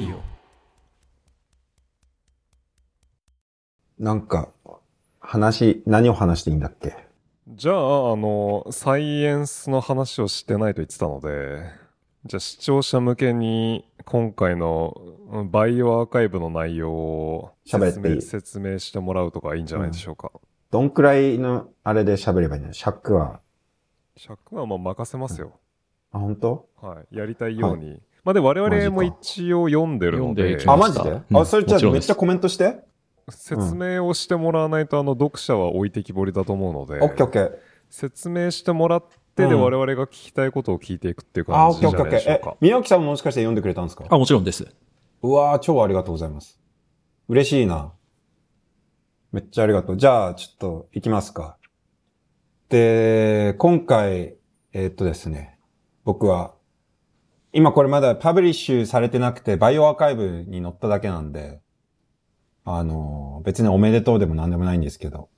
Radio なんか、話、何を話していいんだっけ？じゃあ、あの、サイエンスの話をしてないと言ってたので、じゃあ視聴者向けに今回のうんバイオアーカイブの内容を説明説明してもらうとかいいんじゃないでしょうか。どんくらいのあれで喋ればいいの？尺は？尺はまあ任せますよ。あ、本当？はい。やりたいように。まあで、我々も一応読んでるので読んで、あ、マジで、うんあ、それじゃあめっちゃコメントして。説明をしてもらわないと、あの、読者は置いてきぼりだと思うので、オッケーオッケー。説明してもらってで、うん我々が聞きたいことを聞いていくっていうあ、感じじゃオッケーオッケーオッケー。え。宮脇さんももしかして読んでくれたんですか？あ、もちろんです。うわー、超ありがとうございます。嬉しいな。めっちゃありがとう。じゃあ、ちょっと、行きますか。で、今回、えーっとですね、僕は、今これまだパブリッシュされてなくて、バイオアーカイブに載っただけなんで、あの、別におめでとうでも何でもないんですけど、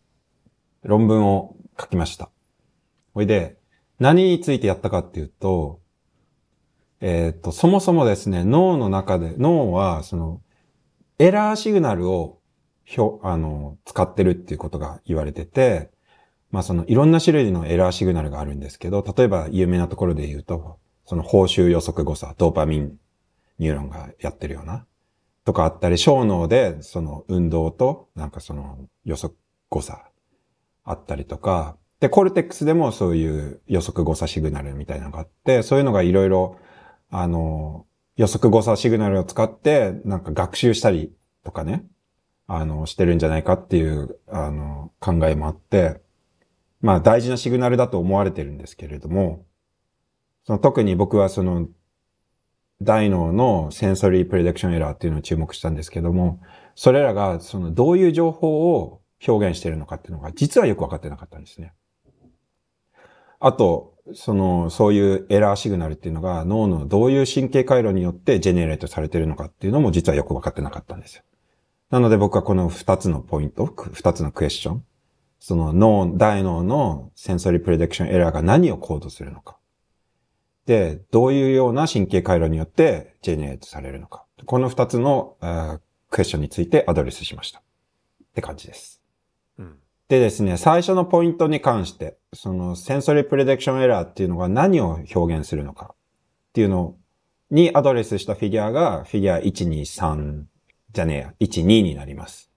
論文を書きました。ほいで、何についてやったかっていうと、えっ、と、そもそもですね、脳の中で、脳は、その、エラーシグナルを、ひょ、あの、使ってるっていうことが言われてて、まあその、いろんな種類のエラーシグナルがあるんですけど、例えば有名なところで言うと、その報酬予測誤差、ドーパミンニューロンがやってるような、とかあったり、小脳で、その、運動と、なんかその、予測誤差、あったりとか、で、コルテックスでもそういう予測誤差シグナルみたいなのがあって、そういうのがいろいろあの、予測誤差シグナルを使って、なんか学習したりとかね、あの、してるんじゃないかっていう、あの、考えもあって、まあ大事なシグナルだと思われてるんですけれども、その特に僕はその、大脳のセンソリープレデクションエラーっていうのを注目したんですけども、それらがそのどういう情報を表現しているのかっていうのが実はよくわかってなかったんですね。あと、その、そういうエラーシグナルっていうのが脳のどういう神経回路によってジェネレートされてるのかっていうのも実はよくわかってなかったんですよ。なので僕はこの二つのポイント、二つのクエスチョン、その脳、大脳のセンソリープレデクションエラーが何をコードするのか。で、どういうような神経回路によってジェネレートされるのか。この二つのクエスチョンについてアドレスしました。って感じです。うんでですね、最初のポイントに関して、そのセンソリープレディクションエラーっていうのが何を表現するのかっていうのにアドレスしたフィギュアがフィギュア123じゃねえや、12になります。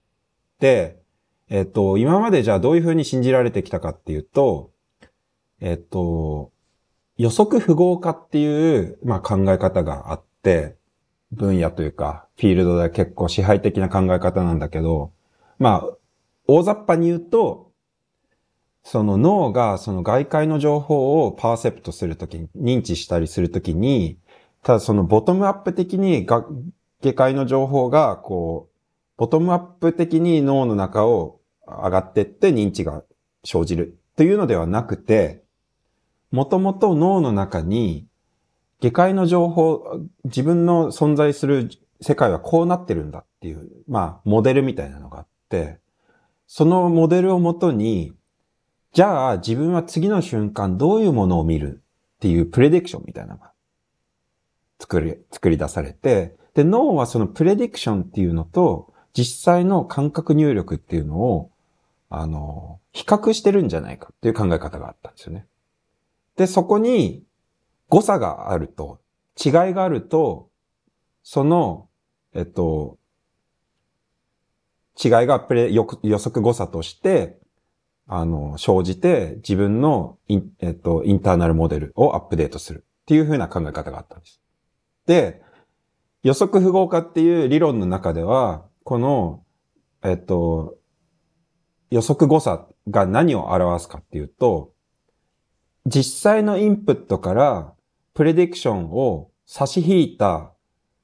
で、えっと、今までじゃあどういうふうに信じられてきたかっていうと、えっと、予測符号化っていう、まあ、考え方があって、分野というか、フィールドで結構支配的な考え方なんだけど、まあ、大雑把に言うと、その脳がその外界の情報をパーセプトするときに、認知したりするときに、ただそのボトムアップ的にが外界の情報がこう、ボトムアップ的に脳の中を上がってって認知が生じるというのではなくて、もともと脳の中に下界の情報、自分の存在する世界はこうなってるんだっていう、まあ、モデルみたいなのがあって、そのモデルをもとに、じゃあ自分は次の瞬間どういうものを見るっていうプレディクションみたいなのが作り、作り出されて、で、脳はそのプレディクションっていうのと実際の感覚入力っていうのを、あの、比較してるんじゃないかっていう考え方があったんですよね。で、そこに誤差があると、違いがあると、その、えっと、違いがプレ予測誤差として、あの、生じて自分のイン、えっと、インターナルモデルをアップデートするっていう風な考え方があったんです。で、予測符号化っていう理論の中では、この、えっと、予測誤差が何を表すかっていうと、実際のインプットからプレディクションを差し引いた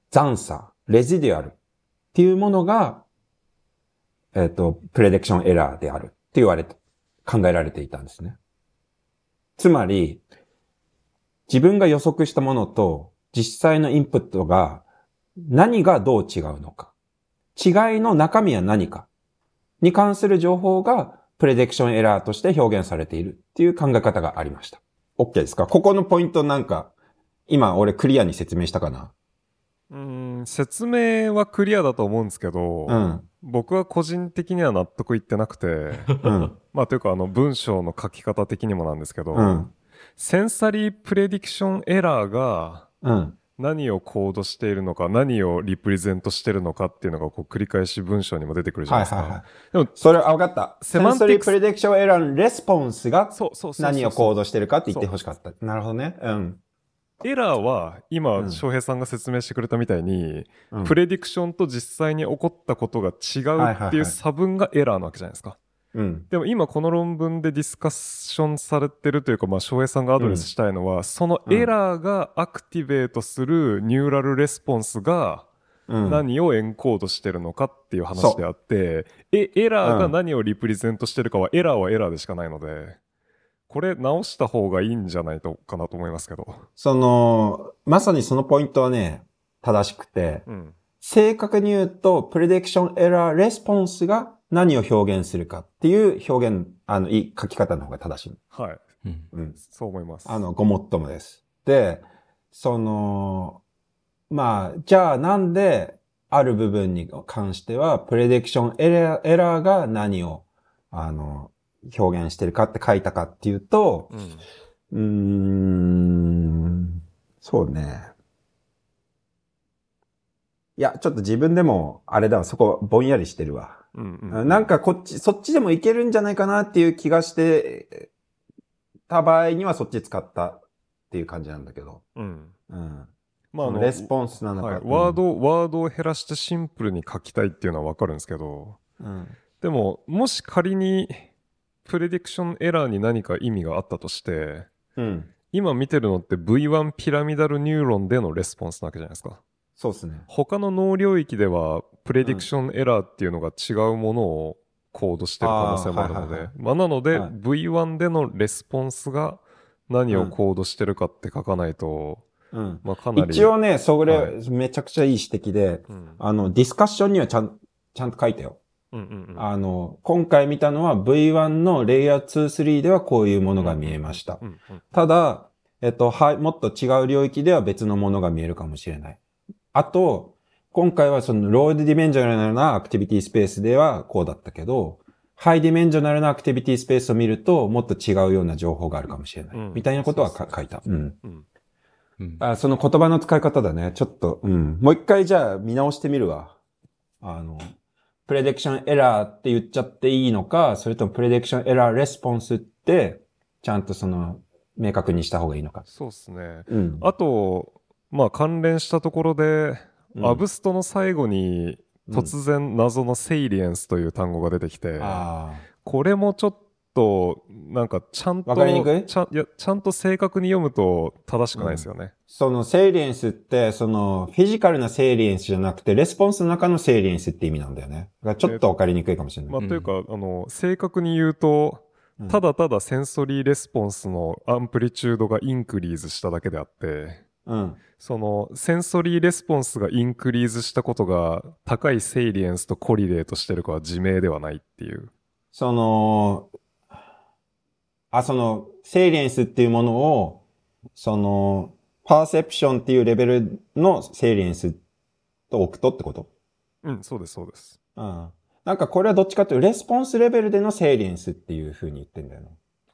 残差、レジデュアルっていうものが、えっ、と、プレディクションエラーであるって言われて、考えられていたんですね。つまり、自分が予測したものと実際のインプットが何がどう違うのか。違いの中身は何かに関する情報がプレディクションエラーとして表現されているっていう考え方がありました。OK ですか？ここのポイントなんか、今俺クリアに説明したかな？うん、説明はクリアだと思うんですけど、うん。僕は個人的には納得いってなくて、うん。まあというかあの文章の書き方的にもなんですけど、うん。 sensory prediction error がうん。何をコードしているのか、何を represent してるのかっていうのがこう繰り返し文章にも出てくるじゃないですか。はいはいはい。でも、それ、あ、わかった。 sensory prediction error のレスポンスがそうそう何をコードしてるかって言ってほしかった。なるほどね。うん。エラーは今、うん翔平さんが説明してくれたみたいに、うん prediction と実際に起こったことが違うはいはいはいっていう差分がエラーなわけじゃないですか。うん。でも今この論文でディスカッションされてるというか、まあ、翔平さんが address したいのは、そのエラーが activate する neural response がうん。何をエンコードしてるのかっていう話であって、え、エラーが何を represent してるかは、エラーはエラーでしかないので、これ直した方がいいんじゃないとかなと思いますけど。その、まさにそのポイントはね、正しくて、うん。正確に言うと、プレディクションエラーレスポンスが何を表現するかっていう表現、あの、いい書き方の方が正しい。はい。うんうん。そう思います。あの、ごもっともです。で、その、まあ、じゃあなんで、ある部分に関しては、プレディクションエラーエラーが何を、あの、表現してるかって書いたかっていうと、うん。うーん、そうね。いや、ちょっと自分でも、あれだわ、そこぼんやりしてるわ。うんうん。なんかこっち、そっちでもいけるんじゃないかなっていう気がしてた場合にはそっち使ったっていう感じなんだけど。うん。うん。まあ、あの、レスポンスなのか。はい、うんワード、ワードを減らしてシンプルに書きたいっていうのはわかるんですけど、うん。でも、もし仮に、 prediction error に何か意味があったとして、うん。今見てるのって V1 ピラミダルニューロンでのレスポンスなわけじゃないですか。そうですね。他の脳領域では、 prediction error っていうのが違うものをコードしてる可能性もあるのであーはいはいは、まあなので、はい V1 でのレスポンスが何をコードしてるかって書かないと、うん。まあかなり。一応ね、それ、はいめちゃくちゃいい指摘で、うん、あの、ディスカッションにはちゃん、ちゃんと書いたよ。うんうんうん。あの、今回見たのは V1 のレイヤー2、3ではこういうものが見えました。うんうんただ、えっと、はい、もっと違う領域では別のものが見えるかもしれない。あと、今回はその low dimensional な activity space ではこうだったけど、 high dimensional な activity space を見るともっと違うような情報があるかもしれない。うんみたいなことは書いた。うん。あその言葉の使い方だね。ちょっと、うん。もう一回じゃあ見直してみるわ。あの、 prediction error って言っちゃっていいのか、それとも prediction error response って、ちゃんとその、明確にした方がいいのか。そうですね。うん。あと、まあ関連したところで、うん。アブストの最後に突然謎の salience という単語が出てきて、あこれもちょっと、なんかちゃんと、ちゃんいやちゃんと正確に読むと正しくないですよね。その salience って、そのフィジカルな salience じゃなくて、レスポンスの中の salience って意味なんだよね。だからちょっとわかりにくいかもしれない。まあ、うん。というか、あの、正確に言うと、うん。ただただ sensory response の amplitude が increase しただけであって、うん。その sensory response が increase したことが高い salience と correlate してるかは自明ではないっていう。その、あ、その、 salience っていうものを、その、 perception っていうレベルの salienceと置くとってこと？うん、そうです、そうです。うん。なんかこれはどっちかというと、レスポンスレベルでのセイリエンスっていう風に言ってんだよな。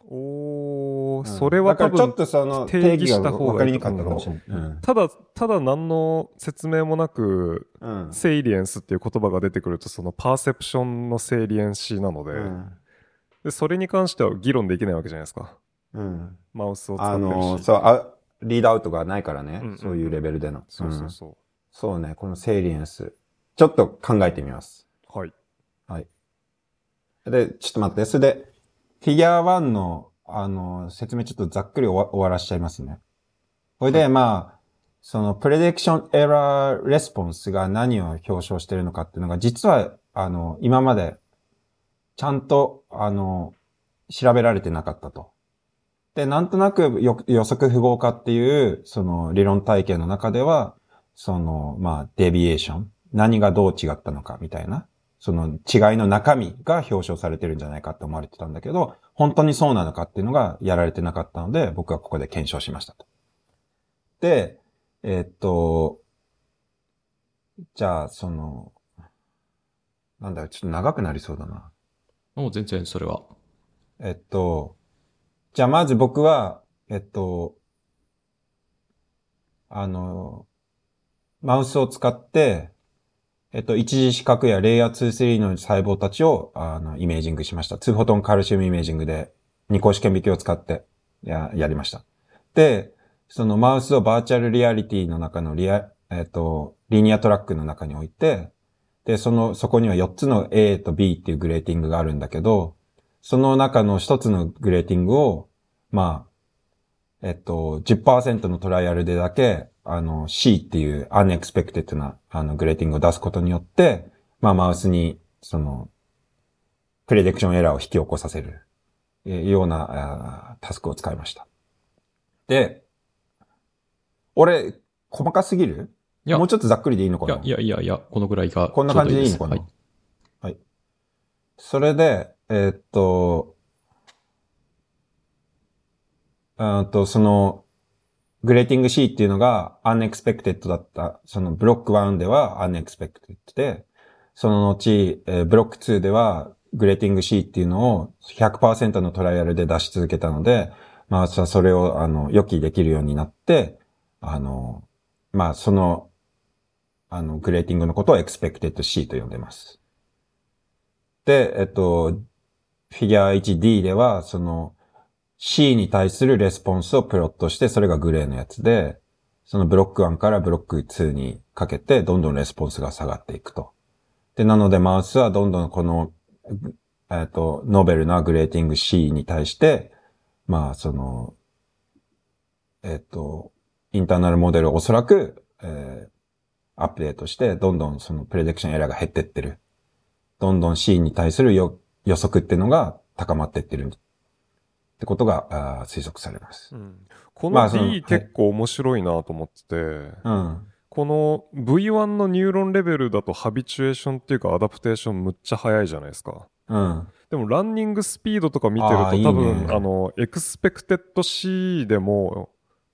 おー、うんそれは多分ちょっ、とその定定義した方がいかりにくかったかもしれない。うん。ただ、ただ何の説明もなく、うん。セイリエンスっていう言葉が出てくると、そのパーセプションのセイリエンシーなので、うん。でそれに関しては議論できないわけじゃないですか。うん。マウスを使ってるし。あの、そう、あ、リードアウトがないからね。うんうんそういうレベルでの。そうそうそう。そうね、このセイリエンス。ちょっと考えてみます。はい。はい。で、ちょっと待って。それで、フィギュア1の、あの、説明ちょっとざっくり終わらしちゃいますね。これで、まあ、その、プレディクションエラーレスポンスが何を表彰しているのかっていうのが、実は、あの、今まで、ちゃんと、あの、調べられてなかったと。で、なんとなくよ予測符号化っていう、その理論体系の中では、その、まあ、デビエーション。何がどう違ったのかみたいな。その違いの中身が表彰されてるんじゃないかって思われてたんだけど、本当にそうなのかっていうのがやられてなかったので、僕はここで検証しましたと。で、えーっと、じゃあ、その、なんだよ、ちょっと長くなりそうだな。もう全然それは。えっと、じゃあまず僕は、えっと、あの、マウスを使って、えっと、一次四角やレイヤー2、3の細胞たちを、あの、イメージングしました。2フォトンカルシウムイメージングで、二項試験引きを使って、や、やりました。で、そのマウスをバーチャルリアリティの中のリア、えっと、リニアトラックの中に置いて、で、その、そこには4つの A と B っていうグレーティングがあるんだけど、その中の1つのグレーティングを、まあ、えっと、10%のトライアルでだけ、あの、C っていう unexpected な、あの、グレーティングを出すことによって、まあ、マウスに、その、プレディクションエラーを引き起こさせる、えーような、タスクを使いました。で、俺、細かすぎる？いやもうちょっとざっくりでいいのかな？いや、いやいやこのぐらいが。こんな感じでいいのかな？はい。はい。それで、えーっと、あーっと、その、グレーティング C っていうのが unexpected だった。そのブロック1では unexpected で、その後、えーブロック2ではグレーティング C っていうのを100%のトライアルで出し続けたので、まあ、それを、あの、予期できるようになって、あの、まあ、その、あの、 grating のことを expected C と呼んでます。で、えっと、フィギュア 1D では、その C に対する response をプロットして、それがグレーのやつで、そのブロック1からブロック2にかけて、どんどん response が下がっていくと。で、なのでマウスはどんどんこの、えっと、 novel な grating C に対して、まあ、その、えっと、 internal model をおそらく、えーアップデートして、どんどんその prediction error が減ってってる。どんどん C に対する予予測っていうのが高まってってるってことがあー推測されます。うんこのまあその D 結構面白いなと思ってて、うん。この V1 のニューロンレベルだと habituation っていうか adaptation むっちゃ早いじゃないですか。うん。でも running speed とか見てると多分あのエクスペクテッド C でも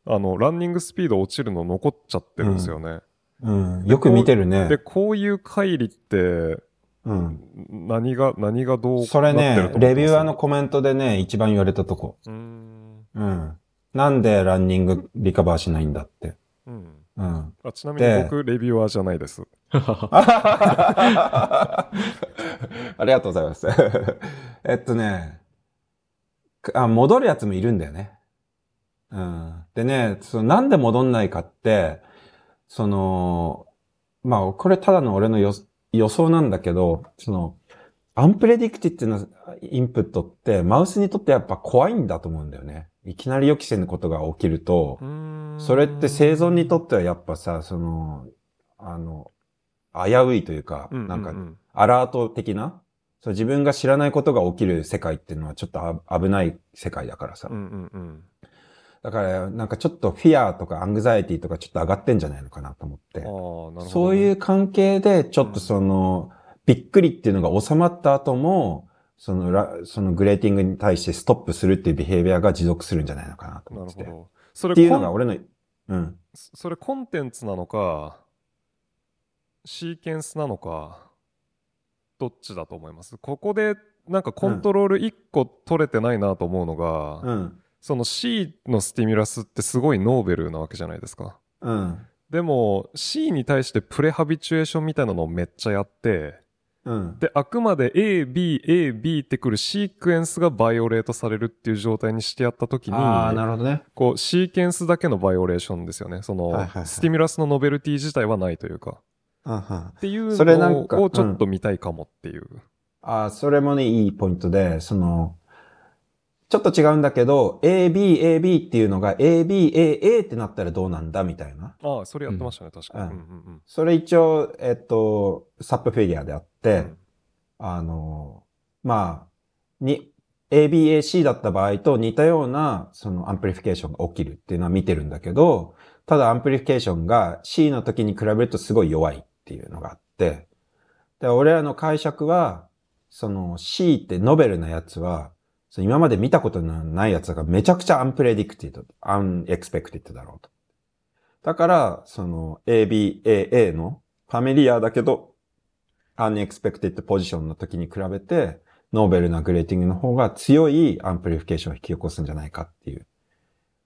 あのランニングスピード落ちるの残っちゃってるんですよね。うん。よく見てるねで。こういう乖離ってうん。何が何がどうそれね、レビュアーのコメントでね、一番言われたとこ。うーんうん。なんでランニングリカバーしないんだって。うんうん。あちなみに僕レビュアーじゃないです。ありがとうございます。えっとね、あ、戻るやつもいるんだよね。うん。でね、そのなんで戻んないかって、その、まあ、これただの俺の予予想なんだけど、その、アンプレディクティっていうのインプットって、マウスにとってやっぱ怖いんだと思うんだよね。いきなり予期せぬことが起きると、それって生存にとってはやっぱさ、その、あの、危ういというか、うんなんかう、んアラート的な、そう自分が知らないことが起きる世界っていうのはちょっとあ危ない世界だからさ。うんうんうんだから、なんかちょっとフィアとかアングザイティとかちょっと上がってんじゃないのかなと思って。ね。そういう関係で、ちょっとその、びっくりっていうのが収まった後も、そのラ、そのグレーティングに対してストップするっていうビヘイビアが持続するんじゃないのかなと思ってて。なるほど。それっていうのが俺の、うん。それコンテンツなのか、sequence なのか、どっちだと思います？ここでなんかコントロール1個取れてないなと思うのが、うん。その C の stimulus ってすごい novel なわけじゃないですか。うん。でも C に対して pre-habituation みたいなのをめっちゃやって、うん。で、あくまで A、B、A、B ってくる sequence が violate されるっていう状態にしてやったときに、ああ、なるほどね。こう、 sequence だけの violation ですよね。その、はいはいはい stimulus の novelty 自体はないというか。うんうんっていうのかをちょっと見たいかもっていう。ああ、それもね、いいポイントで、その、ちょっと違うんだけど、A, B, A, B っていうのが A, B, A, A ってなったらどうなんだみたいな。ああ、それやってましたね、確かに。ううんんうんそれ一応、えっと、 supp figure であって、うんあの、まあ、に、A, B, A, C だった場合と似たような、その amplification が起きるっていうのは見てるんだけど、ただアンプリフィケーションが C の時に比べるとすごい弱いっていうのがあって、で、俺らの解釈は、その C って novel なやつは、そ今まで見たことのないやつがめちゃくちゃ unpredicted、unexpected だろうと。だから、その A, B, A, A の familiar だけど、 unexpected position の時に比べて、 novel な grating の方が強い amplification を引き起こすんじゃないかっていう、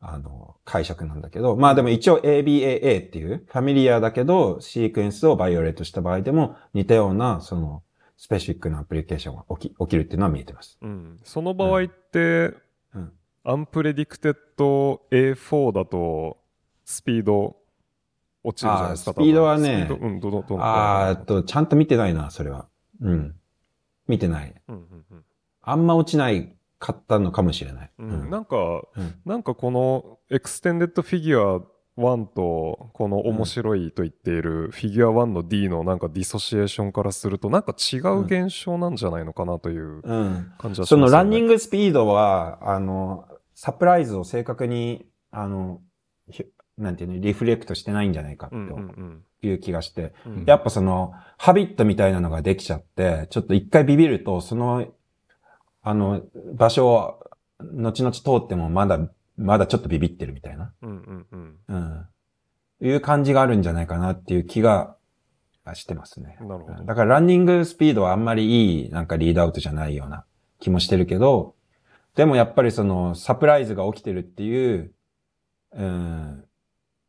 あの、解釈なんだけど、まあでも一応 ABAA っていう、 familiar だけど、 sequence を violate した場合でも、似たような、その、 specific な amplification が起き起きるっていうのは見えてます。うん、その場合って、うん。 unpredicted A4 だとスピード落ちるじゃないですか。スピードはねうん、ど、ど、ど、あと、ちゃんと見てないな、それは。うん。見てない。うんうんあんま落ちないかったのかもしれない。うんうん、なんか、うんなんかこの extended figure 1とこの面白いと言っているフィギュア1の D のなんか dissociation からするとなんか違う現象なんじゃないのかなといううん。感じはしますその running speed は、あの、サプライズを正確に、あの、ひなんていうの、 reflect してないんじゃないかってうんうん。いう気がして、うんうん。やっぱその、 habit みたいなのができちゃって、ちょっと一回ビビると、その、あの、場所を、後々通ってもまだ、まだちょっとビビってるみたいな、うんうんうんうん。いう感じがあるんじゃないかなっていう気がしてますね。なるほどだからランニングスピードはあんまりいい、なんかリードアウトじゃないような気もしてるけど、でもやっぱりそのサプライズが起きてるっていう、うん、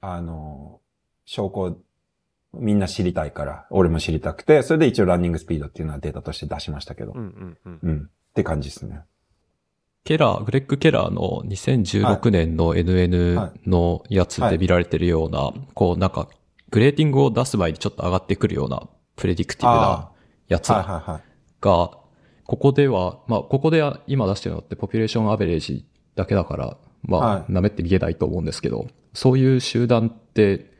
あの、証拠をみんな知りたいから、俺も知りたくて、それで一応ランニングスピードっていうのはデータとして出しましたけど、うんうんうんうん、って感じですね。ケラー、グレッグ・ケラーの2016年の NN のやつで見られてるような、こうなんか、 grating を出す前にちょっと上がってくるような predictive なやつはいが。ここでは、まあ、ここでは今出してるのって population average だけだから、まあ、はい舐めって見えないと思うんですけど、そういう集団って、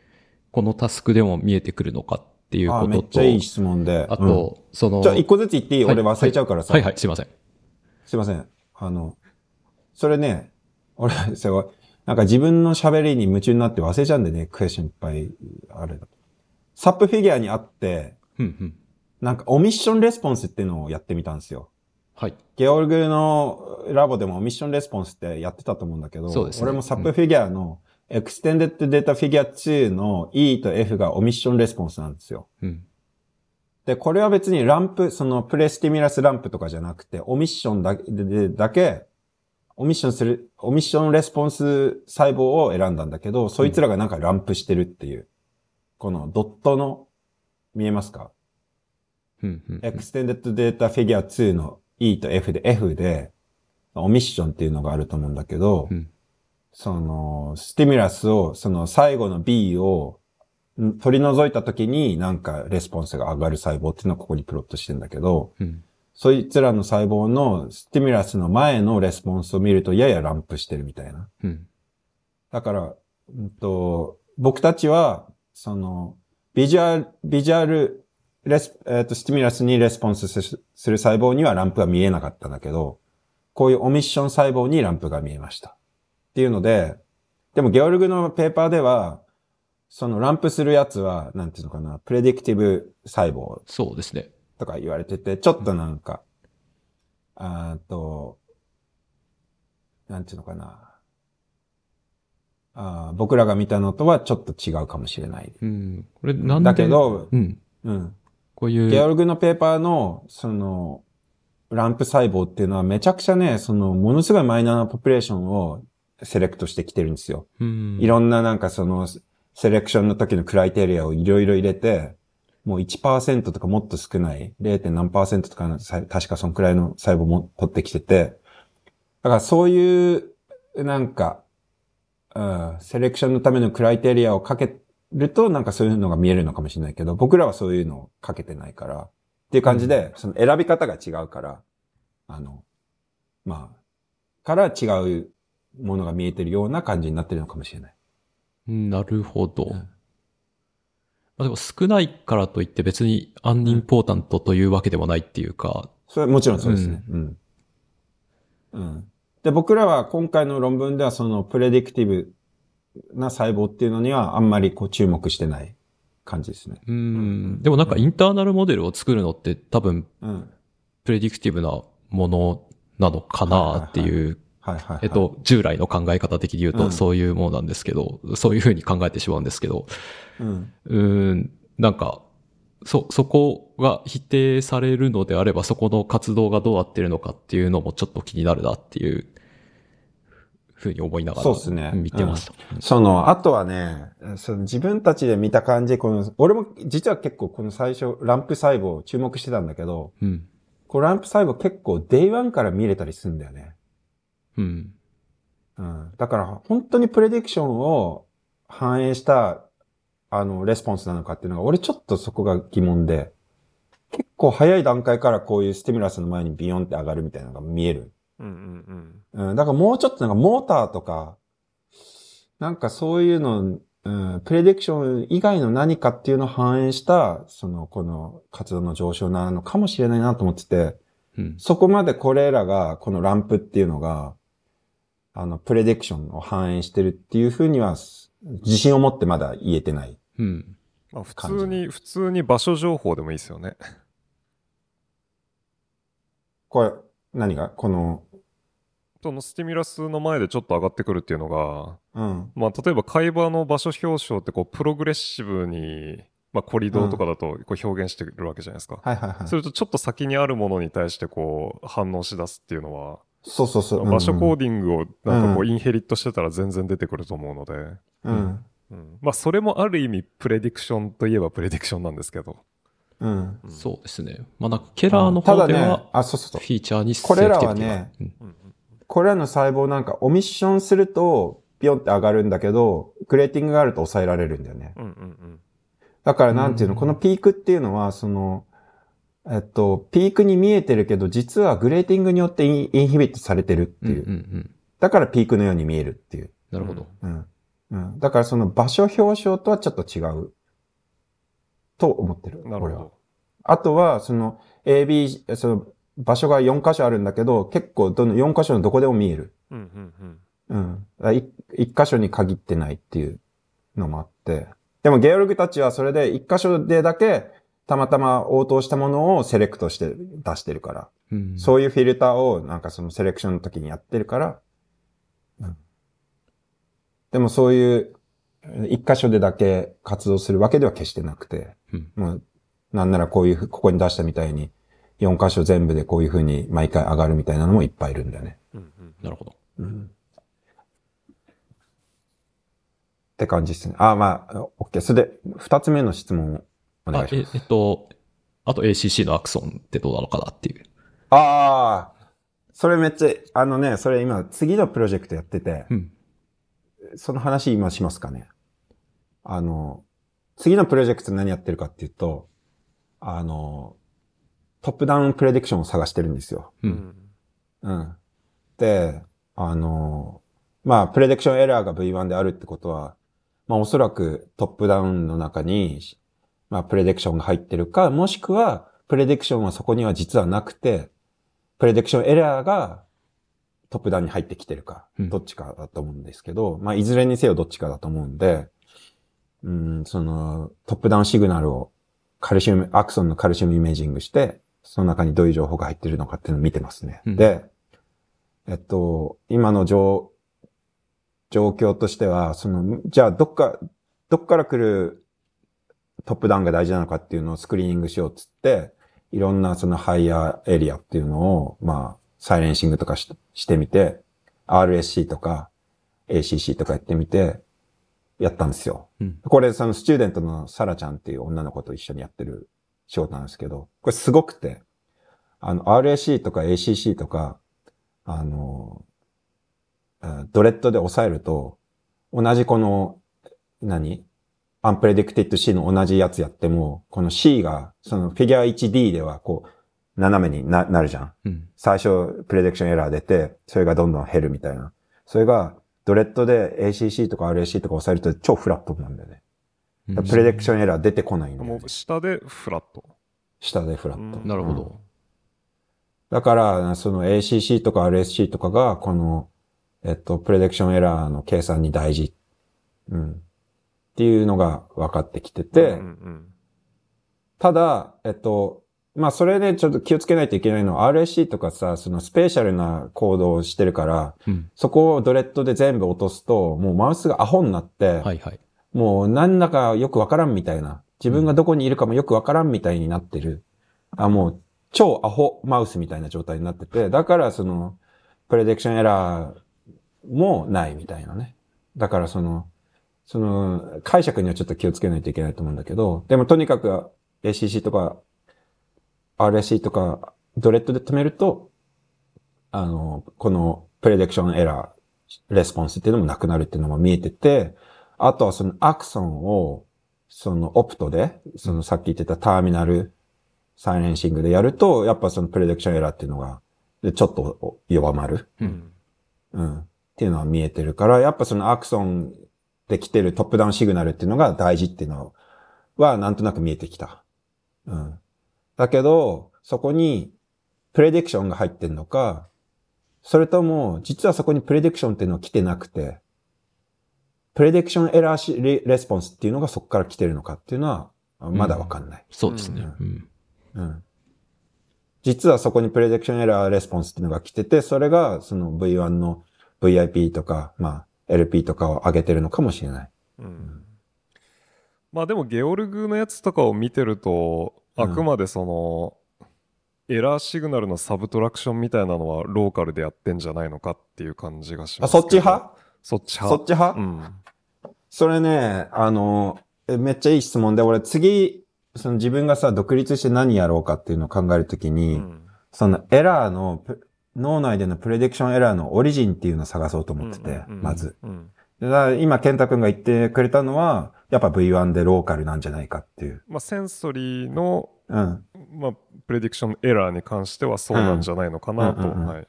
このタスクでも見えてくるのかっていうあことと、めっちゃいい質問で。あと、その、うんじゃあ一個ずつ言っていい俺忘れちゃうからさ。はいはい、すいません。すいません。あの、それね、俺、そう、なんか自分の喋りに夢中になって忘れちゃうんでね、クエスチョンいっぱいあれだと。 supp figure にあって、うんうん。なんか omission response っていうのをやってみたんですよ。はい。ゲオルグのラボでも omission response ってやってたと思うんだけど、そうですね俺もサップフィギュアの、エクステンデッドデータフィギュア2の E と F がオミッションレスポンスなんですよ。うん。で、これは別に ramp、その pre-stimulus ramp とかじゃなくて、 omission だけででだけ、 omission する、 omission response 細胞を選んだんだけど、そいつらがなんか ramp してるっていう、このドットの、見えますか？うんうん。 extended data figure 2の E と F で F で、 omission っていうのがあると思うんだけど、うんその、 stimulus を、その最後の B をん取り除いた時になんか response が上がる細胞っていうのをここにプロットしてんだけど、うん。そいつらの細胞の stimulus の前の response を見るとやや ramp してるみたいな。うん。だから、うんと、僕たちは、その、 visual、visual、res、えっ、と、 stimulus に response すする細胞には ramp が見えなかったんだけど、こういう omission 細胞に ramp が見えました。っていうので、でもゲオルグのペーパーでは、そのランプするやつは、なんていうのかな、プレディクティブ細胞そうですね。とか言われてて、ちょっとなんか、あーと、なんていうのかな。あー僕らが見たのとはちょっと違うかもしれない。うん。これなんで、だけど、うん。うん。こういう、ゲオルグのペーパーの、その、ランプ細胞っていうのはめちゃくちゃね、その、ものすごいマイナーなポピュレーションをセレクトしてきてるんですよ。うん。いろんななんかその、セレクションの時のクライテリアをいろいろ入れて、もう1%とかもっと少ない 0. 何とかのさ確かそのくらいの細胞も取ってきてて、だからそういう、なんか、うん、セレクションのためのクライテリアをかけると、なんかそういうのが見えるのかもしれないけど、僕らはそういうのをかけてないから、っていう感じで、その選び方が違うから、あの、まあ、から違うものが見えてるような感じになってるのかもしれない。うんなるほど。んまあ、でも少ないからといって別にアンインポータントというわけでもないっていうか、それはもちろんそうですね。うん。うん。で、僕らは今回の論文ではそのプレディクティブな細胞っていうのにはあんまりこう注目してない感じですね。うん。でもなんかインターナルモデルを作るのって多分うん。プレディクティブなものなのかなっていう、はいはい、はい。えっ、と、従来の考え方的に言ううんとそういうものなんですけど、そういうふうに考えてしまうんですけど、うん。うーん、なんか、そ、そこが否定されるのであれば、そこの活動がどうなってるのかっていうのもちょっと気になるなっていうふうに思いながらそうですね見てました。その、あとはね、その自分たちで見た感じ、この、俺も実は結構この最初、ランプ細胞注目してたんだけど、うん。このランプ細胞結構 Day1 から見れたりするんだよね。うん。うん。だから本当にプレディクションを反映した、あの、レスポンスなのかっていうのが、俺ちょっとそこが疑問で、結構早い段階からこういうスティミュラスの前にビヨンって上がるみたいなのが見える。うんうんうん。うん。だからもうちょっとなんかモーターとか、なんかそういうの、うん、プレディクション以外の何かっていうのを反映した、その、この活動の上昇なのかもしれないなと思ってて、うん。そこまでこれらが、このランプっていうのが、あの、プレディクションを反映してるっていうふうには、自信を持ってまだ言えてない。うん。まあ普通に、普通に場所情報でもいいですよね。これ、何が？この、そのスティミュラスの前でちょっと上がってくるっていうのが、うん。まあ例えば会話の場所表彰ってこうプログレッシブに、まあコリドーとかだとこう表現してるわけじゃないですか。はいはいはい。それとちょっと先にあるものに対してこう反応し出すっていうのは、そうそうそう。場所コーデディングをなんかこううインヘリットしてたら全然出てくると思うので、うん。うん、まあそれもある意味プレディクションといえばプレディクションなんですけど。うん。うんそうですね。まあなんかケラーのただね方では、、あ、そうそうそうフ。ィーチャーにこれらはねうんうんうんこれらの細胞なんかオミッションすると、ピヨンって上がるんだけど、グレーティングがあると抑えられるんだよね。うんうんだからなんていうの、うんこのピークっていうのは、その、えっと、ピークに見えてるけど、実はグレーティングによってインインヒビットされてるってうんいうう。んうん。だからピークのように見えるっていう。なるほど。うん。うん。だからその場所表彰とはちょっと違う。と思ってる。うん。なるほど。あとは、その AB、その場所が4箇所あるんだけど、結構どの4箇所のどこでも見える。うんうんうん。うん。だからい一箇所に限ってないっていうのもあって。でもゲオルグたちはそれで一箇所でだけたまたま応答したものをセレクトして出してるから。うんそういうフィルターをなんかそのセレクションの時にやってるから。うんでもそういう一箇所でだけ活動するわけでは決してなくて。うんもうなんならこういうふ、ここに出したみたいに4箇所全部でこういう風に毎回上がるみたいなのもいっぱいいるんだよね。うんうんなるほど。うんって感じですね。あ、まあ、OK。それで、二つ目の質問をお願いします。あえ、えっと、あと ACC のアクソンってどうなのかなっていう。ああ、それめっちゃ、あのね、それ今、次のプロジェクトやってて、うん。その話今しますかね？あの、次のプロジェクト何やってるかっていうと、あの、トップダウンプレディクションを探してるんですよ。う。うんんうん。で、あの、まあ、プレディクションエラーが V1 であるってことは、まあ、おそらくトップダウンの中に、まあ、プレディクションが入ってるか、もしくは、プレディクションはそこには実はなくて、プレディクションエラーがトップダウンに入ってきてるか、うんどっちかだと思うんですけど、まあ、いずれにせよどっちかだと思うんで、うん、その、トップダウンシグナルをカルシウム、アクソンのカルシウムイメージングして、その中にどういう情報が入ってるのかっていうのを見てますね。うんで、えっと、今の状、状況としては、その、じゃあどっか、どっから来るトップダウンが大事なのかっていうのをスクリーニングしようっつって、いろんなそのハイヤーエリアっていうのを、まあ、サイレンシングとかししてみて、RSC とか ACC とかやってみて、やったんですよ。うん。これ、そのスチューデントのサラちゃんっていう女の子と一緒にやってる仕事なんですけど、これすごくて、あの、RAC とか ACC とか、あの、うん DREADD で押さえると、同じこの、何？ unpredicted C の同じやつやっても、この C が、そのフィギュア 1D ではこう、斜めにななるじゃん。うん。最初、 prediction error 出て、それがどんどん減るみたいな。それが、 DREADD で ACC とか RAC とか押さえると超フラットなんだよね。うん prediction error 出てこないんだよねもう。下でフラット。下でフラット。うんなるほど。だから、その ACC とか RSC とかが、この、えっと、プレディクションエラーの計算に大事。うん。っていうのが分かってきてて、うんうんただ、えっと、まあ、それでちょっと気をつけないといけないのは RSC とかさ、そのスペシャルなコードをしてるから、うん。そこをドレッドで全部落とすと、もうマウスがアホになって、はいはい。もうなんだかよくわからんみたいな自分がどこにいるかもよくわからんみたいになってる。あ、もう、超アホマウスみたいな状態になってて、だからその、プレディクションエラーもないみたいなね。だからその、その、解釈にはちょっと気をつけないといけないと思うんだけど、でもとにかく ACC とか RSC とかドレッドで止めると、あの、このプレディクションエラー、レスポンスっていうのもなくなるっていうのも見えてて、あとはその axon を、その opto で、そのさっき言ってた terminal silencing でやると、やっぱその prediction error っていうのが、でちょっと弱まる。うん。うん。っていうのは見えてるから、やっぱその axon で来てる top-down signal っていうのが大事っていうのは、なんとなく見えてきた。うん。だけど、そこに、プレディクションが入ってんのか、それとも、実はそこにプレディクションっていうのは来てなくて、プレディクションエラーレスポンスっていうのがそこから来てるのかっていうのは、まだわかんない、うん、そうですね。うん。うん。実はそこにプレディクションエラーレスポンスっていうのが来てて、それがその V1 の VIP とか、まあ LP とかを上げてるのかもしれない。うん。まあでもゲオルグのやつとかを見てると、あくまでその、エラーシグナルのサブトラクションみたいなのはローカルでやってんじゃないのかっていう感じがしますあ、そっち派？そっち派。そっち派？うん。それね、あの、めっちゃいい質問で、俺次、その自分がさ、独立して何やろうかっていうのを考えるときに、うん、そのエラーの、脳内でのプレディクションエラーのオリジンっていうのを探そうと思ってて、まず。今、健太くんが言ってくれたのは、やっぱ V1 でローカルなんじゃないかっていう。まあ、 sensory の、うん、まあ、 prediction error に関してはそうなんじゃないのかなと。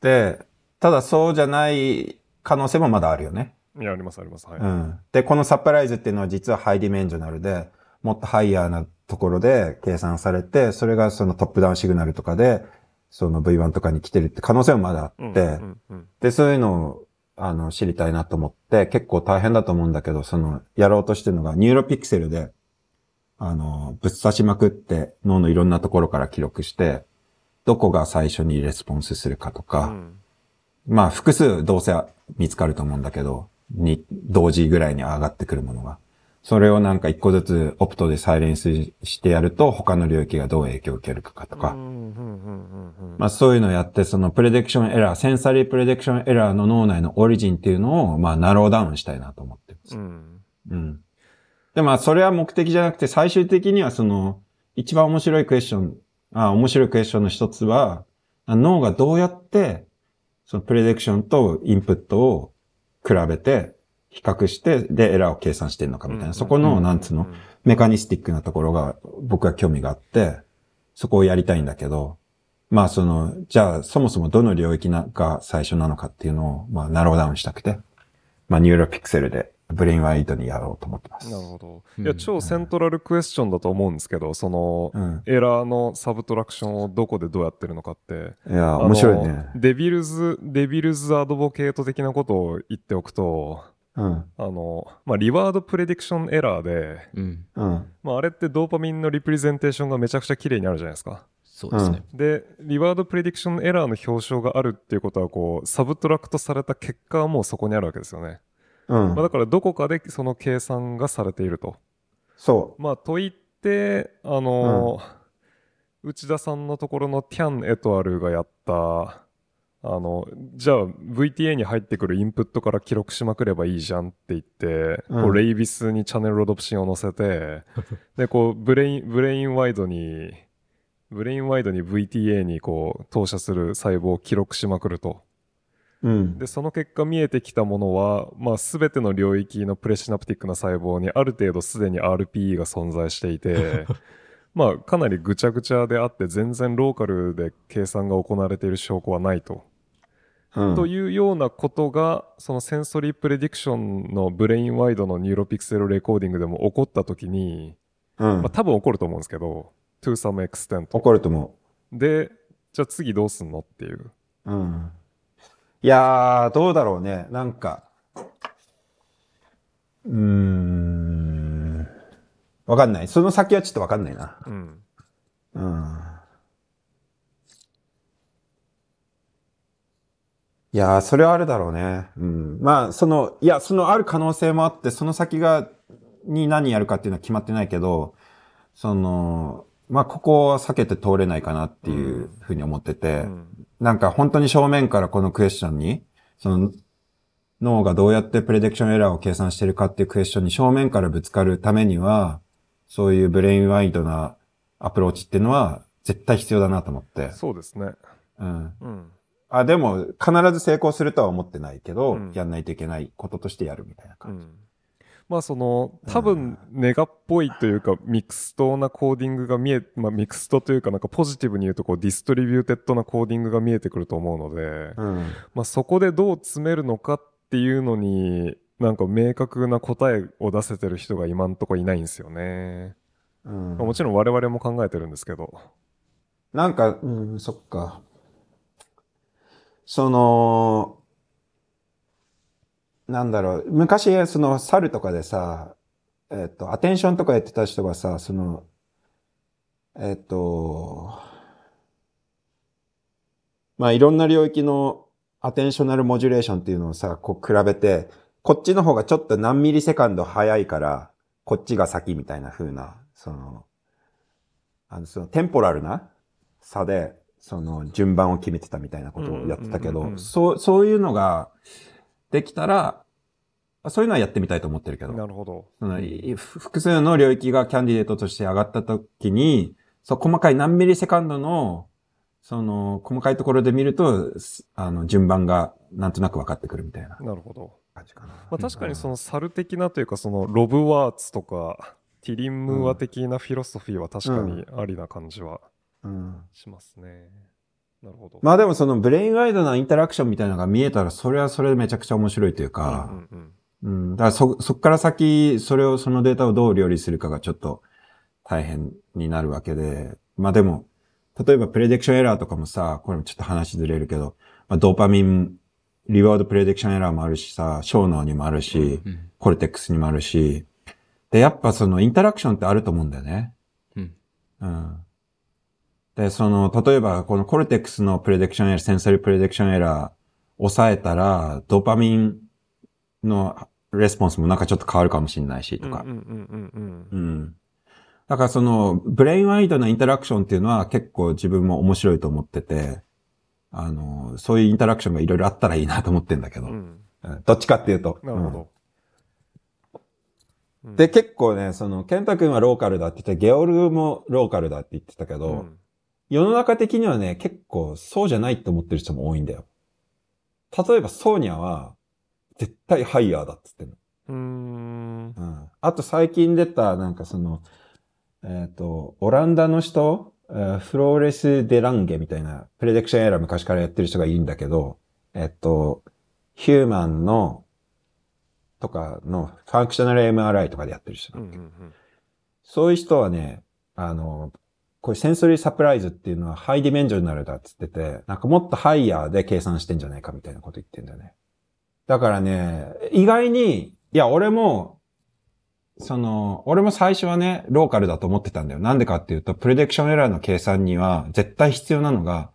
で、ただそうじゃない可能性もまだあるよね。いや、あります、あります。はい。うん。で、この surprise っていうのは実は high dimensional で、もっとハイヤーなところで計算されて、それがその top-down signal とかで、その V1 とかに来てるって可能性もまだあって、で、そういうのを、あの、知りたいなと思って、結構大変だと思うんだけど、その、やろうとしてるのが、 Neuropixel で、あの、ぶっ刺しまくって脳のいろんなところから記録して、どこが最初に response するかとか、うん、まあ複数どうせ見つかると思うんだけど、に、同時ぐらいに上がってくるものが。それをなんか一個ずつ opto で silence してやると他の領域がどう影響を受けるかとか。まあそういうのをやって、その prediction error、 sensory prediction error の脳内の origin っていうのをまあ narrow down したいなと思ってます。うん。うん。でまあそれは目的じゃなくて最終的にはその一番面白いクエスチョン、あ面白いクエスチョンの一つは脳がどうやってそのプレディクションとインプットを比べて比較して、で、エラーを計算してるのかみたいな、そこの、なんつうの、メカニスティックなところが僕は興味があって、そこをやりたいんだけど、まあその、じゃあそもそもどの領域が最初なのかっていうのを、まあナローダウンしたくて、まあ Neuropixel で brain-wide にやろうと思ってます。なるほど。いや、超 central question だと思うんですけど、その、うん、 error の subtraction をどこでどうやってるのかって。いや、面白いね。 devil's、 devil's advocate 的なことを言っておくと、うん、あの、まあ、 reward prediction error で、うん、まあ、あれってドーパミンの representation がめちゃくちゃ綺麗にあるじゃないですか。そうですね。で、 reward prediction error の表象があるっていうことは、こう、 subtract された結果はもうそこにあるわけですよね。うん。まあ、だからどこかでその計算がされていると。そう。まあ、と言って、あの、うん、内田さんのところの Tian et al.がやった、あの、じゃあ VTA に入ってくるインプットから記録しまくればいいじゃんって言って、うん、こう rabies に channelrhodopsin を載せて、で、こう brain、brain-wide に、 brain-wide に VTA にこう投射する細胞を記録しまくると。うん、で、その結果見えてきたものは、まあ全ての領域の presynaptic な細胞にある程度すでに RPE が存在していて、まあかなりぐちゃぐちゃであって全然ローカルで計算が行われている証拠はないと。というようなことが、その sensory prediction の brain-wide の Neuropixel recording でも起こったときに、うん、まあ多分起こると思うんですけど、to some extent。起こると思う。で、じゃあ次どうすんのっていう。うん。いやー、どうだろうね。なんか、うーん。わかんない。その先はちょっとわかんないな。うん。うん。いやそれはあるだろうね。うん。まあ、その、いや、そのある可能性もあって、その先がに何やるかっていうのは決まってないけど、その、まあ、ここは避けて通れないかなっていうふうに思ってて、うんなんか本当に正面からこのクエスチョンに、その、脳がどうやってプレディクションエラーを計算してるかっていうクエスチョンに正面からぶつかるためには、そういうブレインワイドなアプローチっていうのは絶対必要だなと思って。そうですね。うん。うん。あ、でも、必ず成功するとは思ってないけど、うんやんないといけないこととしてやるみたいなう感じ。ん。まあその、多分、ネガっぽいというか、 mixed な coding が見え、まあ mixed というかなんかポジティブに言うとこう、 distributed な coding が見えてくると思うので、うん。まあそこでどう詰めるのかっていうのに、なんか明確な答えを出せてる人が今んとこいないんですよね。うんまあもちろん我々も考えてるんですけど。なんか、うん、そっか。その、なんだろう、昔、その、猿とかでさ、えっ、と、アテンションとかやってた人がさ、その、えっ、と、まあ、いろんな領域のアテンショナルモジュレーションっていうのをさ、こう比べて、こっちの方がちょっと何ミリセカンド早いから、こっちが先みたいな風な、その、あの、そのテンポラルな差で、その順番を決めてたみたいなことをやってたけど、そう、そういうのができたら、そういうのはやってみたいと思ってるけど、なるほど。そのい複数の領域がキャンディデートとして上がった時に、そう、細かい何ミリセカンドの、その、細かいところで見ると、すあの、順番がなんとなく分かってくるみたいななるほど。感じかな。まあ確かにその猿的なというかそのロブワーツとかティリンムーア的なフィロソフィーは確かにありな感じはうん。しますね。なるほど。まあでもそのブレインワイドなインタラクションみたいなのが見えたら、それはそれでめちゃくちゃ面白いというか、うんうんうんうん。だからそ、そっから先、それを、そのデータをどう料理するかがちょっと大変になるわけで。まあでも、例えばプレディクションエラーとかもさ、これもちょっと話ずれるけど、まあ、ドーパミン、リワードプレディクションエラーもあるしさ、小脳にもあるし、うん。コルテックスにもあるし、で、やっぱそのインタラクションってあると思うんだよね。うん。うん。で、その、例えばこの cortex の prediction error、 sensory prediction error、抑えたら、ドーパミンの response もなんかちょっと変わるかもしれないし、とかうん。うんうんうんうん。だからその、 brain-wide な interaction っていうのは結構自分も面白いと思ってて、あの、そういう interaction がいろいろあったらいいなと思ってんだけど、うん。どっちかっていうと。なるほど。うんで、結構ね、その、ケンタ君はローカルだって言って、ゲオルグもローカルだって言ってたけど、うん世の中的にはね、結構そうじゃないって思ってる人も多いんだよ。例えばソーニャは、絶対ハイヤーだっつってんの。うーん。うん。あと最近出た、なんかその、えっ、と、オランダの人、えーフローレス・デ・ランゲみたいな、プレディクションエラー昔からやってる人がいいんだけど、えっ、と、human の、とかの、 functional MRI とかでやってる人うなんんだけど、うんそういう人はね、あの、こういう sensory surprise っていうのは high dimensional だっつってて、なんかもっとハイヤーで計算してんじゃないかみたいなこと言ってんだよね。だからね、意外に、いや、俺も、その、俺も最初はね、ローカルだと思ってたんだよ。なんでかっていうと、 prediction error の計算には絶対必要なのが、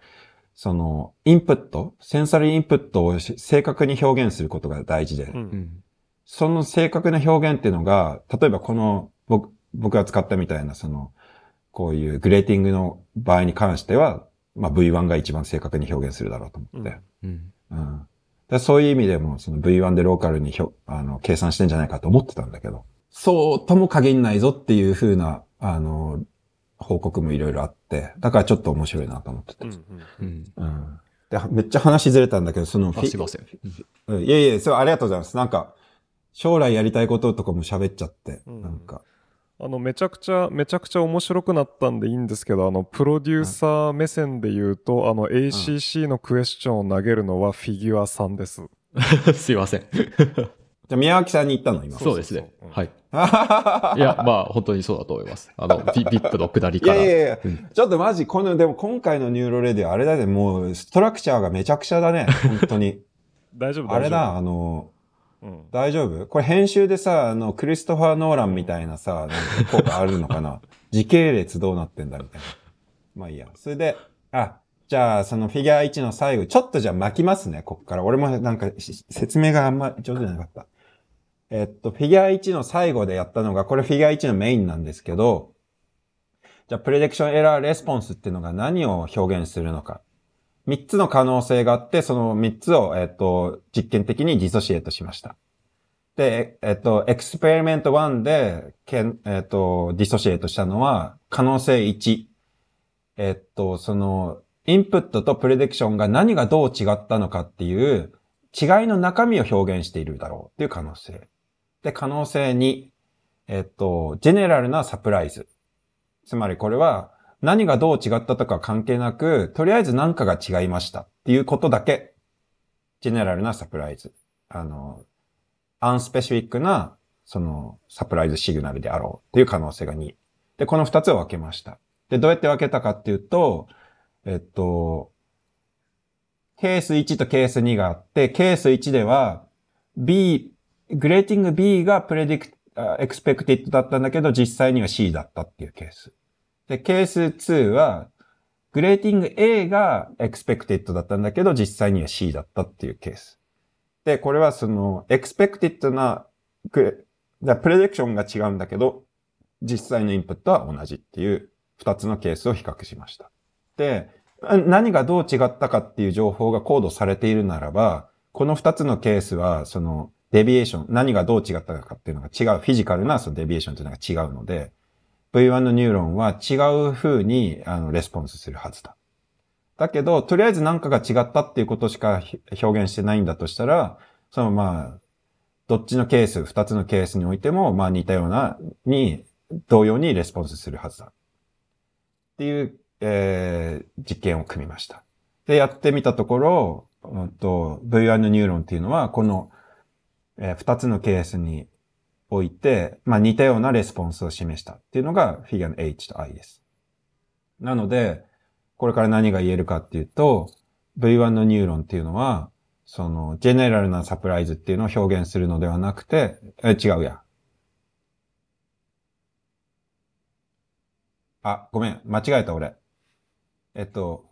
その、インプット、センサリーインプットをし正確に表現することが大事で、うん。その正確な表現っていうのが、例えばこの、僕、僕が使ったみたいな、その、こういうグレーティングの場合に関しては、まあ V1 が一番正確に表現するだろうと思って。うん。うん。でそういう意味でも、その V1 でローカルにひょあの計算してんじゃないかと思ってたんだけど、そうとも限んないぞっていう風な、あの、報告もいろいろあって、だからちょっと面白いなと思ってて。うんうんうん。うん。で、めっちゃ話ずれたんだけど、そのすいません。うん、いやいや、そう、ありがとうございます。なんか、将来やりたいこととかも喋っちゃって、うんなんか。あの、めちゃくちゃ、めちゃくちゃ面白くなったんでいいんですけど、あの、プロデューサー目線で言うと、あの、ACC のクエスチョンを投げるのはフィギュア3です。すいません。じゃあ、宮脇さんに言ったの、今。そうですねはい。い いや、まあ、本当にそうだと思います。あの、ビビップの下りいから。やいやいや、うんちょっとマジ、この、でも今回のニューロレディオ、あれだね、もう、 structure がめちゃくちゃだね、本当に。大丈夫、大丈夫。あれだ、あの、うん。大丈夫？これ編集でさ、あの、クリストファー・ノーランみたいなさ、なんか効果あるのかな？時系列どうなってんだみたいな。まあいいや。それで、あ、じゃあ、そのフィギュア1の最後、ちょっとじゃあ巻きますね、こっから。俺もなんかし説明があんま上手じゃなかった。えっと、フィギュア1の最後でやったのが、これフィギュア1のメインなんですけど、じゃあ、 prediction error response っていうのが何を表現するのか。3つの可能性があって、その3つを、えっと、実験的に dissociate しました。で、えっと、 experiment 1で、けんえっと、 dissociate したのは、可能性1。えっと、その、インプットと prediction が何がどう違ったのかっていう違いの中身を表現しているだろうっていう可能性。で、可能性2。えっと、ジェネラルなサプライズ。つまりこれは何がどう違ったとか関係なく、とりあえず何かが違いましたっていうことだけ、ジェネラルなサプライズ。あの、アンスペシフィックな、その、サプライズシグナルであろうっていう可能性が2。で、この2つを分けました。で、どうやって分けたかっていうと、えっと、ケース1とケース2があって、ケース1では、B、グレーティング B がプレディクエクスペクティッドだったんだけど、実際には C だったっていうケース。で、ケース2は、グレーティング A がエクスペクティッドだったんだけど、実際には C だったっていうケース。で、これはその、 expected な、 prediction が違うんだけど、実際のインプットは同じっていう二つのケースを比較しました。で、何がどう違ったかっていう情報がコードされているならば、この二つのケースは、その、 deviation、何がどう違ったかっていうのが違う、 physical なその deviation というのが違うので、V1 のニューロンは違う風に、あの、レスポンスするはずだ。だけど、とりあえず何かが違ったっていうことしか表現してないんだとしたら、そのまあ、どっちのケース、二つのケースにおいても、まあ似たような、に、同様にレスポンスするはずだ。っていう、えー、実験を組みました。で、やってみたところ、うんと、V1 のニューロンっていうのは、このえー、2つのケースにおいて、まあ、似たようなレスポンスを示したっていうのがフィギュアの H と I です。なので、これから何が言えるかっていうと、V1 のニューロンっていうのは、その、 general な surprise っていうのを表現するのではなくて、え、違うや。あ、ごめん、間違えた俺。えっと、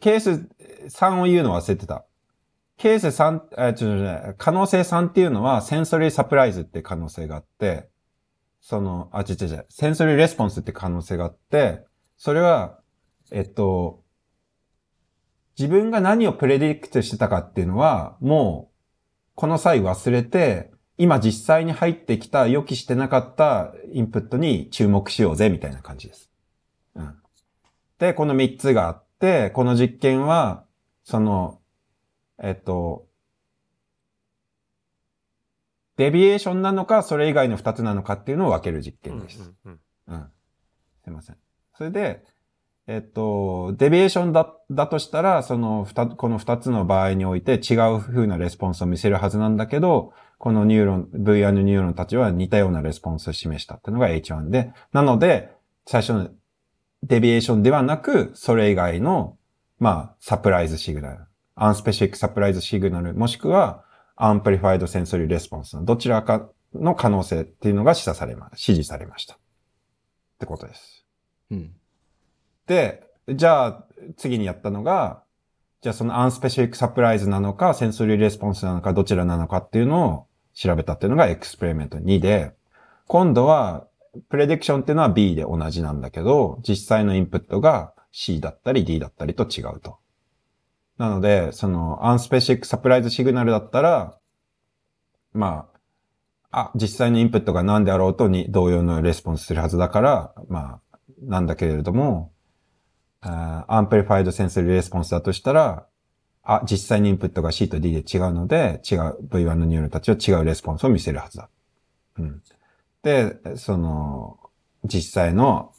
ケース3を言うの忘れてた。ケース3、えちょっと可能性3っていうのは sensory surprise って可能性があって、その、あ、ちょちょちょ、 sensory response って可能性があって、それは、えっと、自分が何をプレディクトしてたかっていうのは、もう、この際忘れて、今実際に入ってきた予期してなかったインプットに注目しようぜ、みたいな感じです。うん。で、この3つがあって、この実験は、その、えっと、デビエーションなのか、それ以外の二つなのかっていうのを分ける実験です。うん、うん、すいません。それで、えっと、 deviation だ、だとしたら、その二、この二つの場合において違う風なレスポンスを見せるはずなんだけど、このニューロン、VR ニューロンたちは似たようなレスポンスを示したっていうのが H1 で、なので、最初の deviation ではなく、それ以外の、まあ、 surprise signal。unspecific surprise signal、もしくは amplified sensory response のどちらかの可能性っていうのが示唆されま、指示されました。ってことです。うん。で、じゃあ次にやったのが、じゃあそのアンスペシフィックサプライズなのか、センソリーレスポンスなのか、どちらなのかっていうのを調べたっていうのがエクスペリメント2で、今度は、プレディクションっていうのは B で同じなんだけど、実際のインプットが C だったり D だったりと違うと。なので、その、アンスペシックサプライズシグナルだったら、まあ、あ、実際のインプットが何であろうとに同様のレスポンスするはずだから、まあ、なんだけれども、 amplified sensory response だとしたら、あ、実際にインプットが C と D で違うので、違う V1 のニューロンたちは違うレスポンスを見せるはずだ。うん。で、その、実際の、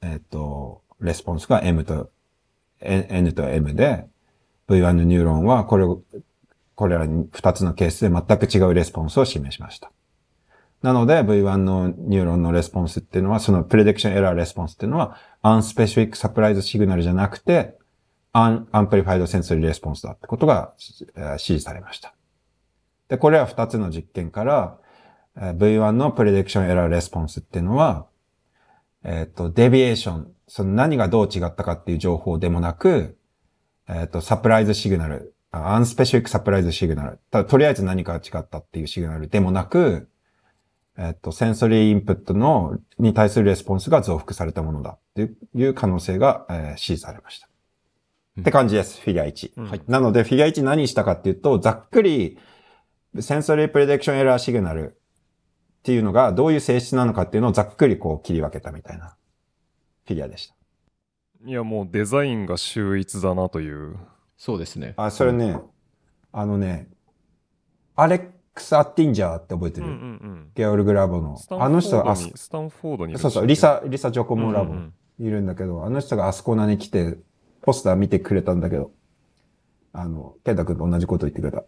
えっ、と、レスポンスが M と、N と M で、V1 のニューロンは、これを、これら2つのケースで全く違うレスポンスを示しました。なので V1 のニューロンのレスポンスっていうのは、その prediction error response っていうのは、 unspecific surprise signal じゃなくて、アン、 amplified sensory response だってことが支持されました。で、これは2つの実験から、V1 の prediction error response っていうのは、えっ、ー、と、 deviation、その何がどう違ったかっていう情報でもなく、えっ、ー、と、サプライズシグナル、アンスペシフィックサプライズシグナル。ただとりあえず何かが違ったっていうシグナルでもなく、えっと、センソリーインプットの、に対するレスポンスが増幅されたものだっていう可能性が、えー、指示されました。うんって感じです、フィギュア1。うんはいなので、フィギュア1何したかっていうと、ざっくり、センソリープレディクションエラーシグナルっていうのがどういう性質なのかっていうのをざっくりこう切り分けたみたいなフィギュアでした。いや、もうデザインが秀逸だなという。そうですね。あ、それね、あのね、アレックス・アッティンジャーって覚えてる、うんうんうん。ゲオルグラボの。スタンフォあの人があードに、スタンフォードにいるそうそう、リサ、リサ・ジョコモラボうんうんいるんだけど、あの人があそこなに来て、ポスター見てくれたんだけど、あの、ケンタ君と同じこと言ってくれた。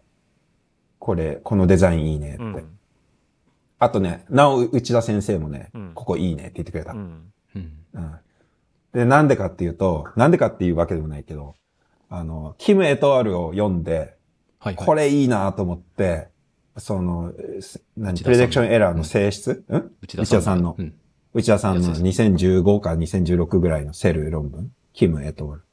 これ、このデザインいいねって。うんあとね、なお内田先生もね、うんここいいねって言ってくれた。うんうんうん。で、なんでかっていうと、なんでかっていうわけでもないけど、あの、キム・エトワルを読んで、はい、はい。これいいなと思って、その、す何、プレディクションエラーの性質、うん？内内田さんの。うん。内田さんのいやそう2015か2016ぐらいのセル論文、キム・エトワル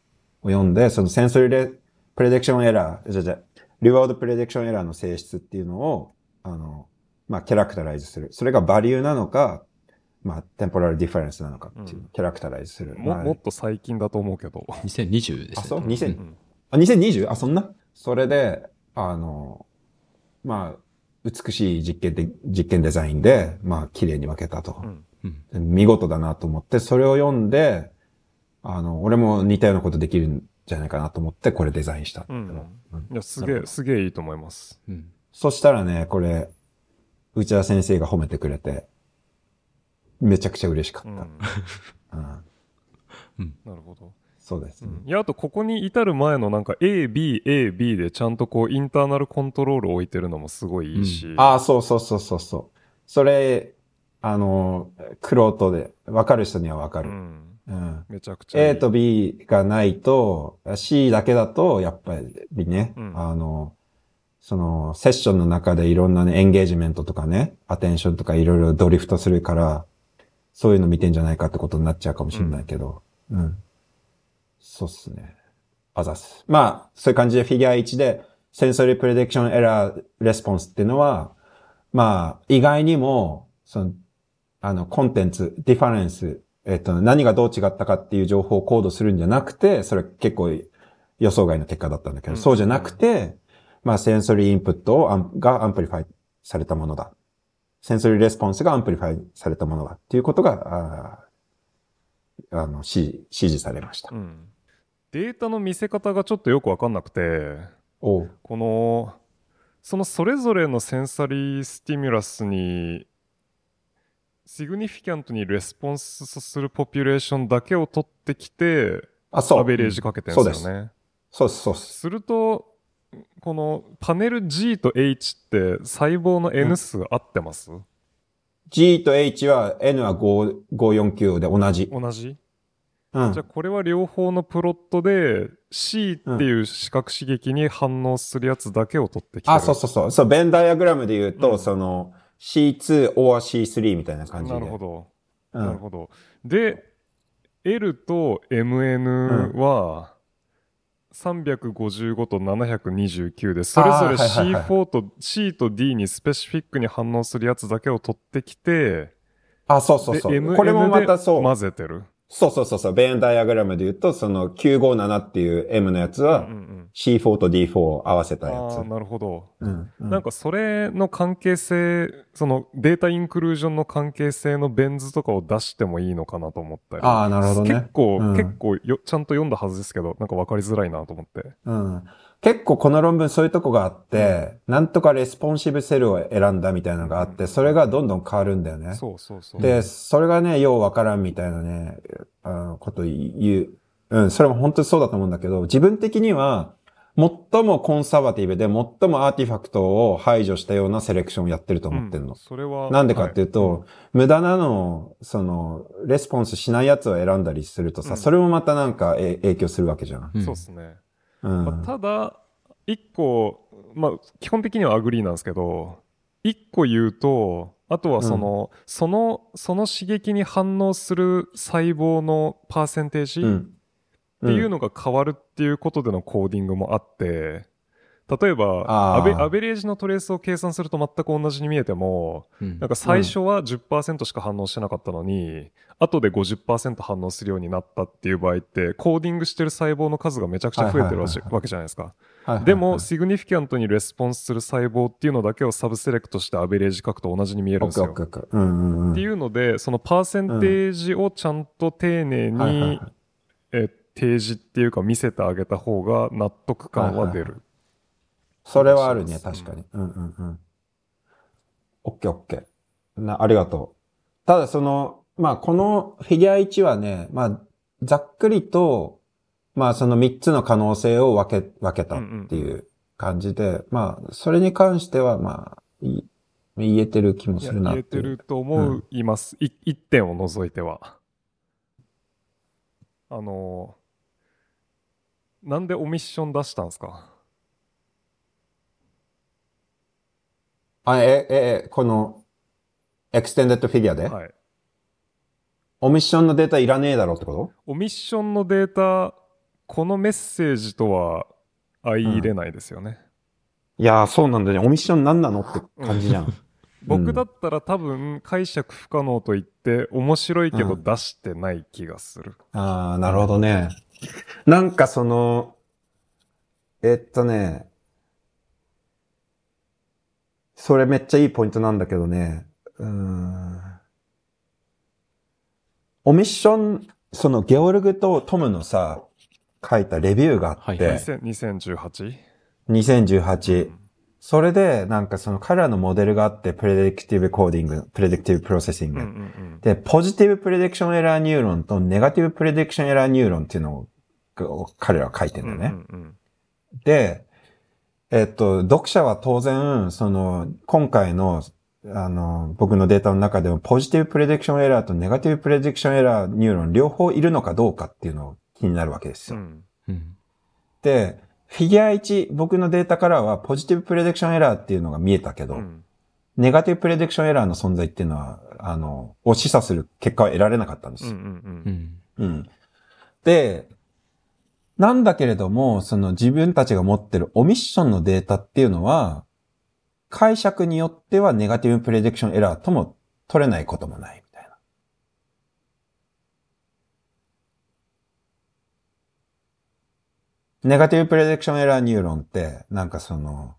を読んで、そのセンソリレ、プレディクションエラー、じゃじゃ、リワードプレディクションエラーの性質っていうのを、あの、まあ、キャラクタライズする。それがバリューなのか、まあ、テンポラルディファレンスなのかっていう、うんキャラクタライズする。もまあもっと最近だと思うけど。2020ですね。あ、そうう ?2000、んあ、2020? あ、そんな？それで、あの、まあ、美しい実験で、実験デザインで、まあ、綺麗に分けたと。うんうん。見事だなと思って、それを読んで、あの、俺も似たようなことできるんじゃないかなと思って、これデザインした。うんうんいや、すげえ、すげえいいと思います。うん。そしたらね、これ、内田先生が褒めてくれて、めちゃくちゃ嬉しかうんった。うんなるほど。そうです、いや、あとここに至る前のなんか A、B、A、B でちゃんとこうインターナルコントロールを置いてるのもすごいいいし。ああ、そうそうそうそうそう。それ、あの、クロートで、わかる人にはわかる。うん。うん。めちゃくちゃいい。A と B がないと、C だけだと、やっぱりね、うんあの、その、セッションの中でいろんなね、エンゲージメントとかね、アテンションとかいろいろドリフトするから、そういうの見てんじゃないかってことになっちゃうかもしれないけど、うん。そうっすね。あざっす。まあ、そういう感じでフィギュア1で、センソリープレディクションエラーレスポンスっていうのは、まあ、意外にも、その、あの、 content、difference、えっと、何がどう違ったかっていう情報をコードするんじゃなくて、それ結構予想外の結果だったんだけど、うんそうじゃなくて、まあ、 sensory input をアンが amplify されたものだ。 sensory response が amplify されたものだっていうことが、あーあの、支持されました。うん。データの見せ方がちょっとよくわかんなくて、この、そのそれぞれのセンサリースティミュラスに、シグニフィキャントにレスポンスするポピュレーションだけを取ってきて、あ、そう。アベレージかけてるんですよね。そうです、そうです。すると、このパネル G と H って細胞の N 数合ってます、G と H は N は5 549で同じ。同じ？うんじゃあ。これは両方のプロットで C っていう視覚刺激に反応するやつだけを取ってきてる。あ、そうそうそう。そう、ベンダイアグラムで言うと、うんその C2 or C3 みたいな感じで。なるほど。うん。なるほど。で、L と MN は、355と729で、それぞれあーはいはいはい C4 と C と D にスペシフィックに反応するやつだけを取ってきて、あ、そうそうそう。これもまたそう。混ぜてる？そうそうそうそう。ベンダイアグラムで言うと、その957っていう M のやつはうんうん C4 と D4 を合わせたやつああ、。なるほど。うんうんなんかそれの関係性、その data inclusion の関係性のベン図とかを出してもいいのかなと思ったり。ああ、なるほどね。結構、うん結構よ、ちゃんと読んだはずですけど、なんか分かりづらいなと思って。うん。結構この論文そういうとこがあって、なんとか responsive cell を選んだみたいなのがあって、それがどんどん変わるんだよね。そうそうそう。で、それがね、ようわからんみたいなね、あのこと言う。うん、それも本当にそうだと思うんだけど、自分的には、最も conservative で、最も artifact を排除したようなセレクションをやってると思ってるの。うんそれは。なんでかっていうと、はい無駄なのを、その、レスポンスしないやつを選んだりするとさ、うんそれもまたなんかえ影響するわけじゃん。うんそうですね。うん。まあただ、一個、まあ、基本的には agree なんですけど、一個言うと、あとはその、その、その刺激に反応する細胞のパーセンテージ、うん。っていうのが変わるっていうことでのコーディングもあって、例えばアベ、アベレージのトレースを計算すると全く同じに見えても、うん。なんか最初は10%しか反応してなかったのに、後で50%反応するようになったっていう場合って、コーディングしてる細胞の数がめちゃくちゃ増えてるわけじゃないですか。でも、 significant にレスポンスする細胞っていうのだけを subselect してアベレージ書くと同じに見えるんですよ。っていうので、そのパーセンテージをちゃんと丁寧に、え提示っていうか見せてあげた方が納得感は出る。それはあるね、うん確かに。うんうんうん。オッケーオッケー。な、ありがとう。ただその、まあこのフィギュア1はね、まあざっくりと、まあその3つの可能性を分け、分けたっていう感じで、まあそれに関してはまあ、い言えてる気もするな。言えてると思います。い一点を除いては。あの、なんで omission 出したんですか？あ、え、え、えこの、 extended figure で、はい。 omission のデータいらねえだろってこと？ omission のデータ、このメッセージとは相入れないですよね。いやー、そうなんだよね。オミッション何なのって感じじゃん。僕だったら多分解釈不可能と言って面白いけどうん出してない気がする。ああ、なるほどね。なんかその、えっとね、それめっちゃいいポイントなんだけどね、うーん。オミッション、そのゲオルグとトムのさ、書いたレビューがあって、はい2000 2018? 2018。それで、なんかその彼らのモデルがあって、 predictive coding、predictive processing。うんうんうんで、 positive prediction error neuron と negative prediction error neuron っていうのを彼らは書いてるうんんだよね。うんうんで、えっと、読者は当然、その、今回の、あの、僕のデータの中でも、 positive prediction error と negative prediction error neuron 両方いるのかどうかっていうのを気になるわけですよ。うんうん。で、フィギュア1、僕のデータからは、ポジティブプレディクションエラーっていうのが見えたけど、うんネガティブプレディクションエラーの存在っていうのは、あの、を示唆する結果は得られなかったんですよ。うんうんうん。うん。で、なんだけれども、その自分たちが持ってるオミッションのデータっていうのは、解釈によってはネガティブプレディクションエラーとも取れないこともないみたいな。negative prediction error neuron って、なんかその、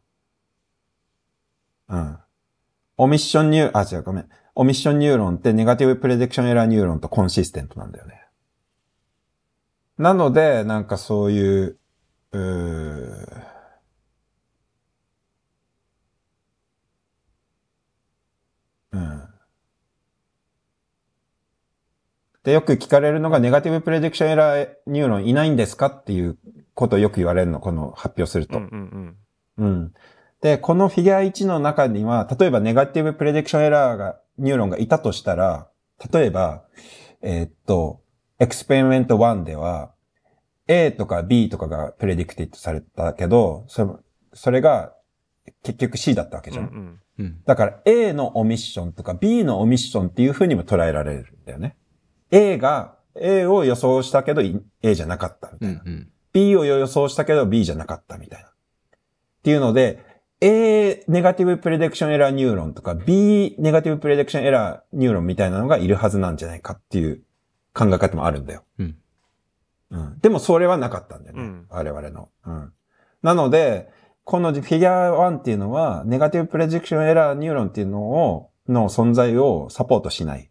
うん。 omission neu、あ、違う、ごめん。 omission neuron って negative prediction error neuron と consistent なんだよね。なので、なんかそういう、うーうん。で、よく聞かれるのが、 negative prediction error neuron いないんですかっていうことをよく言われるの、この発表すると。うんうんうん。で、このフィギュア1の中には、例えば negative prediction error が、 neuron がいたとしたら、例えば、えーっと、 experiment 1では、A とか B とかが predicted されたけど、それそれが結局 C だったわけうんじゃん。うんうん。だから A のオミッションとか B のオミッションっていう風にも捉えられるんだよね。A が A を予想したけどい A じゃなかったみたいな。うん。うん。B を予想したけど B じゃなかったみたいな。っていうので、A ネガティブプレディクションエラーニューロンとか B ネガティブプレディクションエラーニューロンみたいなのがいるはずなんじゃないかっていう考え方もあるんだよ。うん。うん。でもそれはなかったんだよね。うん我々の。うん。なので、このフィギュア1っていうのは、 negative prediction error neuron っていうのを、の存在をサポートしない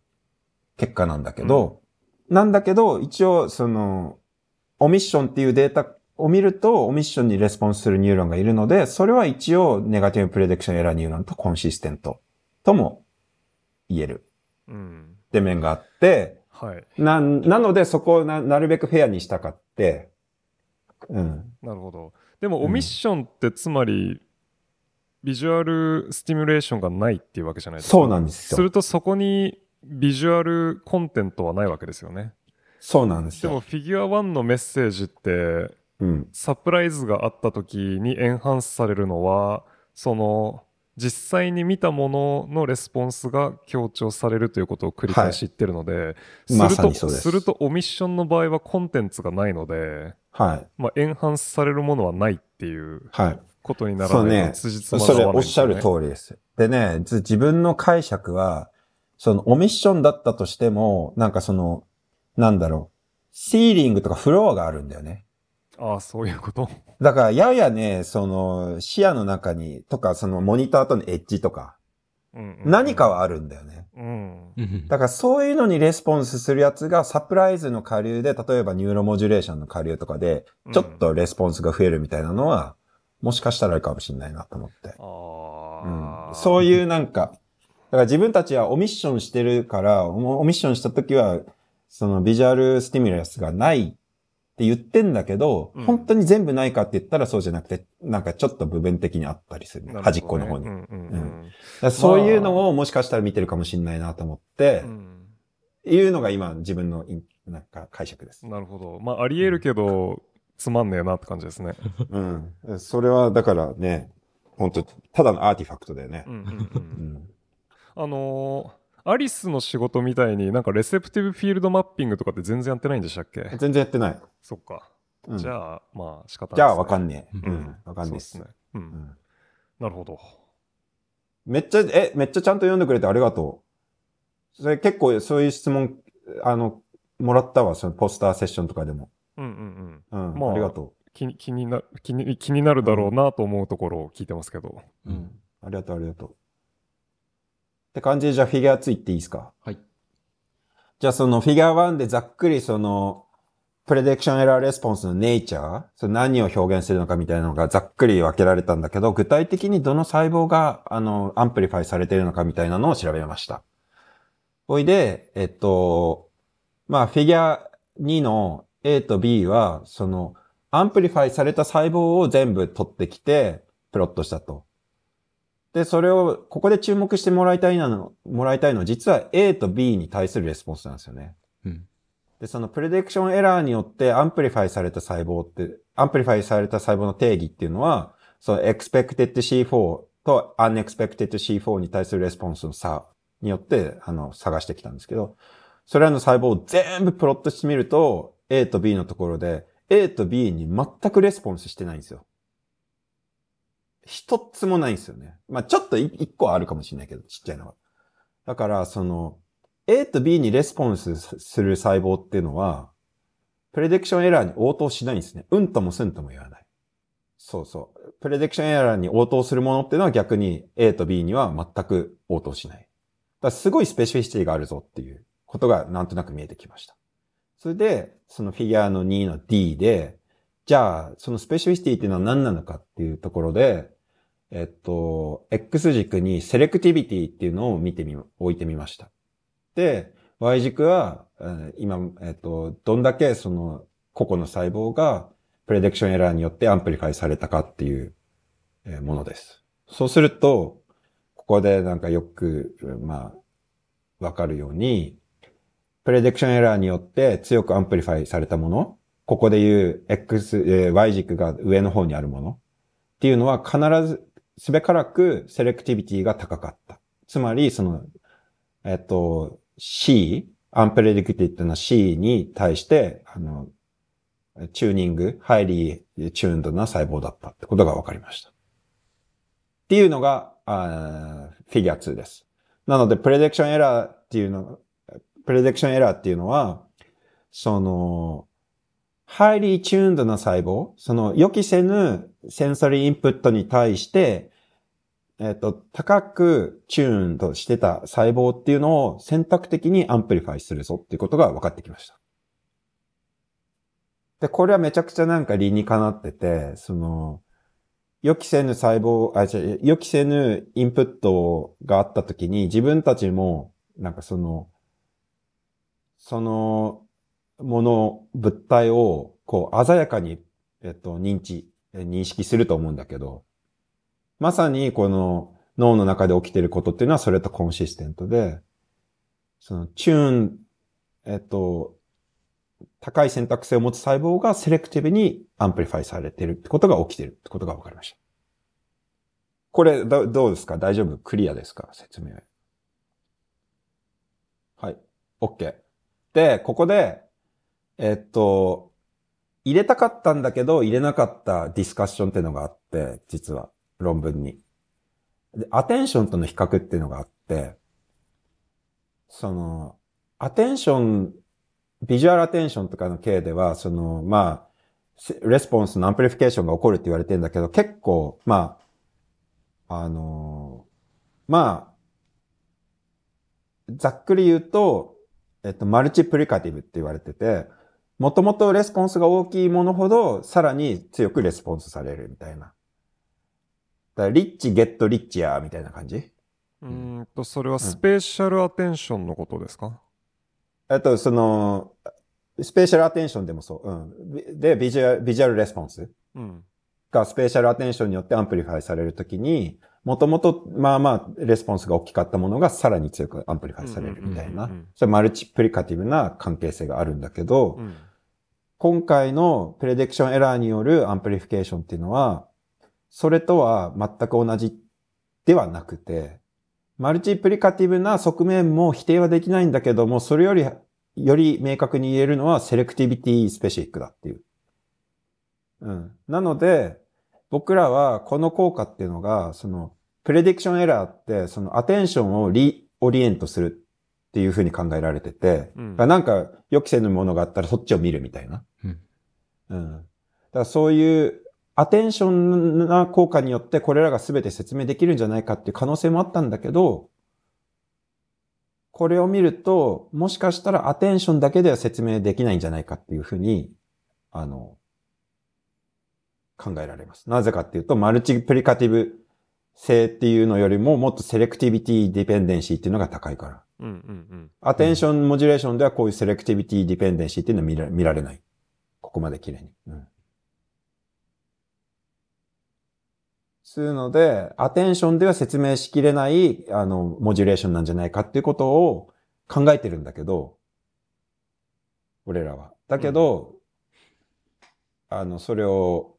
結果なんだけど、なんだけど、一応、その、 omission っていうデータを見ると、 omission に response する neuron がいるので、それは一応、 negative prediction error neuron と consistent とも言えるうんって面があって、はい。な、なのでそこをななるべくフェアにしたかって、うん。なるほど。でも、 omission ってつまり、 visual stimulation がないっていうわけじゃないですか。そうなんですよ。すると、そこに visual content はないわけですよね。そうなんですでも、よ。フィギュア1のメッセージって、うん。サプライズがあった時にエンハンスされるのは、その、実際に見たもののレスポンスが強調されるということを繰り返し言ってるので、ますると、さにそうですするとオミッションの場合はコンテンツがないので、はい。まあ、エンハンスされるものはないっていうはい。ことにならないと辻褄がそれおっしゃる通りです。でね、ず自分の解釈は、その omission だったとしても、なんかその、なんだろう、 ceiling とか floor があるんだよね。ああ、そういうこと？だから、ややね、その、視野の中に、とか、そのモニターとのエッジとか、うんうん何かはあるんだよね。うん。うんだからそういうのに response するやつが surprise の下流で、例えば neuromodulation の下流とかで、ちょっと response が増えるみたいなのは、もしかしたらあるかもしれないなと思って。ああ、うん、そういうなんか、だから自分たちは omission してるから、オ omission した時は、そのビジュアルスティミュラスがないって言ってんだけど、うん本当に全部ないかって言ったらそうじゃなくて、なんかちょっと部分的にあったりする、ね端っこの方に。だかうんうんうんらそういうのをもしかしたら見てるかもしれないなと思ってう、んいうのが今自分のなんか解釈です。なるほど。まあ、あり得るけど、つまんねえなって感じですね。うん。それはだからね、本当ただのアーティファクトだよねう。んうんううんん。あのーアリスの仕事みたいになんかレセプティブフィールドマッピングとかって全然やってないんでしたっけ？全然やってない。そっか。うんじゃあ、まあ仕方ないです、ね。じゃあわかんねえ。ううんん。わかんねえっすそうね。うん。うんなるほど。めっちゃ、え、めっちゃちゃんと読んでくれてありがとう。それ結構そういう質問、あの、もらったわ、そのポスターセッションとかでも。うんうんうん。うん、まあありがと気に気にな気に気になるだろうなと思うところを聞いてますけど。う。うん。ありがとう、ありがとう。って感じで、じゃあフィギュア2いっていいですか？はい。じゃあそのフィギュア1でざっくりその、 prediction error response の nature、その何を表現するのかみたいなのがざっくり分けられたんだけど、具体的にどの細胞が、あの、 amplify されているのかみたいなのを調べました。おいで、えっと、まあ、フィギュア2の A と B は、その、amplify された細胞を全部取ってきて、 plot したと。で、それを、ここで注目してもらいたいなの、もらいたいのは、実は A と B に対する response なんですよね。うん。で、その prediction error によって amplify された細胞って、 amplify された細胞の定義っていうのは、その expected C4 と unexpected C4 に対する response の差によって、あの、探してきたんですけど、それらの細胞を全部プロットしてみると、A と B のところで、A と B に全くレスポンスしてないんですよ。一つもないんですよね。まあちょっと一個あるかもしれないけど、ちっちゃいのは。だから、その、A と B にレスポンスする細胞っていうのは、プレディクションエラーに応答しないんですね。うんともすんとも言わない。そうそう。プレディクションエラーに応答するものっていうのは逆に A と B には全く応答しない。だからすごい specificity があるぞっていうことがなんとなく見えてきました。それで、そのフィギュアの2の D で、じゃあ、その specificity っていうのは何なのかっていうところで、えっと、X 軸に selectivity っていうのを見てみ、置いてみました。で、Y 軸は、今、えっと、どんだけその個々の細胞が prediction error によって amplify されたかっていうものです。そうすると、ここでなんかよく、まあ、わかるように、プレデクションエラーによって強くアンプリファイされたもの、ここで言う X、Y 軸が上の方にあるものっていうのは必ず、すべからく selectivity が高かった。つまり、その、えっと、C、 unpredicted っていうのは C に対して、あの、tuning、highly tuned な細胞だったってことが分かりました。っていうのが、あフィギュア2です。なので、 prediction error っていうの、 prediction error っていうのは、その、 highly tuned な細胞、その予期せぬ sensory input に対して、えっ、と、高く tune としてた細胞っていうのを選択的に amplify するぞっていうことが分かってきました。で、これはめちゃくちゃなんか理にかなってて、その、予期せぬ細胞、あ、違う予期せぬインプットがあった時に自分たちも、なんかその、そのもの、物体を、こう、鮮やかに、えっと、認知、認識すると思うんだけど、まさにこの脳の中で起きてることっていうのはそれとコンシステントで、その tune、えっと、高い選択性を持つ細胞が selective に amplify されてるってことが起きてるってことが分かりました。これ、どどうですか？大丈夫？クリアですか？説明。はい。OK。で、ここで、えっと、入れたかったんだけど、入れなかったディスカッションっていうのがあって、実は、論文に。で、 attention との比較っていうのがあって、その、 attention、visual attention とかの系では、その、まあ、レスポンスの amplification が起こるって言われてんだけど、結構、まあ、あのまあ、ざっくり言うと、えっと、 multiplicative って言われてて、もともとレスポンスが大きいものほど、さらに強くレスポンスされるみたいな。だから、 rich、get、richer、みたいな感じ？うーんと、それは spatial attention のことですか、あと、その、 spatial attention でもそう。うん。で、 visual、visual response うん。が spatial attention によって amplify されるときに、もともと、まあまあ、レスポンスが大きかったものがさらに強く amplify されるみたいな。それ multiplicative な関係性があるんだけど、うん。今回の prediction error による amplification っていうのは、それとは全く同じではなくて、マルチプリカティブな側面も否定はできないんだけども、それより、より明確に言えるのはセレクティビティスペシフィックだっていう。うん。なので、僕らはこの効果っていうのが、その、プレディクションエラーって、そのアテンションをリオリエントするっていうふうに考えられてて、うんなんか予期せぬものがあったらそっちを見るみたいな。うん。うん。だからそういう attention な効果によってこれらが全て説明できるんじゃないかっていう可能性もあったんだけど、これを見ると、もしかしたら attention だけでは説明できないんじゃないかっていうふうに、あの、考えられます。なぜかっていうと、 multiplicative 性っていうのよりももっと selectivity dependency っていうのが高いから。うんうんうん。 attention modulation ではこういう selectivity dependency っていうのは見ら見られない。ここまで綺麗に。うん。するので、アテンションでは説明しきれない、あの、モジュレーションなんじゃないかっていうことを考えてるんだけど、俺らは。だけど、あの、それを、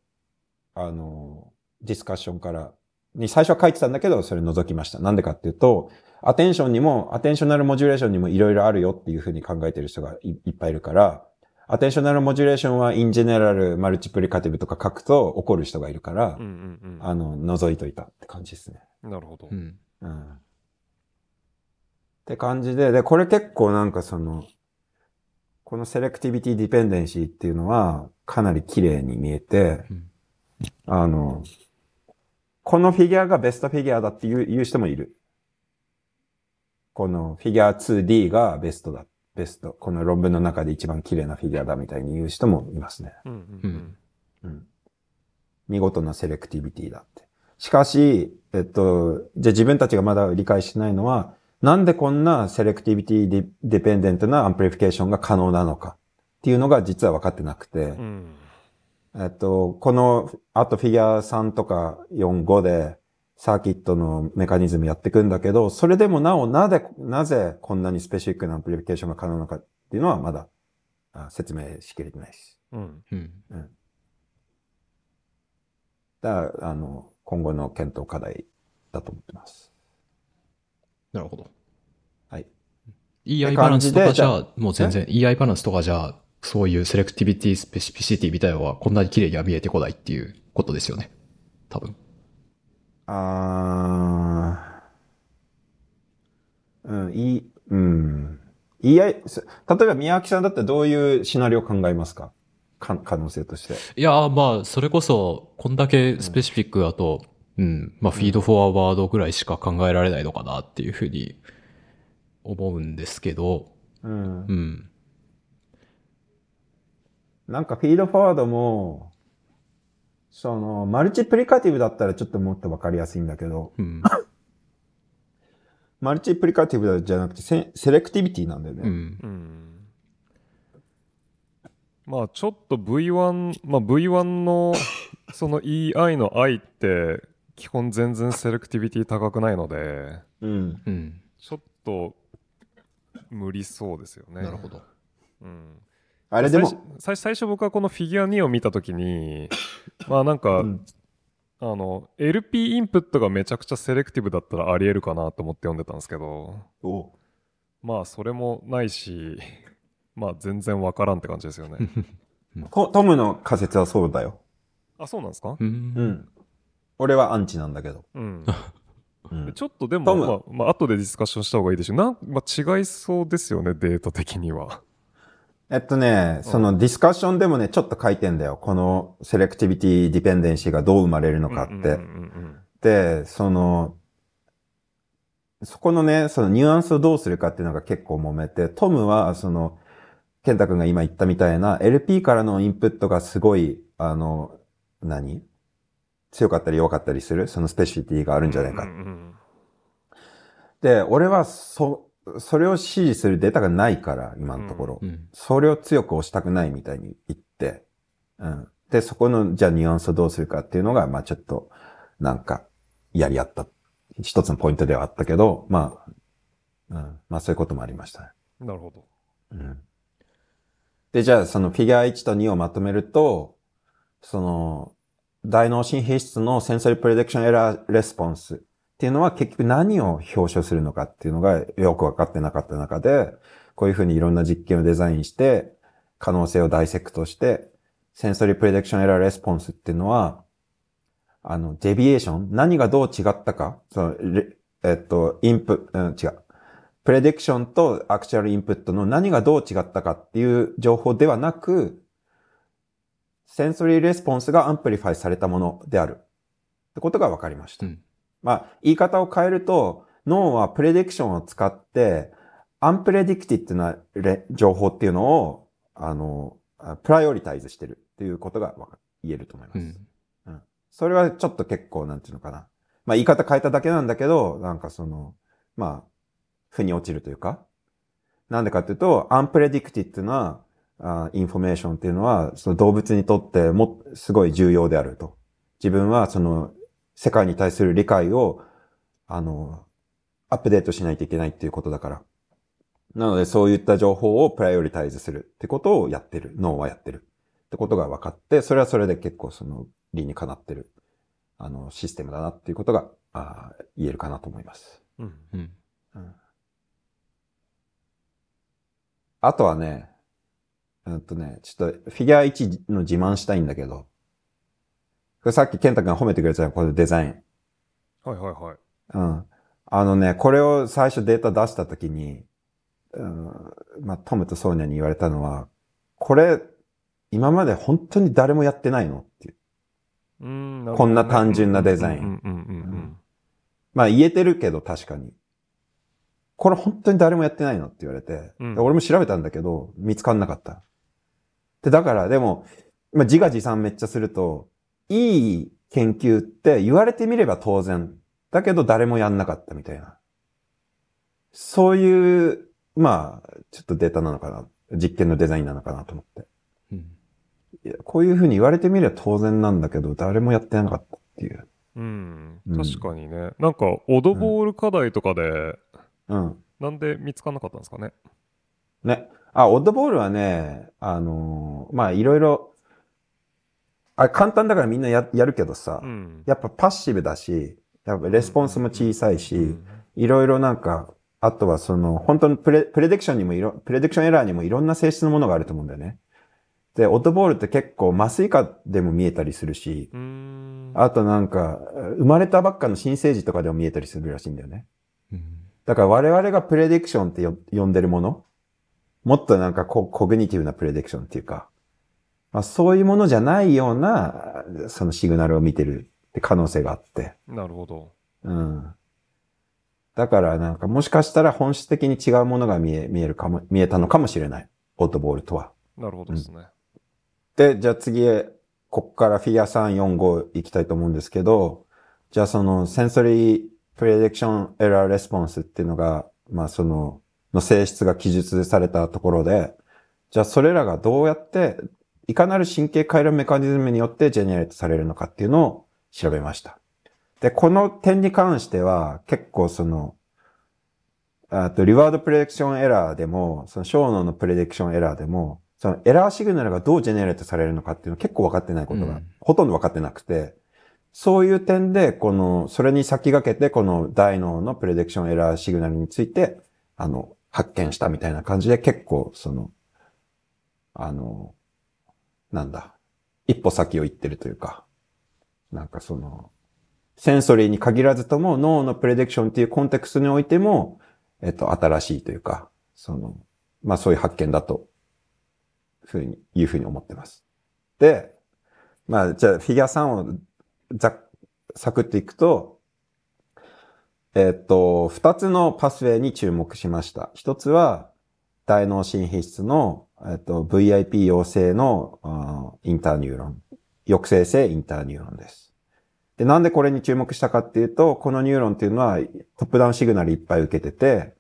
あの、ディスカッションから、に最初は書いてたんだけど、それ除きました。なんでかっていうと、アテンションにも、アテンショナルモジュレーションにもいろいろあるよっていうふうに考えてる人がいいっぱいいるから、アテンショナルモジュレーションはインジェネラル、マルチプリカティブとか書くと怒る人がいるからうん、うんあの、除いといたって感じですね。うん。なるほどう。ん。うん。って感じで、で、これ結構なんかその、このセレクティビティディペンデンシーっていうのはかなり綺麗に見えて、うんあの、このフィギュアがベストフィギュアだっていう言う人もいる。このフィギュア 2D がベストだ。ベスト。この論文の中で一番綺麗なフィギュアだみたいに言う人もいますね。うんうんうん。見事な selectivity だって。しかし、えっと、じゃあ自分たちがまだ理解してないのは、なんでこんな selectivity de-dependent な amplification が可能なのかっていうのが実は分かってなくて、うん。うん。えっと、この、あとフィギュア3とか4、5で、サーキットのメカニズムやっていくんだけど、それでもなお、なぜ、なぜこんなに specific な amplification が可能なのかっていうのはまだあ説明しきれてないし。うん。うん。だから、あの、今後の検討課題だと思ってます。なるほど。はい。EI バランスとかじゃもう全然 EI バランスとかじゃあ、そういう selectivity specificity みたいなのはこんなに綺麗には見えてこないっていうことですよね。多分。あー、うん、いい、うん。EI、す例えば宮脇さんだったらどういうシナリオを考えますか？か可能性として。いやー、まあ、それこそ、こんだけスペシフィックだと、うん、まあ、フィードフォアワードぐらいしか考えられないのかなっていうふうに思うんですけど、うんう。ん。なんかフィードフォワードも、その、マルチプリカティブだったらちょっともっとわかりやすいんだけど、うん。マルチプリカティブじゃなくてセセレクティビティなんだよね。うん。うん。まあちょっと V1、まあ V1 のその EI の I って基本全然セレクティビティ高くないので、うん。うん。ちょっと無理そうですよね。なるほど。うん。あれでも最、初最最初僕はこのフィギュア2を見たときに、まあなんか、うんあの、LP インプットがめちゃくちゃセレクティブだったらあり得るかなと思って読んでたんですけど、おまあそれもないし、まあ全然わからんって感じですよね。トトムの仮説はそうだよ。あ、そうなんですか？う。うんん。俺はアンチなんだけど。うん。うん。ちょっとでも、まあ、まあ、後でディスカッションした方がいいでしょ。なん、まあ、違いそうですよね、データ的には。えっとね、そのディスカッションでもね、ちょっと書いてんだよ。このセレクティビティディペンデンシーがどう生まれるのかって。うんうんうんで、その、そこのね、そのニュアンスをどうするかっていうのが結構揉めて、トムは、その、ケンタ君が今言ったみたいな、LP からのインプットがすごい、あの、何？強かったり弱かったりする、そのスペシフィティがあるんじゃないか。うんうんで、俺は、そ、それを支持するデータがないから、今のところ。うん。それを強く押したくないみたいに言って、うん。で、そこの、じゃあニュアンスをどうするかっていうのが、まあちょっと、なんか、やり合った、一つのポイントではあったけど、まあ、うん。まあそういうこともありましたね。なるほど。うん。で、じゃあそのフィギュア1と2をまとめると、その、大脳新皮質の sensory prediction error response っていうのは結局何を表象するのかっていうのがよくわかってなかった中で、こういうふうにいろんな実験をデザインして、可能性を dissect して、 sensory prediction error response っていうのは、あの、 deviation 何がどう違ったかその、えっと、インプ、うん、違う。prediction と actual input の何がどう違ったかっていう情報ではなく、 sensory response が amplify されたものである。ってことが分かりました。うんまあ、言い方を変えると、脳は prediction を使って、 unpredicted なレ情報っていうのを、あの、あ prioritize してるっていうことが言えると思います。うん。それはちょっと結構、なんていうのかな。まあ言い方変えただけなんだけど、なんかその、まあ、腑に落ちるというか。なんでかっていうと、 unpredicted なあインフォメーションっていうのは、その動物にとってもすごい重要であると。自分はその世界に対する理解を、あの、アップデートしないといけないっていうことだから。なのでそういった情報を prioritize するってことをやってる。脳はやってる。ってことが分かって、それはそれで結構その理にかなってる、あの、システムだなっていうことが、あー言えるかなと思います。うん。うん。あとはね、うんとね、ちょっとフィギュア1の自慢したいんだけど、これさっき健太君が褒めてくれたよこのデザイン。はいはいはい。うん。あのね、これを最初データ出したときに、うん、まあ、トムとソーニャに言われたのは、これ、今まで本当に誰もやってないのっていう。うーん、こんな単純なデザインまあ言えてるけど確かに。これ本当に誰もやってないのって言われて、うんで俺も調べたんだけど、見つかんなかった。で、だからでも、まあ自画自賛めっちゃすると、いい研究って言われてみれば当然。だけど誰もやんなかったみたいな。そういう、まあ、ちょっとデータなのかな。実験のデザインなのかなと思って。うん。いやこういうふうに言われてみれば当然なんだけど、誰もやってなかったっていう。うん。うん確かにね。なんか、オドボール課題とかで、うん。なんで見つかんなかったんですかね？ね。あ、オッドボールはね、あのーまあ、いろいろ、あ、簡単だからみんなややるけどさ、うん。やっぱパッシブだし、やっぱレスポンスも小さいし、うんいろいろなんか、あとはその、本当にプレ、プレディクションにもいろ、プレディクションエラーにもいろんな性質のものがあると思うんだよね。で、オッドボールって結構麻酔科でも見えたりするし。あとなんか、生まれたばっかの新生児とかでも見えたりするらしいんだよね。うん。だから我々がプレディクションってよ呼んでるものもっとなんかココグニティブなプレディクションっていうか、まあ、そういうものじゃないような、そのシグナルを見てるって可能性があって。なるほど。うん。だからなんかもしかしたら本質的に違うものが見え、見えるかも、見えたのかもしれない。オートボールとは。なるほどですね。で、じゃあ次へ、ここからフィギュア3、4、5行きたいと思うんですけど、じゃあそのセンソリープレディクションエラーレスポンスっていうのが、まあその、の性質が記述されたところで、じゃあそれらがどうやって、いかなる神経回路メカニズムによってジェネレートされるのかっていうのを調べました。で、この点に関しては結構その、あと、リワードプレディクションエラーでも、その小脳のプレディクションエラーでも、そのエラーシグナルがどうジェネレートされるのかっていうの結構分かってないことが、うんほとんど分かってなくて、そういう点で、この、それに先駆けて、この大脳のプレディクションエラーシグナルについて、あの、発見したみたいな感じで、結構、その、あの、なんだ、一歩先を行ってるというか、なんかその、センソリーに限らずとも脳のプレディクションっていうコンテクストにおいても、えっと、新しいというか、その、まあそういう発見だと、ふうに、いうふうに思ってます。で、まあじゃあフィギュア3をざサクっていくと、えっと、二つのパスウェイに注目しました。一つは、大脳新皮質の、えっと、VIP 陽性の interneuron。抑制性 interneuron です。で、なんでこれに注目したかっていうと、このニューロンっていうのはトップダウンシグナルいっぱい受けてて、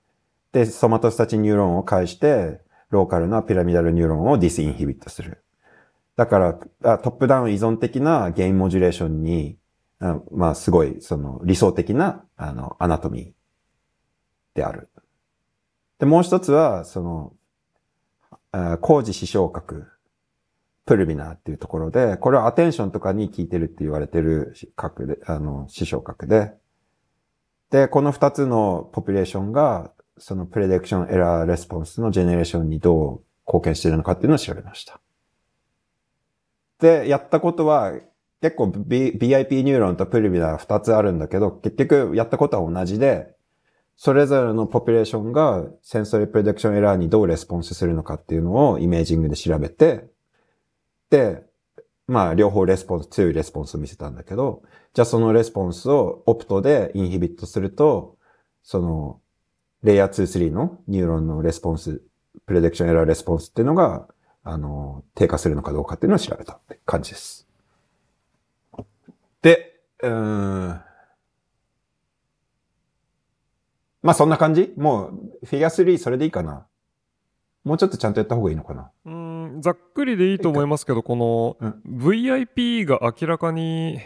で、ソマトスタチンニューロンを介して、ローカルな pyramidal neuron を disinhibit する。だから、トップダウン依存的な gain modulation に、あまあ、すごい、その、理想的な、あの、 anatomyである。で、もう一つは、その、高次視床核。 pulvinar っていうところで、これは attention とかに効いてるって言われてる核で、あの、視床核で、で、この二つの population が、その prediction error response の generation にどう貢献しているのかっていうのを調べました。で、やったことは、結構、B、BIP ニューロンとプルビナー二つあるんだけど、結局やったことは同じで、それぞれの population が sensory prediction error にどうレスポンスするのかっていうのをイメージングで調べて、で、まあ、両方レスポンス、強いレスポンスを見せたんだけど、じゃあそのレスポンスを opto で inhibit すると、その、レイヤー2、3のニューロンのレスポンス、 prediction error response っていうのが、あの、低下するのかどうかっていうのを調べたって感じです。で、うん。まあそんな感じ？もう、フィギュア3それでいいかな？もうちょっとちゃんとやった方がいいのかな？うん、ざっくりでいいと思いますけど、この VIP が明らかに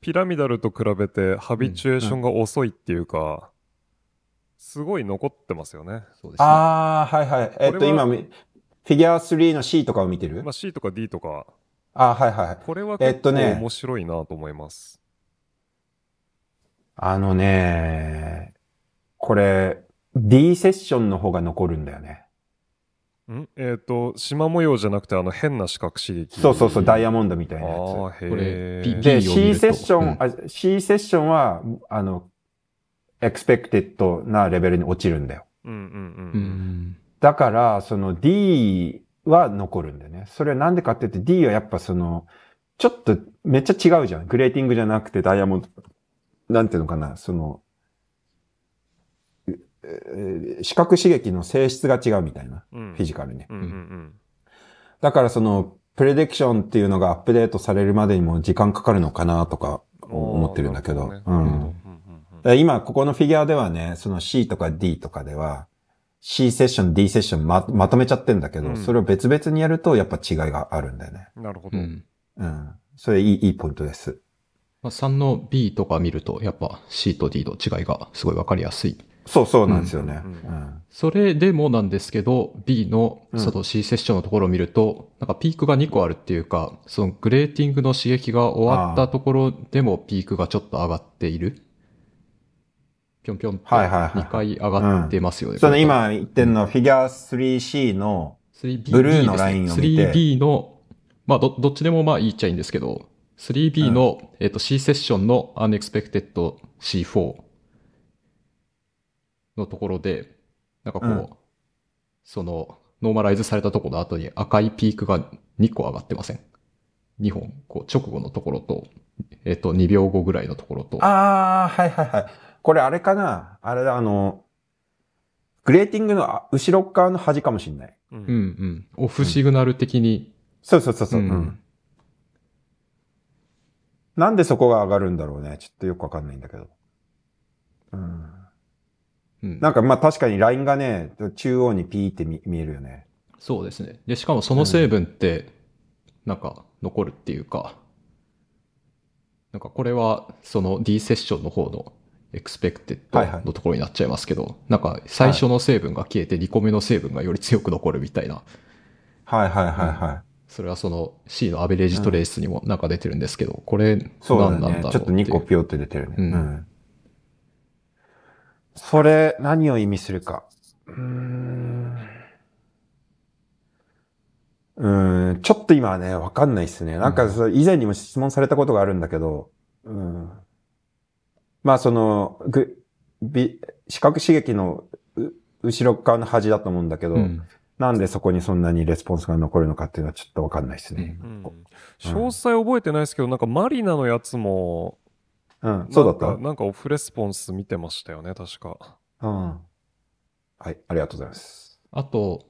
ピラミダルと比べてハビチュエーションが遅いっていうか、すごい残ってますよね。そうですね。ああ、はいはい。えっと、今、フィギュア3の C とかを見てる？まあ C とか D とか。あはいはい。これは結構面白いなと思います。あのね、これ、D セッションの方が残るんだよね。ん？えっ、ー、と、縞模様じゃなくてあの変な四角刺激。そうそうそう、ダイヤモンドみたいなやつ。あへこれ、で、C セッション、うん、あ C セッションは、あの、 expected なレベルに落ちるんだよ。うんうんうん。だから、その D は残るんだよね。それはなんでかって言って D はやっぱその、ちょっとめっちゃ違うじゃん。グレーティングじゃなくてダイヤモンド、なんていうのかな、その、視覚刺激の性質が違うみたいな。うん、フィジカルに、だからその、プレディクションっていうのがアップデートされるまでにも時間かかるのかなとか思ってるんだけど。ね、うん。今、ここのフィギュアではね、その C とか D とかでは、C セッション、D セッションままとめちゃってんだけど、うん、それを別々にやるとやっぱ違いがあるんだよね。なるほど。うん。うん。それいい、いいポイントです。まあ、3の B とか見ると、やっぱ C と D の違いがすごいわかりやすいそうそうなんですよね。それでもなんですけど、B のその C セッションのところを見ると、なんかピークが2個あるっていうか、そのグレーティングの刺激が終わったところでもピークがちょっと上がっている。ぴょんぴょんと2回上がってますよね。その今言ってんの、フィギュア 3C のブルーのラインを見て。3B の、まあど、どっちでもまあ言っちゃいいんですけど、3B の、えっと C セッションの Unexpected C4。のところで、なんかこう、うん、その、ノーマライズされたところの後に赤いピークが2個上がってません ?2 本、こう、直後のところと、えっ、と、2秒後ぐらいのところと。ああ、はいはいはい。これあれかな？あれだ、あの、グレーティングの後ろ側の端かもしんない。うんうん。オフシグナル的に。そうそうそうそう。うん。なんでそこが上がるんだろうね。ちょっとよくわかんないんだけど。うん。なんかまあ確かにラインがね、中央にピーって見えるよね。そうですね。で、しかもその成分って、なんか残るっていうか、うん、なんかこれはその D セッションの方のexpected のところになっちゃいますけど、はいはい、なんか最初の成分が消えて2個目の成分がより強く残るみたいな。はいはいはいはい。うん、それはその C の average trace にもなんか出てるんですけど、これ何なんだろう、ね、ちょっと2個ピョって出てるね。うん、うんそれ、何を意味するか。うん。うん、ちょっと今はね、わかんないっすね。なんか、以前にも質問されたことがあるんだけど、うん。まあ、その、ぐ、び、視覚刺激の後ろ側の端だと思うんだけど、うん、なんでそこにそんなにレスポンスが残るのかっていうのはちょっとわかんないですね。うん、詳細覚えてないですけど、なんかマリナのやつも、うん、そうだった？なんかオフレスポンス見てましたよね、確か。うん。はい、ありがとうございます。あと、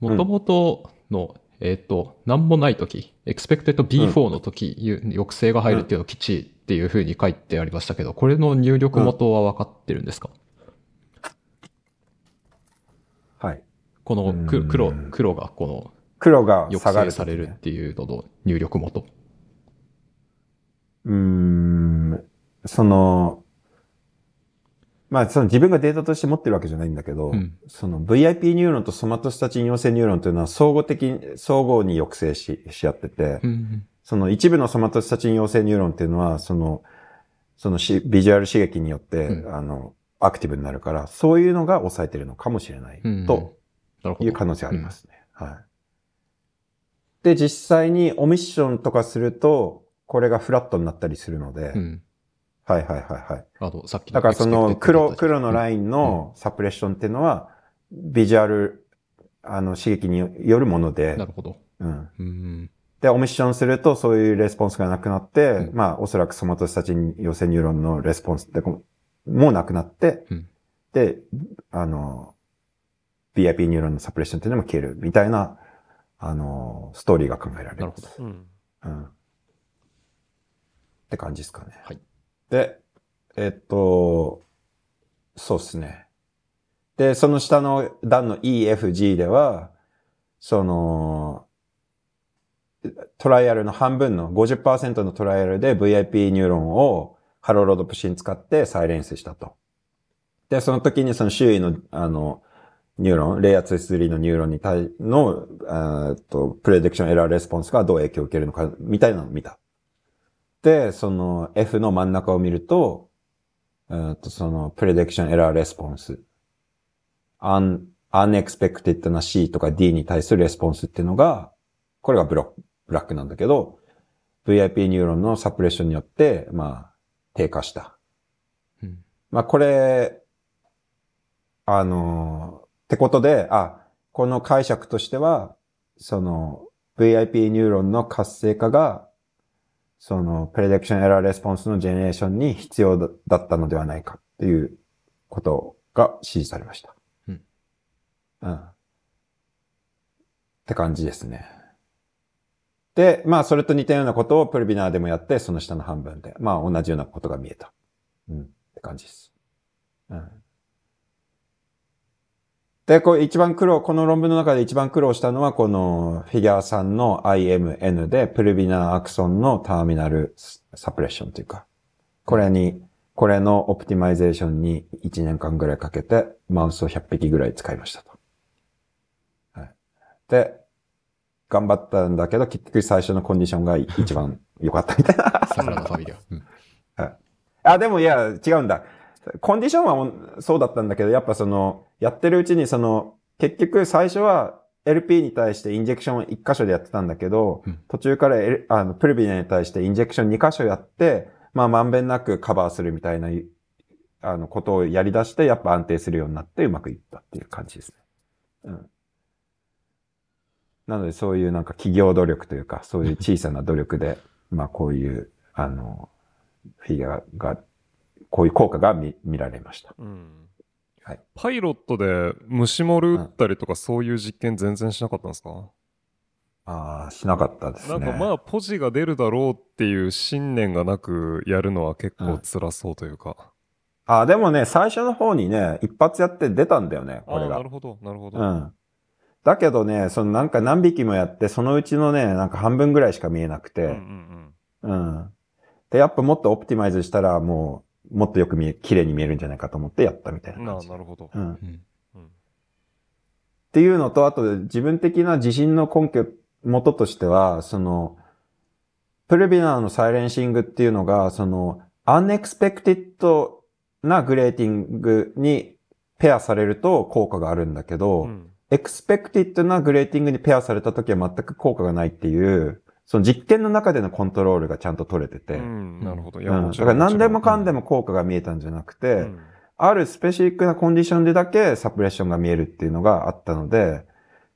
もともとの、うん、えっ、ー、と、なんもないとき、expected B4 のとき、うん、抑制が入るっていうのを基地っていうふうに書いてありましたけど、これの入力元は分かってるんですか、はい。この黒、黒がこの、黒が抑制されるっていうのの入力元。うん、その、まあ、その自分がデータとして持ってるわけじゃないんだけど、うん、その VIP ニューロンとソマトスタチン陽性ニューロンというのは相互的に、相互に抑制し、し合ってて、うん、その一部のソマトスタチン陽性ニューロンっていうのは、その、そのしビジュアル刺激によって、うん、あの、アクティブになるから、そういうのが抑えてるのかもしれないという可能性ありますね。はい。で、実際に omission とかすると、これがフラットになったりするので、はいはいはいはい。あと、さっきだからその黒、黒のラインの suppression っていうのは、ビジュアル、あの、刺激によるもので。なるほど。うん。うんで、 omission するとそういうレスポンスがなくなって、うん、まあ、おそらくソマトスタチン陽性ニューロンのレスポンスってもうなくなって、うん、で、あの、BIP ニューロンのサプレッションっていうのも消えるみたいな、あの、ストーリーが考えられる。なるほど。うん。うん。って感じですかね。はい。で、えっと、そうですね。で、その下の段の EFG では、その、トライアルの半分の50%のトライアルで VIP ニューロンを halorhodopsin 使って silence したと。で、その時にその周囲の、あの、ニューロン、レイヤー2、3のニューロンに対の、えっと、 prediction error response がどう影響を受けるのか、みたいなのを見た。で、その F の真ん中を見ると、えっと、そのプレディクションエラーレスポンス、un, unexpected な C とか D に対するレスポンスっていうのが、これがブロック、ブラックなんだけど、VIP ニューロンの suppression によって、まあ、低下した。うん、まあ、これ、あの、ってことで、あ、この解釈としては、その VIP ニューロンの活性化が、その prediction error response の generation に必要だったのではないかっていうことが支持されました。うん。うん。って感じですね。で、まあ、それと似たようなことをプルビナーでもやって、その下の半分で、まあ、同じようなことが見えた。うん、って感じです。うん。で、これ一番苦労、この論文の中で一番苦労したのは、このフィギュア3の IMN で、プルビナーアクソンのターミナルサプレッションというか、これに、これのオプティマイゼーションに1年間ぐらいかけて、マウスを100匹ぐらい使いましたと。はい。で、頑張ったんだけど、結局最初のコンディションが一番良かったみたいな。サフラのファミリア。うん、はい。あ、でもいや、違うんだ。コンディションはそうだったんだけど、やっぱその、やってるうちにその、結局最初は LP に対してインジェクション1箇所でやってたんだけど、うん、途中から、L、あのプルビナに対してインジェクション2箇所やって、まあまんべんなくカバーするみたいな、あの、ことをやり出して、やっぱ安定するようになってうまくいったっていう感じですね。うん。なのでそういうなんか企業努力というか、そういう小さな努力で、まあこういう、あの、フィギュアが、こういう効果が見見られました。うんはい、パイロットで虫モル打ったりとか、そういう実験全然しなかったんですか？ああ、しなかったですね。なんかまあ、ポジが出るだろうっていう信念がなくやるのは結構辛そうというか。うん、ああ、でもね、最初の方にね、一発やって出たんだよね、これが。なるほど、なるほど。うん。だけどね、そのなんか何匹もやって、そのうちのね、なんか半分ぐらいしか見えなくて、うん、うん、うん。で、やっぱもっと optimize したら、もう、もっとよく見え、綺麗に見えるんじゃないかと思ってやったみたいな感じ。なるほど。うん。うん、っていうのと、あと自分的な自信の根拠、元としては、その、 pulvinar の silencing っていうのが、その、 unexpectedなグレーティングにペアされると効果があるんだけど、うん expected なグレーティングにペアされた時は全く効果がないっていう、その実験の中でのコントロールがちゃんと取れてて。うん、なるほど。いや、うん、だから何でもかんでも効果が見えたんじゃなくて、うん、あるスペシフィックなコンディションでだけサプレッションが見えるっていうのがあったので、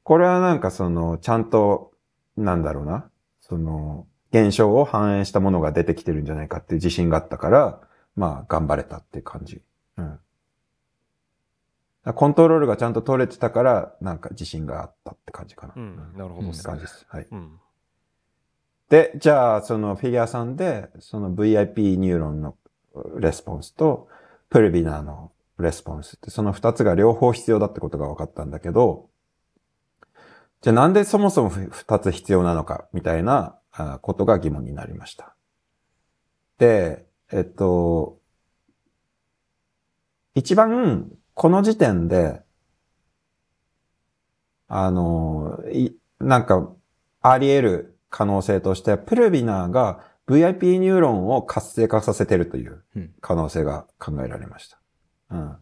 これはなんかその、ちゃんと、なんだろうな、その、現象を反映したものが出てきてるんじゃないかっていう自信があったから、まあ、頑張れたっていう感じ。うん。コントロールがちゃんと取れてたから、なんか自信があったって感じかな。うん、なるほど、って感じです。はい。うん、で、じゃあ、そのフィギュアさんで、その VIP ニューロンのレスポンスと、 pulvinar のレスポンスって、その二つが両方必要だってことが分かったんだけど、じゃあなんでそもそも二つ必要なのか、みたいなことが疑問になりました。で、えっと、一番この時点で、あの、い、なんか、あり得る可能性として、 pulvinar が VIP ニューロンを活性化させてるという可能性が考えられました。うん。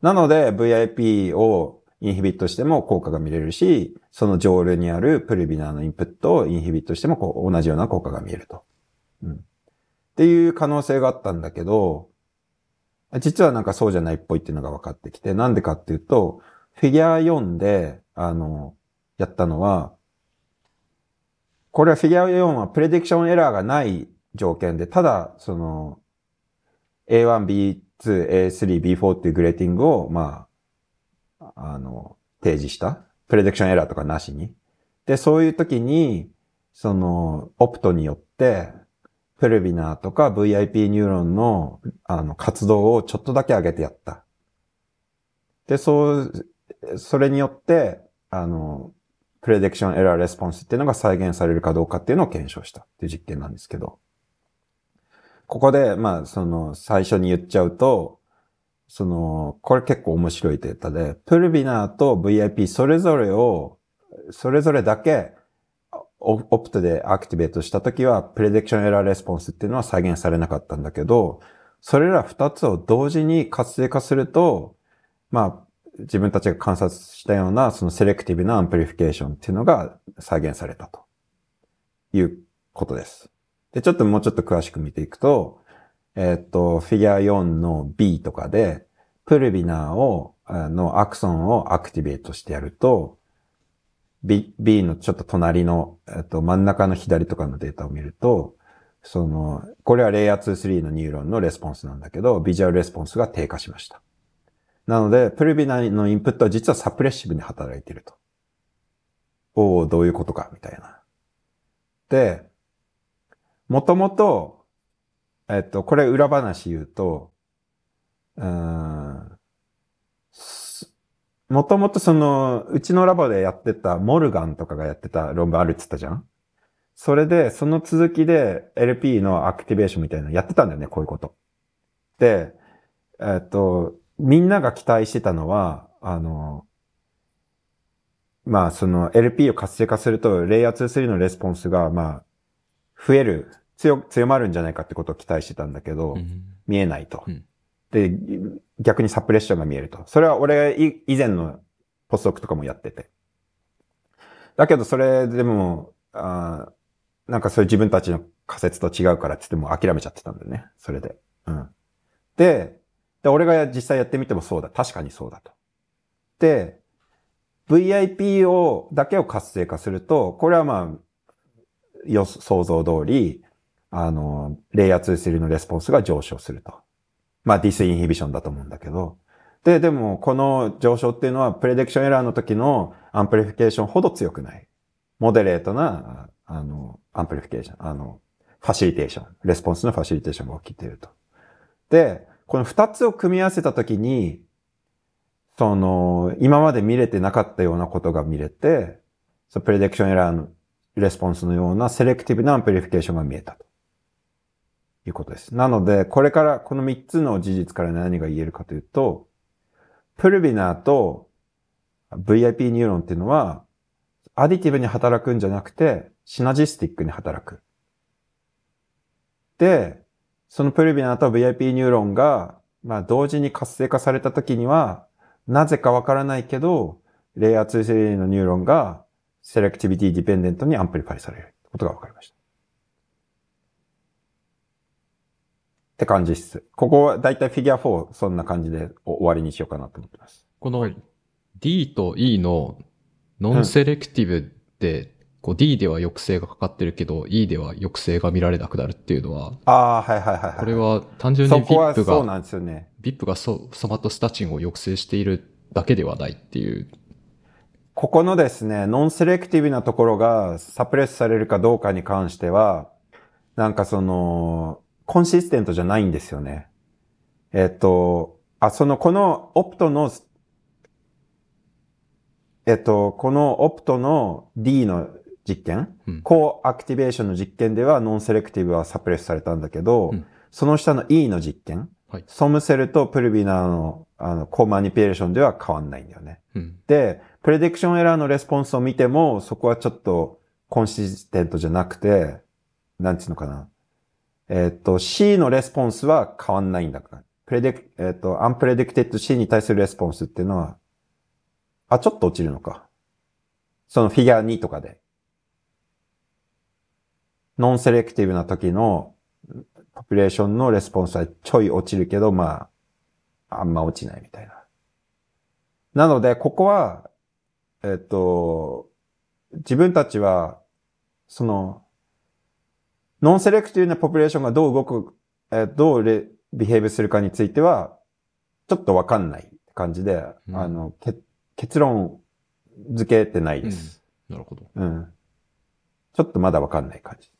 なので、VIP を inhibit しても効果が見れるし、その上流にある pulvinar のインプットを inhibit してもこう同じような効果が見えると。うん。っていう可能性があったんだけど、実はなんかそうじゃないっぽいっていうのが分かってきて、なんでかっていうと、フィギュア4で、あの、やったのは、これはフィギュア4はプレディクションエラーがない条件で、ただ、その、A1、B2、A3、B4 っていうグレーティングを、まあ、あの、提示した。プレディクションエラーとかなしに。で、そういう時に、その、 opto によって、 pulvinar とか VIP ニューロンのあの活動をちょっとだけ上げてやった。で、そう、それによって、あの、 prediction error response っていうのが再現されるかどうかっていうのを検証したっていう実験なんですけど。ここで、まあ、その、最初に言っちゃうと、その、これ結構面白いデータで、 pulvinar と VIP それぞれを、それぞれだけ opto で activate したときは、 prediction error response っていうのは再現されなかったんだけど、それら二つを同時に活性化すると、まあ、自分たちが観察したような、その selective な amplification っていうのが再現されたということです。で、ちょっともうちょっと詳しく見ていくと、えっ、と、フィギュア4の B とかで、 pulvinar を、あの axon を activate してやると、B, B のちょっと隣の、えっと、真ん中の左とかのデータを見ると、その、これはレイヤー2、3のニューロンのレスポンスなんだけど、 visual response が低下しました。なので、 pulvinar のインプットは実は suppressive に働いていると。おお、どういうことか、みたいな。で、もともと、えっと、これ裏話言うと、うん、もともとその、うちのラボでやってたモルガンとかがやってた論文あるって言ったじゃん？それで、その続きで LP のアクティベーションみたいなのやってたんだよね、こういうこと。で、えっと、みんなが期待してたのは、あの、まあ、その LP を活性化すると、レイヤー2、3のレスポンスが、まあ、増える、強、強まるんじゃないかってことを期待してたんだけど、うん、見えないと。うんで、逆にサプレッションが見えると。それは俺以前のポストクとかもやってて。だけどそれでも、あなんかそういう自分たちの仮説と違うからってっても諦めちゃってたんだよね。それで。うん。で、で、俺が実際やってみてもそうだ。確かにそうだと。で、VIP を、だけを活性化すると、これはまあ、予想像通り、あの、レイヤー2、3のレスポンスが上昇すると。まあ disinhibition だと思うんだけど。で、でもこの上昇っていうのは prediction error の時の amplification ほど強くない。 moderate な、あの、 amplification、あの、 facilitation、response の facilitation が起きていると。で、この二つを組み合わせたときに、その、今まで見れてなかったようなことが見れて、その prediction error の response のような selective な amplification が見えたと。いうことです。なので、これから、この3つの事実から何が言えるかというと、 pulvinar と VIP ニューロンっていうのは、 additive に働くんじゃなくて、 synergistic に働く。で、そのプルビナーと VIP ニューロンが、まあ同時に活性化された時には、なぜかわからないけど、レイヤー2、3のニューロンが、 selectivity dependent に amplify されることが分かりました。って感じです。ここはだいたいフィギュア4そんな感じで終わりにしようかなと思ってます。この D と E の non-selective で、こう D では抑制がかかってるけど、E では抑制が見られなくなるっていうのは、ああ、はいはいはい、はい。これは単純に VIP が、そうなんですよね。VIP がソ、ソマトスタチンを抑制しているだけではないっていう。ここのですね、 non-selective なところが suppress されるかどうかに関しては、なんかその、 consistent じゃないんですよね。えっと、あ、その、このオプトの、えっと、このオプトの D の実験、うん、 coactivation の実験では non-selective は suppress されたんだけど、うん、その下の E の実験、はい、ソムセルと pulvinar のあの co-manipulation では変わんないんだよね。うん、で、 prediction error の response を見ても、そこはちょっとconsistent じゃなくて、なんていうのかな。えっ、と、C のレスポンスは変わんないんだから。 predic、えっ、と、 unpredicted C に対するレスポンスっていうのは、あ、ちょっと落ちるのか。そのフィギュア2とかで。 non-selective な時の population の response はちょい落ちるけど、まあ、あんま落ちないみたいな。なので、ここは、えっ、と、自分たちは、その、ノンセレクティブなポピュレーションがどう動く、えー、どうレビヘイブするかについては、ちょっとわかんない感じで、うん、あの、け結論付けてないです、うん、なるほど。うん。ちょっとまだわかんない感じ。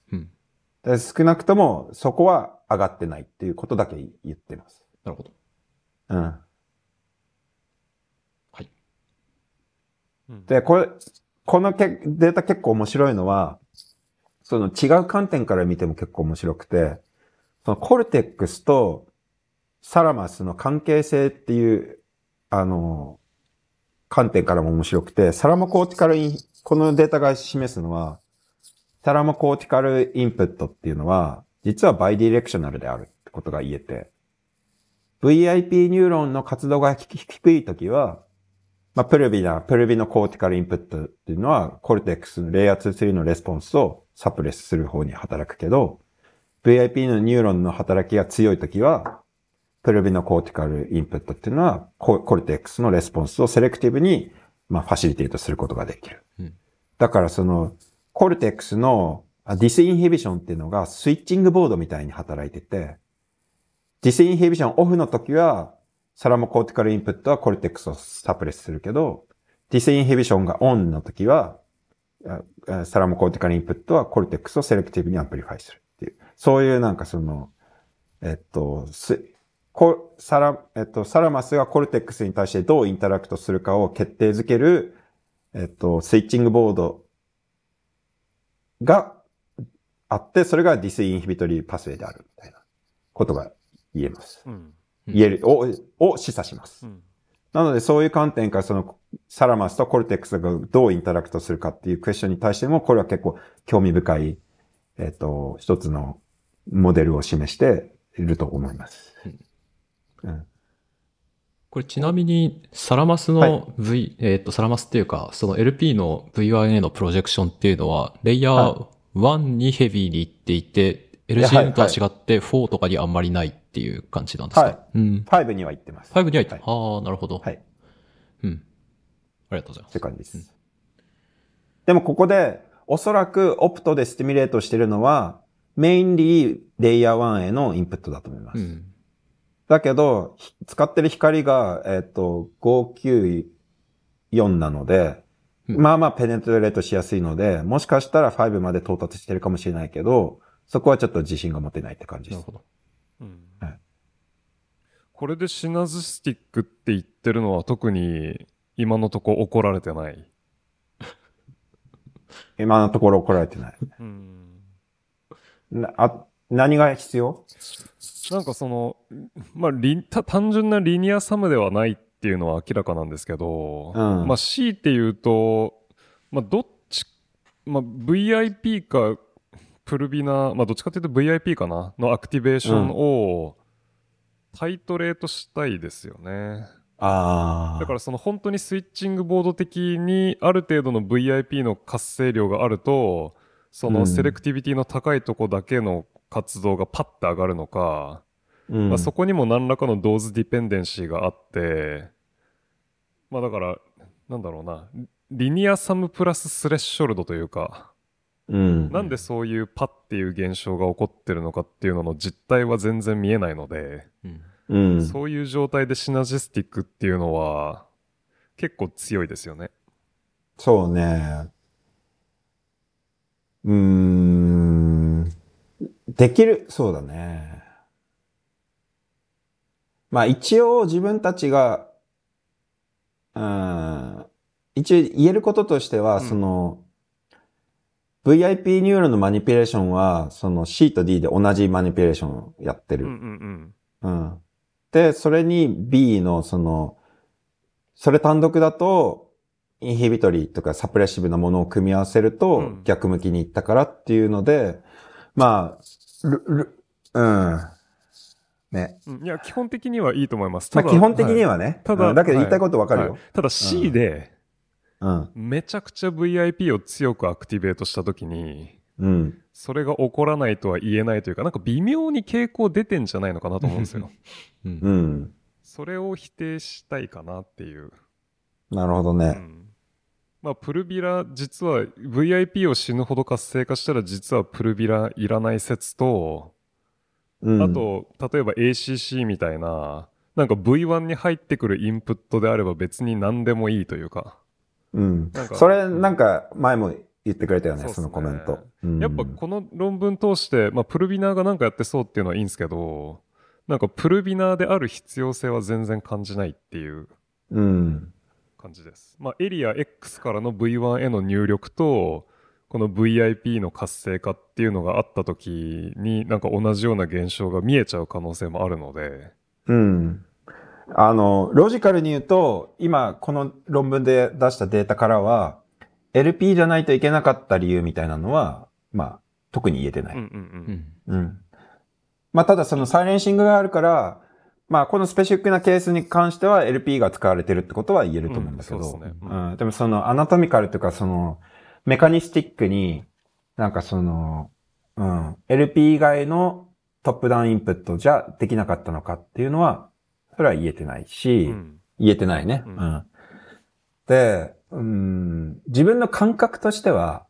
少なくとも、そこは上がってないっていうことだけ言ってます。なるほど。うん。はい。で、これ、このけデータ結構面白いのは、その違う観点から見ても結構面白くて、そのコルテックスとサラマスの関係性っていう、あの、観点からも面白くて、サラマコーティカルイン、このデータが示すのは、サラマコーティカルインプットっていうのは、実はバイディレクショナルであるってことが言えて、VIP ニューロンの活動が低いときは、まあ、 pulvina、pulvino-cortical input っていうのは、 cortex のレイヤー2、3の response を suppress する方に働くけど、VIP のニューロンの働きが強いときは、 pulvino-cortical input っていうのは、 cortex の response を selective に、まあ、 facilitate することができる。うん、だからその、 cortex の disinhibition っていうのが switching board みたいに働いてて、disinhibition off の時は、 thalamocortical input は cortex を suppress するけど、 disinhibition がオンの時は、 thalamocortical input は cortex を selective に amplify するっていう。そういうなんかその、えっと、こ thala、えっと、 thalamus が cortex に対してどう interact するかを決定づける、えっと、 switching board があって、それが disinhibitory pathway であるみたいなことが言えます。うん、言える、を、を示唆します。うん、なので、そういう観点から、その、 thalamus と cortex がどう interact するかっていう question に対しても、これは結構興味深い、えっ、ー、と、一つのモデルを示していると思います。うん、これちなみに、 thalamus の V、はい、えっ、と、 thalamus っていうか、その LP の VYA の projection っていうのは、レイヤー1にヘビーに行っていて、LCM とは違って4とかにあんまりないっていう感じなんですか、はい、うん。5には行ってます。5には行って、はい、ああ、なるほど。はい。うん。ありがとうございます。という感じです。うん、でもここで、おそらくオプトでスティミュレートしてるのは、メインリーレイヤー1へのインプットだと思います。うん、だけど、使ってる光が、えっ、ー、と、594なので、まあまあペネトレートしやすいので、もしかしたら5まで到達してるかもしれないけど、そこはちょっと自信が持てないって感じです。なるほど。うんはい、これでシナズスティックって言ってるのは特に今のところ怒られてない？今のところ怒られてない。うん、なあ何が必要？なんかその、まあ、単純なリニアサムではないっていうのは明らかなんですけど、うん、まあ C っていうと、まあどっち、まあ VIP かプルビナ、まあどっちかというと VIP かな？のアクティベーションをタイトレートしたいですよね。ああ。だからその本当にスイッチングボード的にある程度の VIP の活性量があると、そのセレクティビティの高いとこだけの活動がパッて上がるのか、うん、まあ、そこにも何らかのドーズディペンデンシーがあって、まあだから、なんだろうな、リニアサムプラススレッショルドというか、うん。なんでそういうパっていう現象が起こってるのかっていうのの実態は全然見えないので、うん。うん。そういう状態でシナジスティックっていうのは結構強いですよね。そうね。うーん。できる、そうだね。まあ一応自分たちが、うん、一応言えることとしては、うんその、VIP ニューロンの manipulation は、その C と D で同じ manipulation をやってる。うんうんうん。うん。で、それに B のその、それ単独だと、 inhibitory とか suppressive なものを組み合わせると、うん、逆向きにいったからっていうので、まあ、る、る、うん。ね。うんいや、基本的にはいいと思います。まあただ基本的にははね。ただうんだけど言いたいことわかるよはい。ただ C で、うん。めちゃくちゃ VIP を強くアクティベートしたときに、うん。それが起こらないとは言えないというか、なんか微妙に傾向出てんじゃないのかなと思うんですよ。うんう。ん。それを否定したいかなっていう。なるほどね。うんまあ、プルビラ、実は VIP を死ぬほど活性化したら実はプルビラいらない説と、うん。あ、と、例えば ACC みたいな、なんか V1 に入ってくるインプットであれば別に何でもいいというか、うんなんか。それ、なんか、前も言ってくれたよね、そねそのコメント。うんやっぱこの論文通して、まあ、プルビナーがなんかやってそうっていうのはいいんですけど、なんかプルビナーである必要性は全然感じないっていううん。感じです。まあ、エリア X からの V1 への入力と、この VIP の活性化っていうのがあった時に、なんか同じような現象が見えちゃう可能性もあるので、うん。あの、ロジカルに言うと、今、この論文で出したデータからは、LP じゃないといけなかった理由みたいなのは、まあ、特に言えてない。うんうんうん。うん。まあ、ただそのサイレンシングがあるから、まあ、このスペシフィックなケースに関しては LP が使われてるってことは言えると思うんだけど、うんそうですね。ううん。んでもそのアナトミカルというかそのメカニスティックになんかその、うん、LP 以外のトップダウンインプットじゃできなかったのかっていうのは、それは言えてないし、うん。言えてないね。ううんん。で、うん、自分の感覚としては、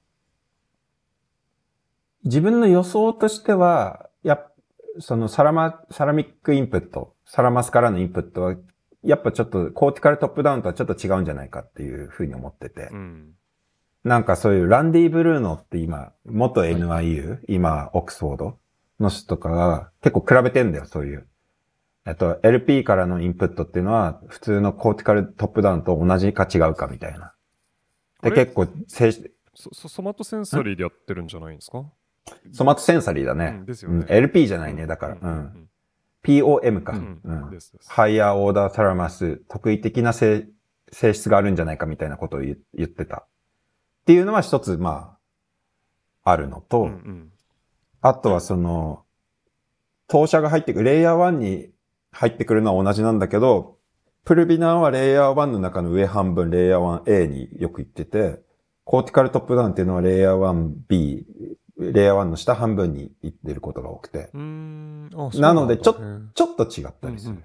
自分の予想としては、やっそのサラマ、サラミックインプット、サラマスからのインプットは、やっぱちょっとコーティカルトップダウンとはちょっと違うんじゃないかっていうふうに思ってて。うん。なんかそういうランディ・ブルーノって今、元 NIU、今、オックスフォードの人とかが結構比べてんだよ、そういう。えっと、LP からのインプットっていうのは、普通のコーティカルトップダウンと同じか違うかみたいな。で、結構、静止そそソマトセンサリーでやってるんじゃないんですか？ソマトセンサリーだうねん。ですよね。うん、LP じゃないね、だから。うん。うんん。ですです。ハイヤーオーダーサラマス、特異的な性性質があるんじゃないかみたいなことを言言ってた。っていうのは一つ、まあ、あるのと、うんうんあとはその、投射が入ってくる、レイヤー1に入ってくるのは同じなんだけど、プルビナーはレイヤー1の中の上半分、レイヤー 1A によく言ってて、コーティカルトップダウンっていうのはレイヤー 1B、レイヤー1の下半分に行ってることが多くて、なのでちょちょっと違ったりする。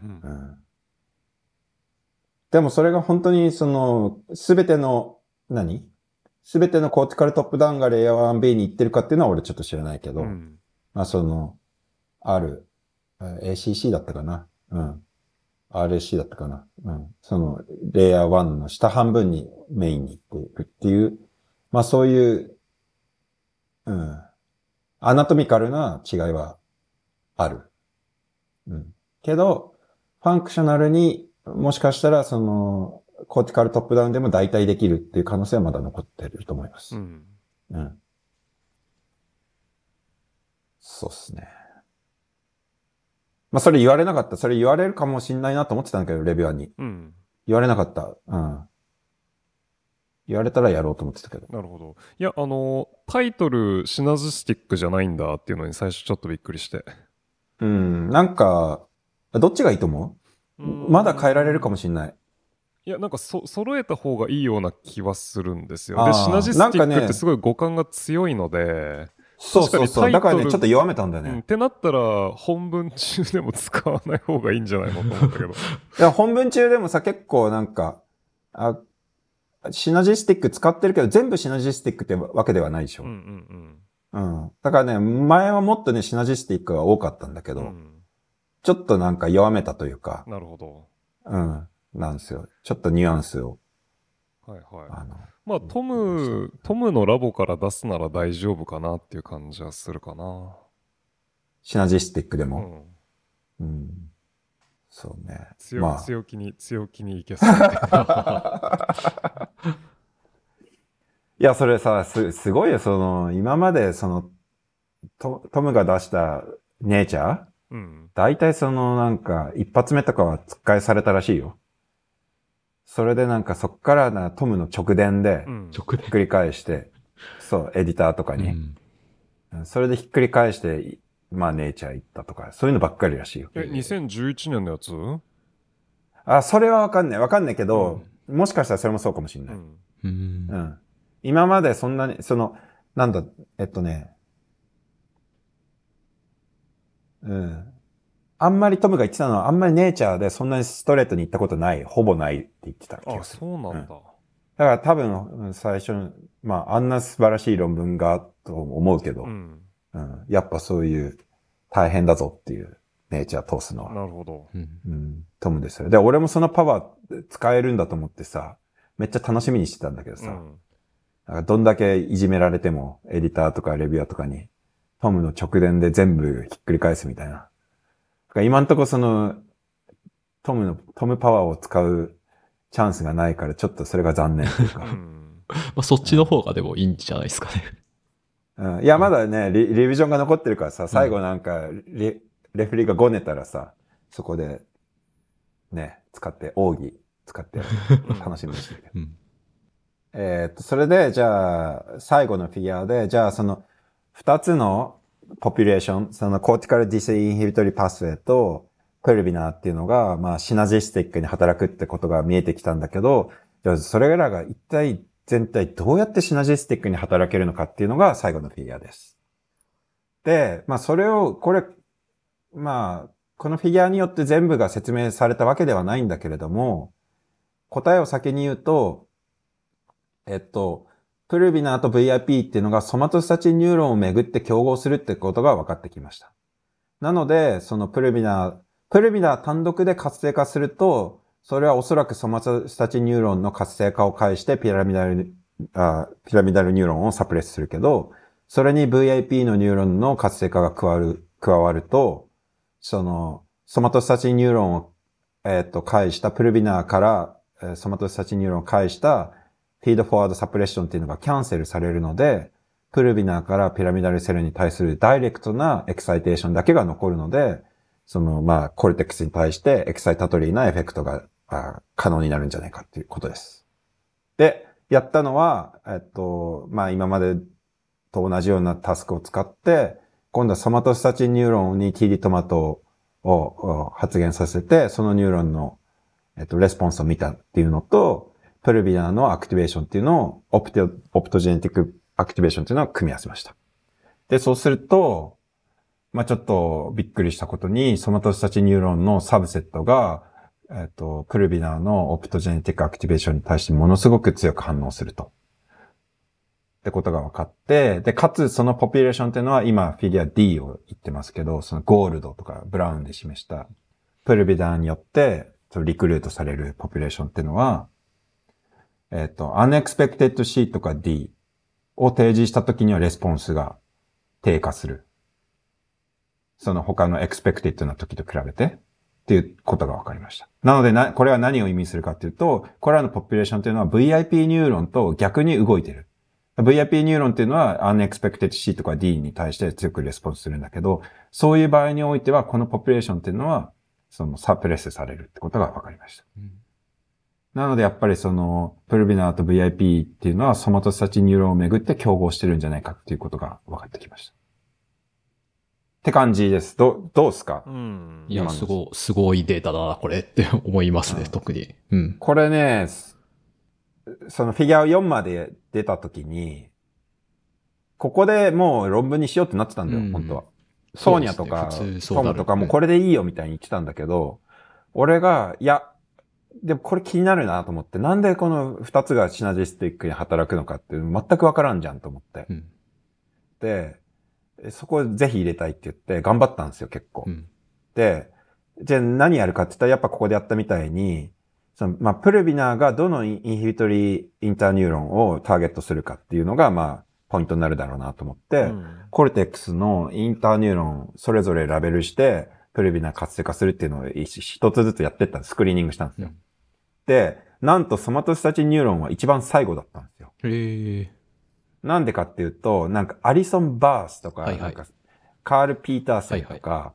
でもそれが本当にその、すべての、何？すべてのコーティカルトップダウンがレイヤー 1B に行ってるかっていうのは俺ちょっと知らないけど、うん。まあその、ある、えー ACC だったかな？うん。RSC だったかな？うん。その、レイヤー1の下半分にメインに行っているっていう、まあそういう、うん。アナトミカルな違いはある。うん。けど、ファンクショナルにもしかしたらその、コーティカルトップダウンでも代替できるっていう可能性はまだ残ってると思います。うんうん。そうっすね。まあ、それ言われなかった。それ言われるかもしんないなと思ってたんだけど、レビュアーに。うん言われなかった。うん。言われたらやろうと思ってたけど。なるほど。いや、あの、タイトル、シナジスティックじゃないんだっていうのに最初ちょっとびっくりして。うん。なんか、どっちがいいと思まだ変えられるかもしれない。いや、なんかそ、揃えた方がいいような気はするんですよ。で、シナジスティックってすごい五感が強いので、そうそうそう。だからね、ちょっと弱めたんだようん、っね。てなったら、本文中でも使わない方がいいんじゃないのと思ったけど。いや、本文中でもさ、結構なんか、あ、シナジスティック使ってるけど、全部シナジスティックってわけではないでしょ。うんう。うんんだからね、前はもっとね、シナジスティックが多かったんだけど、うん。うんちょっとなんか弱めたというか、なるほど。うん、なんですよ。ちょっとニュアンスを、はいはい。あの、まあ、トム、トムのラボから出すなら大丈夫かなっていう感じはするかな。シナジスティックでうも。ん。うん。そうね。強,、まあ強気に、強気にいけそう。いや、それさ、す、すごいよ、その、今まで、その、トトムが出したネイチャーうん。大体その、なんか、一発目とかは突っ返されたらしいよ。それでなんか、そっからな、トムの直伝でう、ん。直で。ひっくり返して、そう、エディターとかに、うんそれでひっくり返して、まあ、ネイチャー行ったとか、そういうのばっかりらしいよ。え、2011年のやつ？うん。あ、それはわかんない。わかんないけど、もしかしたらそれもそうかもしれない。うんうん。今までそんなに、その、なんだ、えっとね、うん。あんまりトムが言ってたのは、あんまりネイチャーでそんなにストレートに行ったことない、ほぼないって言ってた気あ、がする。そうなんだ。だから多分、うん最初の、まあ、あんな素晴らしい論文が、と思うけど、ううん、ん。やっぱそういう、大変だぞっていう、ネイチャー通すのは。なるほど。うんうん、トムですよ。で、俺もそのパワー使えるんだと思ってさ、めっちゃ楽しみにしてたんだけどさ、うん。どんだけいじめられても、エディターとかレビュアーとかに、トムの直伝で全部ひっくり返すみたいな。今んとこその、トムの、トムパワーを使うチャンスがないから、ちょっとそれが残念といううか。ん。まあ、そっちの方がでもいいんじゃないですかね。うん、いや、まだねリ、リビジョンが残ってるからさ、最後なんか、レ、レフェリーがごねたらさ、そこで、ね、使って、奥義使って、楽しみにしてるけど。うんえーっと、それで、じゃあ、最後のフィギュアで、じゃあ、その、二つのポピュレーション、そのコーティカルディスインヒビトリパスウェイと、プルビナーっていうのが、まあ、シナジスティックに働くってことが見えてきたんだけど、じゃあ、それらが一体、全体どうやってシナジスティックに働けるのかっていうのが最後のフィギュアです。で、まあ、それを、これ、まあ、このフィギュアによって全部が説明されたわけではないんだけれども、答えを先に言うと、えっと、 pulvinar と VIP っていうのがソマトスタチンニューロンをめぐって競合するってことが分かってきました。なので、その pulvinar、pulvinar 単独で活性化すると、それはおそらくソマトスタチンニューロンの活性化を介して pyramidal、あ pyramidal ニューロンを suppress するけど、それに VIP のニューロンの活性化が加わる、加わると、その、ソマトスタチンニューロンを、えっ、と、介した pulvinar から、ソマトスタチンニューロンを介した feedforward suppression っていうのがキャンセルされるので、 pulvinar から pyramidal cell に対するダイレクトな excitation だけが残るので、その、まあ、 cortex に対して excitatory な effect があ可能になるんじゃないかっていうことです。で、やったのは、えっと、まあ、今までと同じようなタスクを使って、今度はソマトスタチンニューロンに TD トマトをを発現させて、そのニューロンの、えっと、 response を見たっていうのと、 pulvinar の activation っていうのを、オプテ optogenetic activation っていうのを組み合わせました。で、そうすると、まあちょっとびっくりしたことに、ソマトスタチンニューロンの subset が、えっと、 pulvinar の optogenetic activation に対してものすごく強く反応すると。ってことが分かって、で、かつそのポピュレーションっていうのは今フィギュア D を言ってますけど、そのゴールドとかブラウンで示した pulvinar によって recruit される population っていうのは、えっ、と、unexpected C とか D を提示したときには response が低下する。その他の expected な時と比べてっていうことが分かりました。なのでな、これは何を意味するかっていうと、これらの population っていうのは VIP ニューロンと逆に動いてる。VIP ニューロンっていうのは unexpected C とか D に対して強く response するんだけど、そういう場合においては、この population っていうのは、その suppress されるってことが分かりました。なのでやっぱりその、 pulvinar と VIP っていうのはソマトスタチンニューロンをめぐって競合してるんじゃないかっていうことが分かってきました。っって感じです。ど、どうですか？うん。いや、すご、すごいデータだな、これって思いますね、うん特に。うん。これね、すそのフィギュア4まで出た時に、ここでもう論文にしようってなってたんだよ、うん本当は。ソーニャとか、ねトムとかもこれでいいよみたいに言ってたんだけど、俺が、いや、でもこれ気になるなと思って、なんでこの2つがシナジスティックに働くのかっていうの全くわからんじゃんと思って。うん。で、そこぜひ入れたいって言って頑張ったんですよ、結構。うん。で、じゃあ何やるかって言ったらやっぱここでやったみたいに、そのまあ、 pulvinar がどの inhibitory interneuron をターゲットするかっていうのが、まあ、ポイントになるだろうなと思って、うん cortex の interneuron それぞれラベルして、 pulvinar 活性化するっていうのを一一つずつやってった、スクリーニングしたんですよ。うんで、なんとソマトスタチンニューロンは一番最後だったんですよ。へえ。なんでかっていうと、なんかアリソン・バースとか、はいはいなんかカール・ピーターセンとか、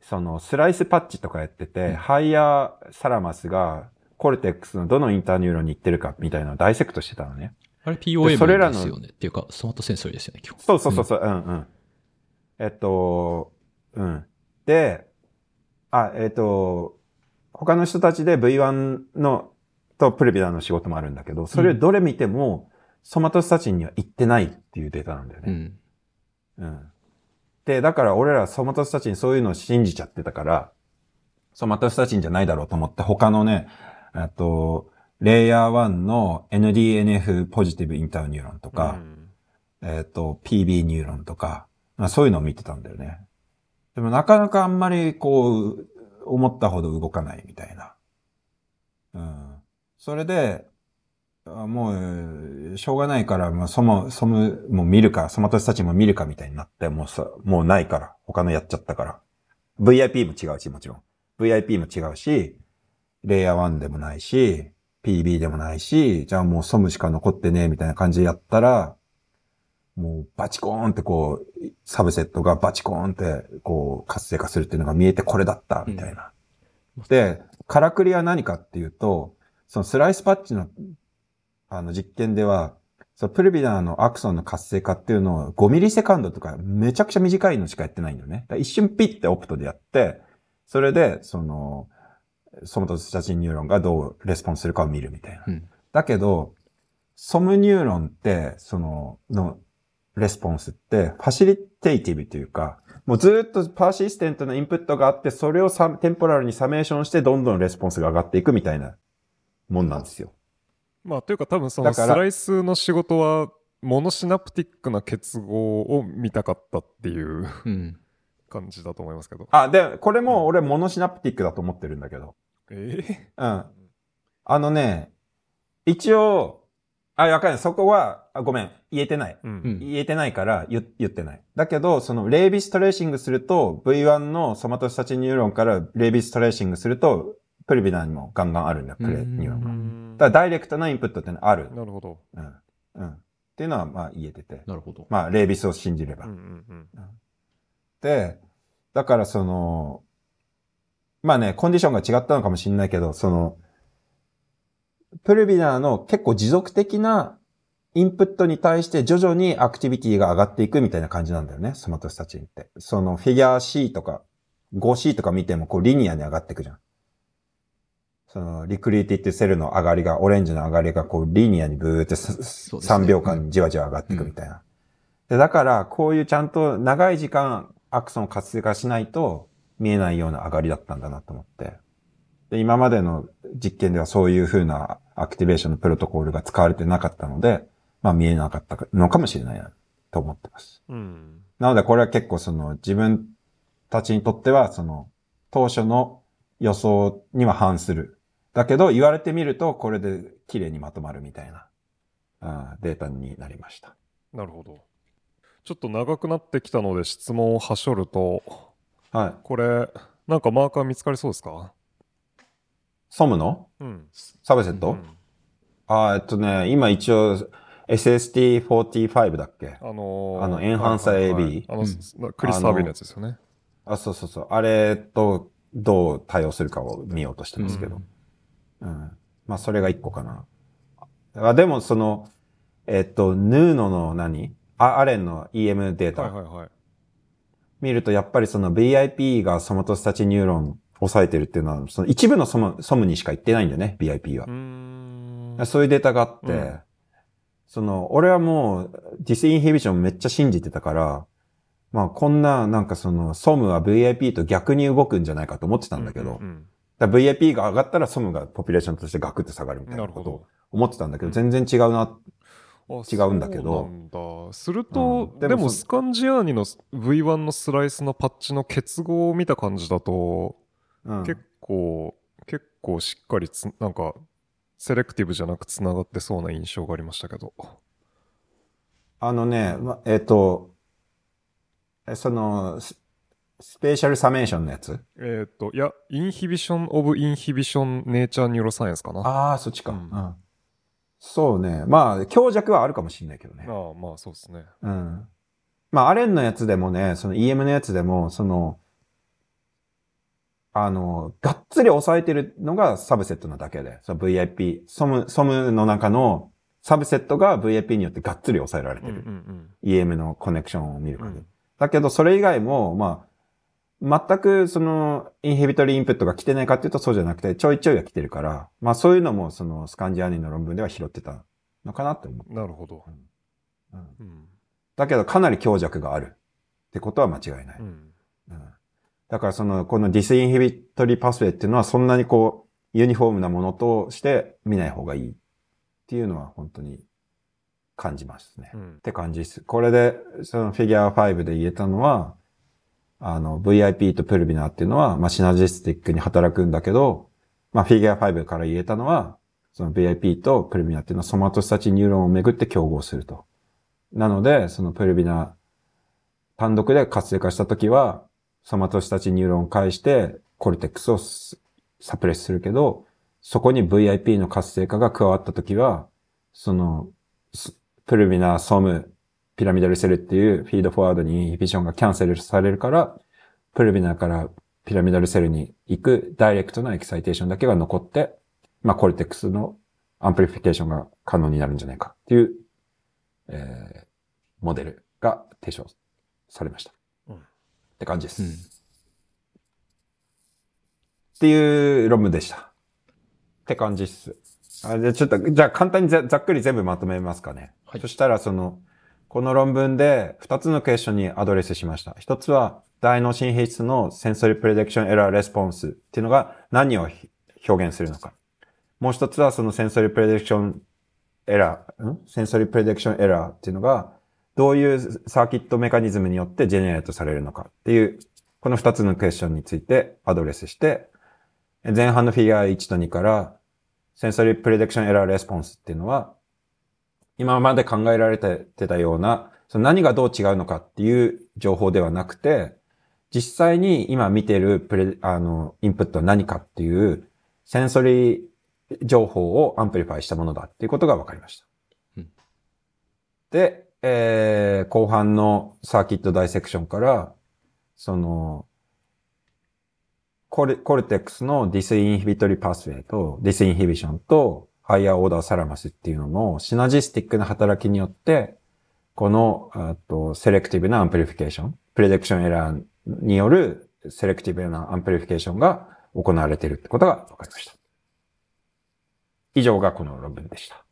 その slice patch とかやってて、うん higher thalamus が cortex のどの interneuron に行ってるかみたいなのを dissect してたのね。あれそ POM れらのですよね。っていうか、 somatosensory ですよね、基本。そうそうそうそう、うん、うん、えっと、うん。で、あ、えっと、他の人たちで V1 のと pulvinar の仕事もあるんだけど、それどれ見ても、ソマトスタチンには行ってないっていうデータなんだよね。うん。うん。で、だから俺らソマトスタチンそういうのを信じちゃってたから、ソマトスタチンじゃないだろうと思って他のね、えっと、レイヤー1の NDNF ポジティブインターニューロンとか、えっと、PB ニューロンとか、まあそういうのを見てたんだよね。でもなかなかあんまりこう、思ったほど動かないみたいな。うん。それで、もう、しょうがないから、まあ、ソマ、ソマ、もう見るか、ソマトスタチンも見るかみたいになって、もうさ、もうないから、他のやっちゃったから。VIP も違うし、もちろん。VIP も違うし、レイヤー1でもないし、PB でもないし、じゃあもうソムしか残ってねえみたいな感じでやったら、もうバチコーンってこう、サブセットがバチコーンってこう活性化するっていうのが見えてこれだったみたいな。で、カラクリは何かっていうと、そのスライスパッチのあの実験では、そのプルビナーのアクソンの活性化っていうのを5ミリセカンドとかめちゃくちゃ短いのしかやってないんだよね。一瞬ピッてオプトでやって、それで、その、ソマトスタチンニューロンがどう response するかを見るみたいな。うんだけど、ソムニューロンって、その、の、 response って、 facilitative というか、もうずっと persistent なインプットがあって、それをサ temporal に summation して、どんどん response が上がっていくみたいなもんなんですよ。まあ、というか多分そのスライスの仕事は、モノシナプティックな結合を見たかったっていううん。感じだと思いますけど。あ、で、これも俺 monosynaptic だと思ってるんだけど。ええうん。あのね、一応、あ、わかんない。そこは、あごめん。言えてない。うんうん言えてないから言言ってない。だけど、その rabies tracing すると、V1 のソマトスタチンニューロンから rabies tracing すると、 pulvinar にもガンガンあるんだよ、 pre ニューロンが。だからダイレクトなインプットってのはある。なるほど。うん。うん。っていうのは、まあ言えてて。なるほど。まあ、レイビスを信じれば。うんうんうんで、だからその、まあね、コンディションが違ったのかもしれないけど、その、プルビナーの結構持続的なインプットに対して徐々にアクティビティが上がっていくみたいな感じなんだよね、スマトスタチンって。そのフィギュア C とか 5C とか見てもこうリニアに上がっていくじゃん。そのリクリエイティってセルの上がりが、オレンジの上がりがこうリニアにブーってさそうですね3秒間にじわじわ上がっていくみたいな。で、だからこういうちゃんと長い時間アクソンを活性化しないと見えないような上がりだったんだなと思って。で、今までの実験ではそういう風なアクティベーションのプロトコールが使われてなかったので、まあ見えなかったのかもしれないなと思ってます。うん。なのでこれは結構その自分たちにとってはその当初の予想には反する。だけど言われてみるとこれで綺麗にまとまるみたいなあーデータになりました。なるほど。ちょっと長くなってきたので質問をはしょると、はい。これ、なんかマーカー見つかりそうですか？ソムのうん。サブセット、うんあーえっとね、今一応 SST45 だっけあのーあのエンハンサー AB あの、クリス・サービーのやつですよね。あ、そうそうそう。あれとどう対応するかを見ようとしてますけど。うん。まあ、それが一個かな。あでも、その、えっと、ヌーノの何あ、アレンの EM データ。はいはいはい。見ると、やっぱりその VIP がソマトスタチンニューロン抑えてるっていうのは、その一部の SOM、SOM にしか行ってないんだよね、VIP は。そういうデータがあって、うん、その、俺はもう、 disinhibition めっちゃ信じてたから、まあこんな、なんかその、 SOM は VIP と逆に動くんじゃないかと思ってたんだけど、うんうんうん、VIP が上がったらソムがポピュレーションとしてガクって下がるみたいなことを思ってたんだけど、全然違うな、違うんだけど。すると、うん、でもスカンジアーニの V1 のスライスのパッチの結合を見た感じだと、うん、結構、結構しっかりつ、なんか、セレクティブじゃなく繋がってそうな印象がありましたけど。あのね、ま、えっ、ー、と、その、 spatial summation のやつ？えっ、と、いや、 inhibition of inhibition、Nature Neuroscience かな。ああ、そっちか。うん、うん。そうね。まあ、強弱はあるかもしれないけどね。ああ、まあそうですね。うん。まあ、アレンのやつでもね、その EM のやつでも、その、あの、がっつり抑えてるのが subset なだけで、その VIP、 SOM、SOM の中の subset が VIP によってがっつり抑えられてる。うんうんうん、EM の connection を見る限り。うん、だけど、それ以外も、まあ、全くその、 inhibitory input が来てないかっていうとそうじゃなくて、ちょいちょいは来てるから、まあそういうのもその Scanziani の論文では拾ってたのかなって思う。なるほど。うんうん、だけどかなり強弱があるってことは間違いない。うんだからその、この disinhibitory pathway っていうのはそんなにこう、 uniform なものとして見ない方がいいっていうのは本当に感じますね。うん、って感じです。これで、そのフィギュア5で言えたのは、あの、VIP と pulvinar っていうのは、まあ、 synergistic に働くんだけど、まあ、フィギュア5から言えたのは、その VIP と pulvinar っていうのは somatostatin neuron をめぐって競合すると。なので、その pulvinar 単独で活性化したときは、 somatostatin neuron を介して cortex を suppress するけど、そこに VIP の活性化が加わったときは、その、 pulvinar、SOM、pyramidal cell っていう feedforward に inhibition がキャンセルされるから、 pulvinar から pyramidal cell に行くダイレクトな excitation だけが残って、まあ、 cortex の amplification が可能になるんじゃないかっていう、えー、モデルが提唱されました。って感じです。うん、っていう論文でした。って感じっす。あじゃちょっと、じゃあ簡単にざっくり全部まとめますかね。はい、そしたらその、この論文で二つの question に address しました。一つは、大脳新皮質の sensory prediction error response っていうのが何を表現するのか。もう一つはその sensory prediction error、ん？ sensory prediction error っていうのがどういう circuit mechanism によって generate されるのかっていう、この二つの question について address して、前半のフィギュア1と2から、 sensory prediction error response っていうのは、今まで考えられてたような、その何がどう違うのかっていう情報ではなくて、実際に今見てるプレ、あの、インプットは何かっていう、 sensory 情報を amplify したものだっていうことが分かりました。うん、で、えー、後半の circuit dissection から、その、コル cortex の disinhibitory pathway と disinhibition と higher order thalamus っていうのの synergistic な働きによって、この、あと、 selective な amplification、prediction error による selective な amplification が行われているってことが分かりました。以上がこの論文でした。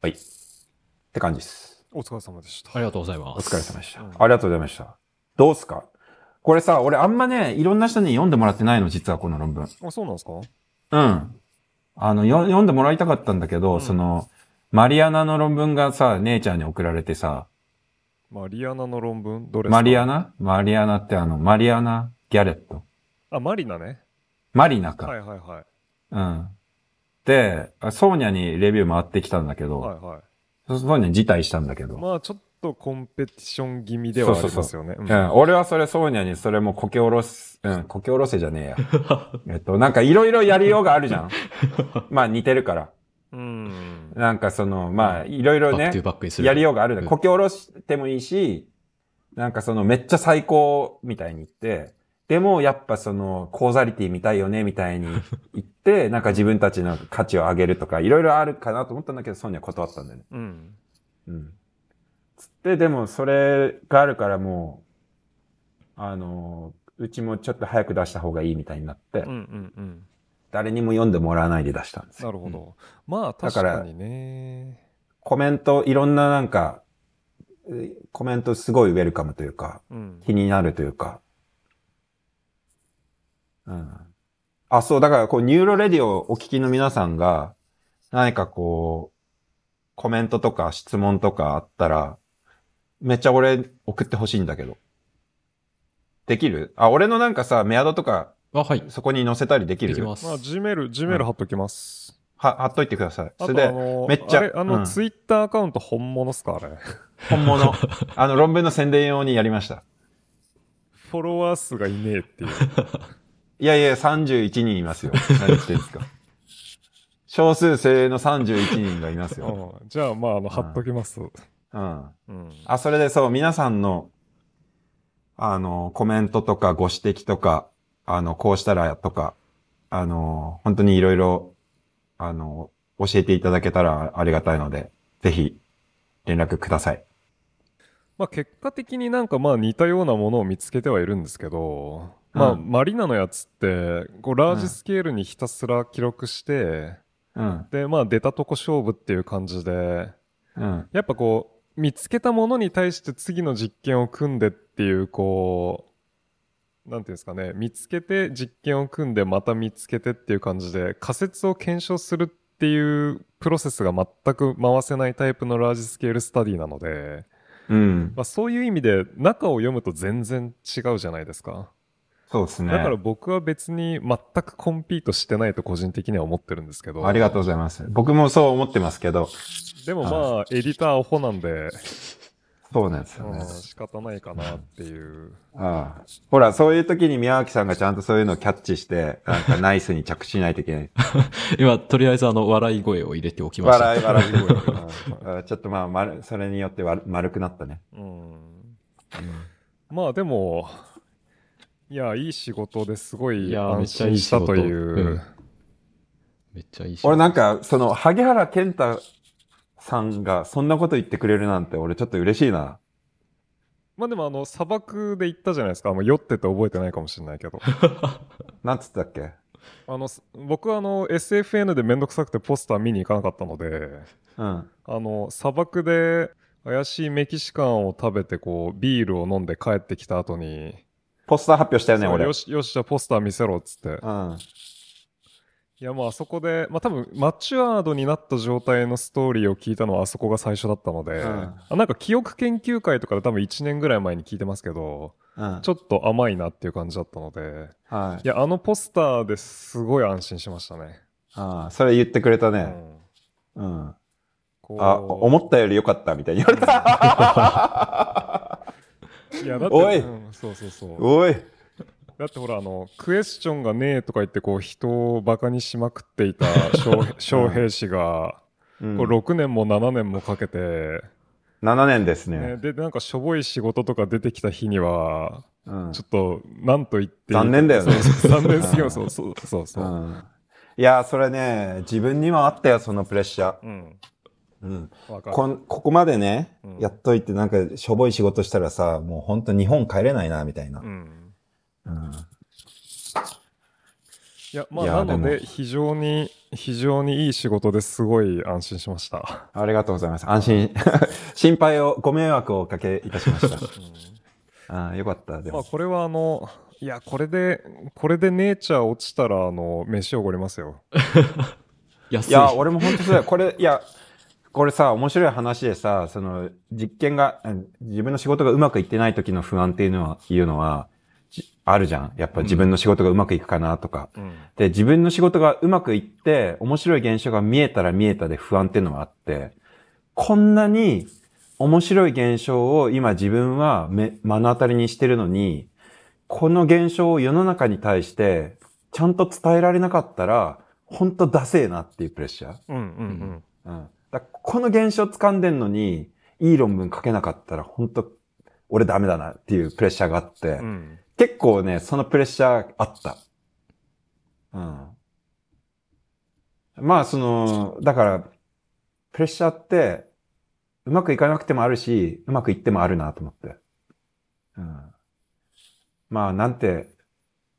はい。って感じです。お疲れ様でした。ありがとうございます。お疲れ様でした。うん、ありがとうございました。どうすか？これさ、俺あんまね、いろんな人に読んでもらってないの、実はこの論文。あ、そうなんですか？うん。あの、読んでもらいたかったんだけど、うん、その、マリアナの論文がさ、姉ちゃんに送られてさ。マリアナの論文？どれマリアナ？マリアナってあの、マリアナ・ギャレット。あ、マリナね。マリナか。はいはいはい。うん。で、ソーニャにレビュー回ってきたんだけど、はいはい。そういうの辞退したんだけど。まあちょっとコンペティション気味ではありますよね。うん、俺はそれソーニャにそれもこけおろす、うん、こけおろせじゃねえや。えっと、なんかいろいろやりようがあるじゃん。まあ似てるから。うん。なんかその、まあいろいろね、やりようがあるんだ。こけおろしてもいいし、なんかそのめっちゃ最高みたいに言って、でも、やっぱその、コーザリティ見たいよね、みたいに 言って、なんか自分たちの価値を上げるとか、いろいろあるかなと思ったんだけど、ソニーは断ったんだよね。うん。うん。つって、でも、それがあるからもう、あの、うちもちょっと早く出した方がいいみたいになって、うんうんうん。誰にも読んでもらわないで出したんですよ。なるほど。まあ、確かにね。コメント、いろんななんか、えコメントすごい welcome というか、うん。気になるというか。うん。あ、そう、だからこう、 NeuroRadio をお聞きの皆さんが、何かこう、コメントとか質問とかあったら、めっちゃ俺送ってほしいんだけど。できる？あ、俺のなんかさ、メアドとか、あ、はい。そこに載せたりできる？できます。まあ、Gmail、Gmail 貼っときます。は、貼っといてください。それで、あの、めっちゃあれ、あの、うんツイッターアカウント本物っすかあれ。本物。あの、論文の宣伝用にやりました。フォロワー数がいねえっていう。いやいや、31人いますよ。何言ってんですか。少数精鋭の31人がいますよ。うんじゃあ、まあ、あの、貼っときます。うん。うん。あ、それでそう、皆さんの、あの、コメントとかご指摘とか、あの、こうしたらとか、あの、本当にいろいろ、あの、教えていただけたらありがたいので、ぜひ、連絡ください。まあ、結果的になんかまあ似たようなものを見つけてはいるんですけど、まあ、うんマリナのやつって、こう、ラージスケールにひたすら記録して、うん。で、まあ、出たとこ勝負っていう感じで、うん。やっぱこう、見つけたものに対して次の実験を組んでっていう、こう、なんていうんですかね、見つけて実験を組んでまた見つけてっていう感じで、仮説を検証するっていうプロセスが全く回せないタイプの large scale study なので、うん。まあ、そういう意味で中を読むと全然違うじゃないですか。そうですね。だから僕は別に全く compete してないと個人的には思ってるんですけど。ありがとうございます。僕もそう思ってますけど、でもまあ、エディターアホなんで、そうなんですよねうん。仕方ないかなっていう。ああほら、そういう時に宮脇さんがちゃんとそういうのをキャッチして、なんかナイスに着地しないといけない。今、とりあえずあの、笑い声を入れておきました。笑い、笑い声。う んあちょっとまあ、丸、それによって丸丸くなったね。うん。まあでも、いや、いい仕事ですごい安ちゃいい仕事心したという。うんめっちゃいいし。俺なんか、その、萩原健太さんがそんなこと言ってくれるなんて、俺ちょっと嬉しいな。まあでもあの、砂漠で行ったじゃないですか。もう酔ってて覚えてないかもしれないけど。なんつったっけ？あの、す僕はあの、SFN でめんどくさくてポスター見に行かなかったので、うん。あの、砂漠で怪しいメキシカンを食べてこう、ビールを飲んで帰ってきた後に、ポスター発表したよね、俺。よし、よし、じゃあポスター見せろっつって。うん。いや、まああそこで、まあ多分、マチュアードになった状態のストーリーを聞いたのはあそこが最初だったので、うんあなんか記憶研究会とかで多分1年ぐらい前に聞いてますけど、うん。ちょっと甘いなっていう感じだったので、はいい。や、あのポスターですごい安心しましたね。ああ、それ言ってくれたね。うんうん。あ、思ったより良かったみたいに言われた。いや、だって、おいうんそうそうそう。おい。だってほら、あの、クエスチョンがねえとか言って、こう、人をバカにしまくっていた小小兵士が、うんこう6年も7年もかけて、7年ですね、ね。で、なんかしょぼい仕事とか出てきた日には、うんちょっと、なんと言って残念だよね残念すぎます。そうそうそうそうう。ん。いや、それね、自分にもあったよ、そのプレッシャー。うん。うん。わかる。こんここまでね、うんやっといて、なんか、しょぼい仕事したらさ、もう本当日本帰れないな、みたいな。うん。うん。いや、まあ、なので、非常に、非常にいい仕事ですごい安心しました。ありがとうございます。安心、心配を、ご迷惑をおかけいたしました。ああ、よかった。でまあ、も、これはあの、いや、これで、これでネイチャー落ちたら、あの、飯おごりますよ。安い。いや、俺も本当そうだよ。これ、いや、これさ、面白い話でさ、その、実験が、うん自分の仕事がうまくいってない時の不安っていうのは、いうのは、じあるじゃん。やっぱ自分の仕事がうまくいくかなとか。うん。で、自分の仕事がうまくいって、面白い現象が見えたら見えたで不安っていうのがあって、こんなに面白い現象を今自分は目目の当たりにしてるのに、この現象を世の中に対してちゃんと伝えられなかったら、本当ダセえなっていうプレッシャー。うんうんうん。だからこの現象掴んでんのに、いい論文書けなかったら、本当俺ダメだなっていうプレッシャーがあって、うん。うん。結構ね、そのプレッシャーあった。うん。まあ、その、だから、プレッシャーって、うまくいかなくてもあるし、うまくいってもあるなと思って。うん。まあ、なんて、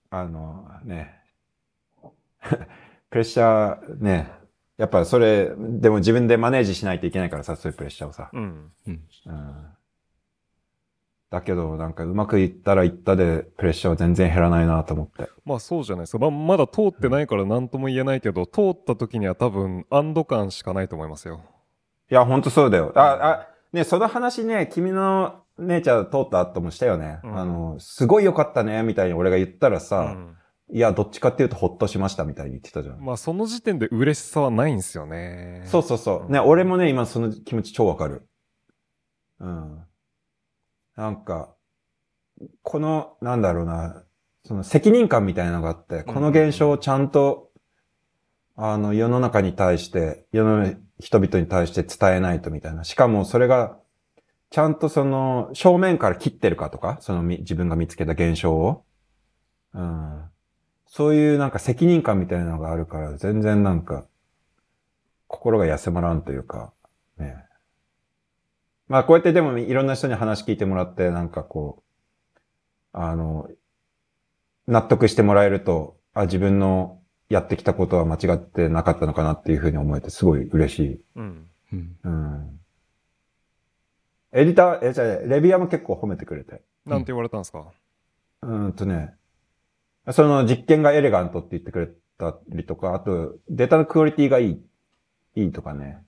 あの、ね、プレッシャーね、やっぱそれ、でも自分でマネージしないといけないからさ、そういうプレッシャーをさ。うん。うん。だけど、なんかうまくいったらいったで、プレッシャーは全然減らないなと思って。まあそうじゃないですか。ままだ通ってないから何とも言えないけど、通った時には多分安堵感しかないと思いますよ。いや、ほんとそうだよ。あ、あ、ね、その話ね、君の姉ちゃん通った後もしたよね。うんあの、すごい良かったね、みたいに俺が言ったらうさ、んいや、どっちかっていうとほっとしましたみたいに言ってたじゃん。まあその時点で嬉しさはないんですよね。そうそうそう。ね、うん俺もね、今その気持ち超わかる。うん。なんか、この、なんだろうな、その責任感みたいなのがあって、この現象をちゃんと、あの、世の中に対して、世の人々に対して伝えないとみたいな。しかもそれが、ちゃんとその、正面から切ってるかとか、そのみ自分が見つけた現象を。うん。そういうなんか責任感みたいなのがあるから、全然なんか、心が休まらんというか、ね。まあこうやってでもいろんな人に話聞いてもらって、なんかこう、あの、納得してもらえると、あ、自分のやってきたことは間違ってなかったのかなっていうふうに思えてすごい嬉しい。うん。うん。うん。エディター、え、じゃあレビュアーも結構褒めてくれて。なんて言われたんですか、うーんとね、その実験がエレガントって言ってくれたりとか、あとデータのクオリティがいい、いいとかね。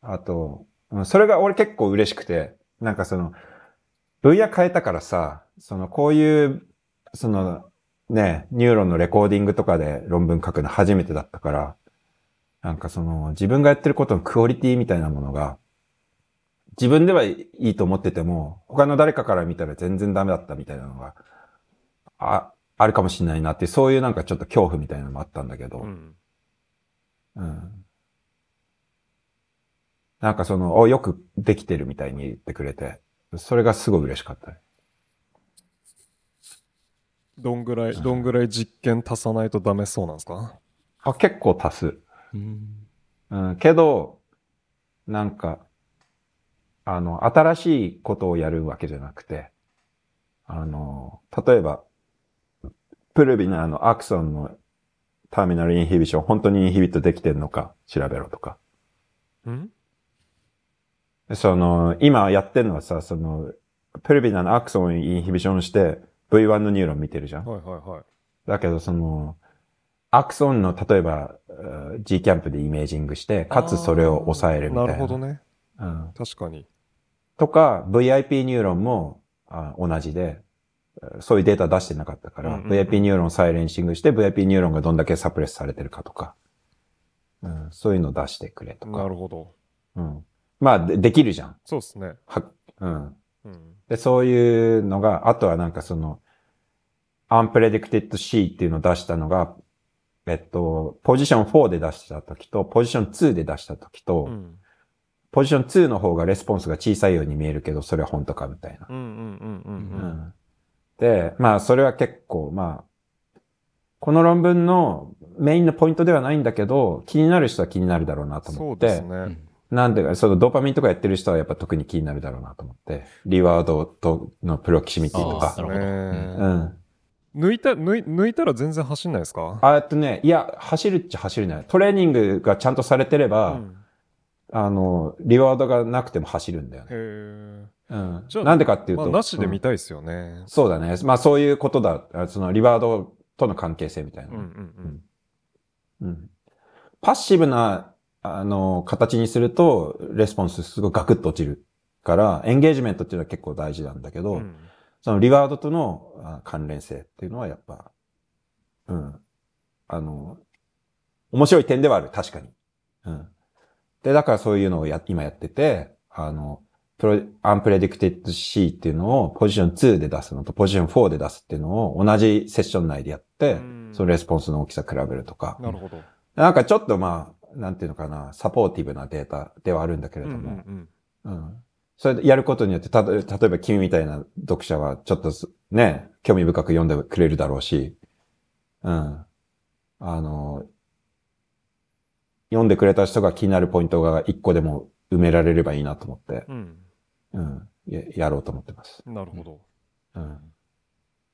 あと、それが俺結構嬉しくて、なんかその、分野変えたからさ、そのこういう、そのね、ニューロンのレコーディングとかで論文書くの初めてだったから、なんかその自分がやってることのクオリティみたいなものが、自分ではいいと思ってても、他の誰かから見たら全然ダメだったみたいなのが、あ、あるかもしれないなっていう、そういうなんかちょっと恐怖みたいなのもあったんだけど、うん。うん。なんかその、お、よくできてるみたいに言ってくれて、それがすごい嬉しかったね。どんぐらい、どんぐらい実験足さないとダメそうなんですか？あ、結構足す。うん。うん、けど、なんか、あの、新しいことをやるわけじゃなくて、あの、例えば、pulvinar の axon の terminal inhibition、本当に inhibit できてるのか調べろとか。ん？その、今やってるのはさ、その、プルビナーのアクソンをインヒビションして、V1 のニューロン見てるじゃん？はいはいはい。だけど、その、アクソンの、例えば、uh, G キャンプでイメージングして、かつそれを抑えるみたいな。なるほどね。うん。確かに。とか、VIP ニューロンもあ同じで、そういうデータ出してなかったから、うんうんうん VIP ニューロンを silencing して、VIP ニューロンがどんだけ suppress されてるかとか、うん、そういうの出してくれとか。なるほど。うん、まあで、できるじゃん。そうですね。は、うん。うん。で、そういうのが、あとはなんかその、unpredicted C っていうのを出したのが、えっと、ポジション4で出した時と、ポジション2で出した時と、うん。ポジション2の方がレスポンスが小さいように見えるけど、それは本当かみたいな。うんうんうんうんうんで、まあ、それは結構、まあ、この論文のメインのポイントではないんだけど、気になる人は気になるだろうなと思って、そうですね。なんでか、そのドーパミンとかやってる人はやっぱ特に気になるだろうなと思って、リワードとのプロキシミティとか。なるほどねうん。抜いた、抜い抜いたら全然走んないですか？あえっとね、いや、走るっちゃ走るね。トレーニングがちゃんとされてれば、うんあの、リワードがなくても走るんだよね。うんなんでかっていうと。まあ、なしでうん見たいですよね。そうだね。まあそういうことだ。あそのリワードとの関係性みたいな。うんうんうんパッシブな、あの、形にすると、レスポンスすごいガクッと落ちるから、エンゲージメントっていうのは結構大事なんだけど、うん。うんそのリワードとのあ関連性っていうのはやっぱ、うん。あの、面白い点ではある、確かに。うん。で、だからそういうのをや、今やってて、あの、プロ、 unpredicted C っていうのをポジション2で出すのとポジション4で出すっていうのを同じセッション内でやって、うんそのレスポンスの大きさ比べるとか。なるほど。なんかちょっとまあ、なんていうのかな、 supportive なデータではあるんだけれうんうども、んうん。それでやることによって、たと例えば君みたいな読者はちょっとすね、興味深く読んでくれるだろうし、うん。あの、読んでくれた人が気になるポイントが一個でも埋められればいいなと思って、うん。うん。ややろうと思ってます。うん。なるほど。うん。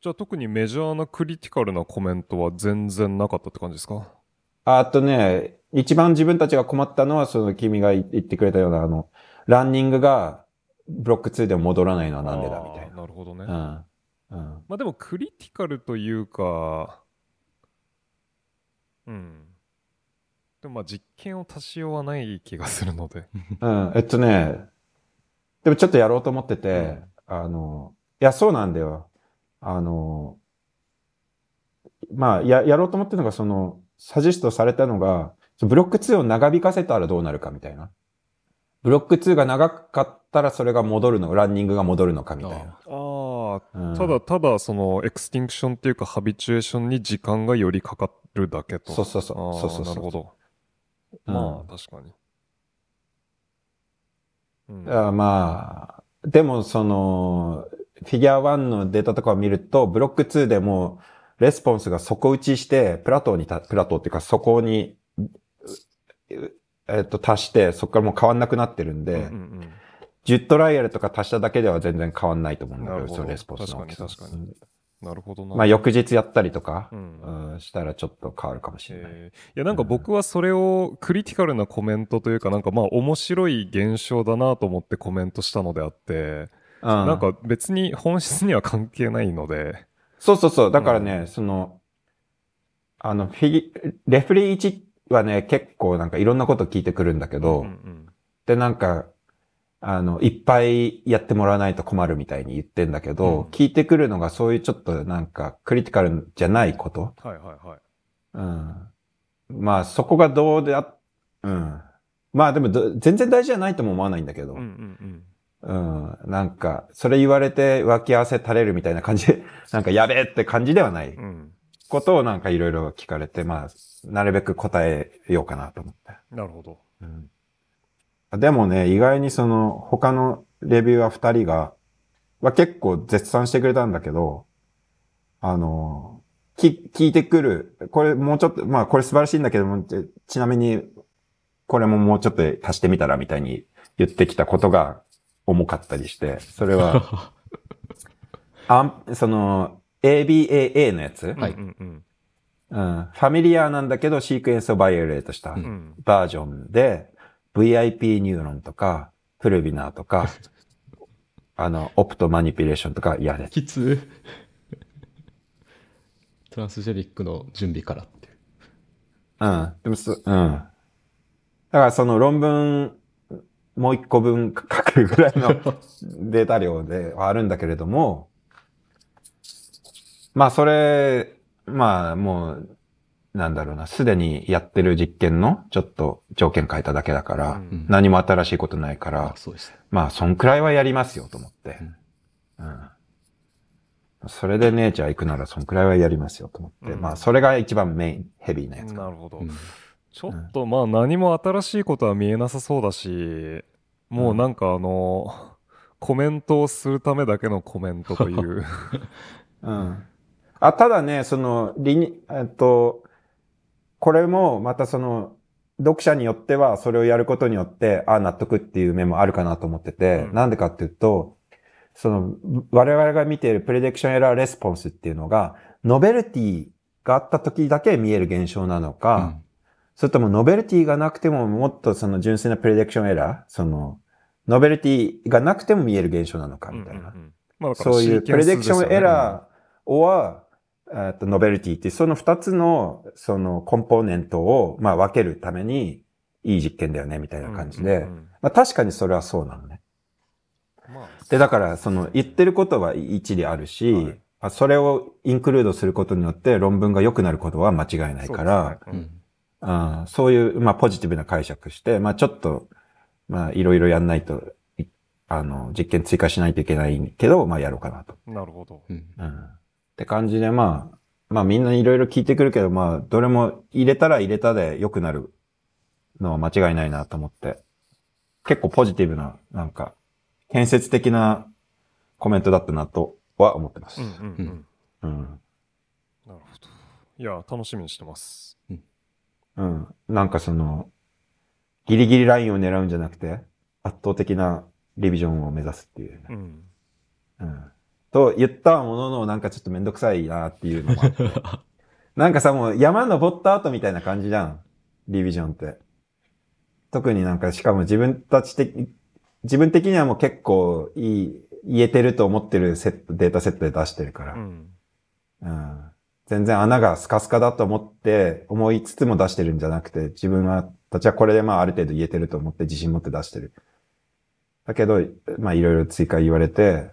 じゃあ特にメジャーなクリティカルなコメントは全然なかったって感じですか？あとね、一番自分たちが困ったのは、その君が言ってくれたような、あの、ランニングがブロック2でも戻らないのはなんでだみたいあーなるほどね。な。うん。うん。まあでも critical というか、うん。でもまあ実験を足しようはない気がするので。うん、えっとね、でもちょっとやろうと思ってて、あの、いや、そうなんだよ。あの、まあ、や、やろうと思ってるのが、その、 suggest されたのが、ブロック2を長引かせたらどうなるかみたいな。ブロック2が長かったらそれが戻るの、ランニングが戻るのかみたいな。あうんあ、ただただその extinction っていうかハビチュエーションに時間がよりかかるだけと。そうそうそうそうそうそうなるほど。うんまあ確かに。うん。あまあ、でもその、フィギュア1のデータとかを見ると、ブロック2でも、レスポンスが底打ちして、プラトーにた、プラトーっていうか、そこに、ううえっと、足して、そこからもう変わんなくなってるんで、うんうん10トライアルとか足しただけでは全然変わんないと思うんだけど、そのレスポンスの大きさ確かに確かに。うんなるほどな。まあ、翌日やったりとかう、んうんしたらちょっと変わるかもしれない。えーいやなんか僕はそれをクリティカルなコメントというかなんかまあ面白い現象だなと思ってコメントしたのであって、うんなんか別に本質には関係ないので、そうそうそう。だからね、その、あの、フィギ、レフリー1はね、結構なんかいろんなこと聞いてくるんだけど、うんうんで、なんか、あの、いっぱいやってもらわないと困るみたいに言ってんだけど、うん聞いてくるのがそういうちょっとなんかクリティカルじゃないこと。はいはいはい。うん。まあ、そこがどうであ、うん。まあでもど全然大事じゃないとも思わないんだけど、うんうんうん。なんか、それ言われて脇汗垂れるみたいな感じで、なんかやべえって感じではない。ことをなんかいろいろ聞かれて、まあ、なるべく答えようかなと思って。なるほど。うんでもね、意外にその他のレビューは二人が、は結構絶賛してくれたんだけど、あの、き、聞いてくる。これもうちょっと、まあこれ素晴らしいんだけども、ちちなみに、これももうちょっと足してみたらみたいに言ってきたことが重かったりして、それは、あん、その、ABAA のやつ、はい。うんファミリアなんだけどシークエンスをバイオレートした。バージョンで、VIP ニューロンとか、 pulvinar とか、あの、 opto manipulation とか嫌で。きつ transgenic の準備からって。うん。でもそ、うん。だからその論文、もう一個分書くぐらいの データ量ではあるんだけれども、まあそれ、まあもう、なんだろうな、すでにやってる実験のちょっと条件変えただけだから、うん何も新しいことないからうですね。まあそんくらいはやりますよと思って。うん。それで姉ちゃん行くならそんくらいはやりますよと思って。うんまあそれが一番メイン、ヘビーなやつか。なるほど。うんちょっとまあ何も新しいことは見えなさそうだし、もうなんかあの、コメントをするためだけのコメントという。うん。あ、ただね、その、リニ、えっと、これもまたその、読者によってはそれをやることによって、あ納得っていう面もあるかなと思ってて、うんなんでかっていうと、その、我々が見ている prediction error response っていうのが、 novelty があった時だけ見える現象なのか、それとも novelty がなくてももっとその純粋な prediction error、その、 novelty がなくても見える現象なのかみたいな。うんうんうんまあそういうプレディクションエラー。ーは、と、ノベルティってその二つの、そのコンポーネントを、まあ分けるために、いい実験だよね、みたいな感じで。うんうんうんまあ確かにそれはそうなのね。まあで、だから、その言ってることは一理あるし、はいまあそれをインクルードすることによって論文が良くなることは間違いないから、そうですねうんそういう、まあ、ポジティブな解釈して、まあ、ちょっと、まあ、いろいろやんないと、いあの、実験追加しないといけないけど、まあ、やろうかなと。うんなるほど。うんうん。って感じで、まあ、まあ、みんないろいろ聞いてくるけど、まあ、どれも入れたら入れたで良くなるのは間違いないなと思って、結構ポジティブな、なんか、建設的なコメントだったなとは思ってます。うんうんうん。うん。なるほど。いや、楽しみにしてます。うん。なんかその、ギリギリラインを狙うんじゃなくて、圧倒的なリビジョンを目指すっていうね。うん。うん。と言ったものの、なんかちょっとめんどくさいなっていうのもあって。なんかさ、もう山登った後みたいな感じじゃん。リビジョンって。特になんか、しかも自分たち的、自分的にはもう結構いい、言えてると思ってるセット、データセットで出してるから。うん。うん全然穴がスカスカだと思って、思いつつも出してるんじゃなくて、自分は、たちはこれでまあある程度言えてると思って自信持って出してる。だけど、まあいろいろ追加言われて、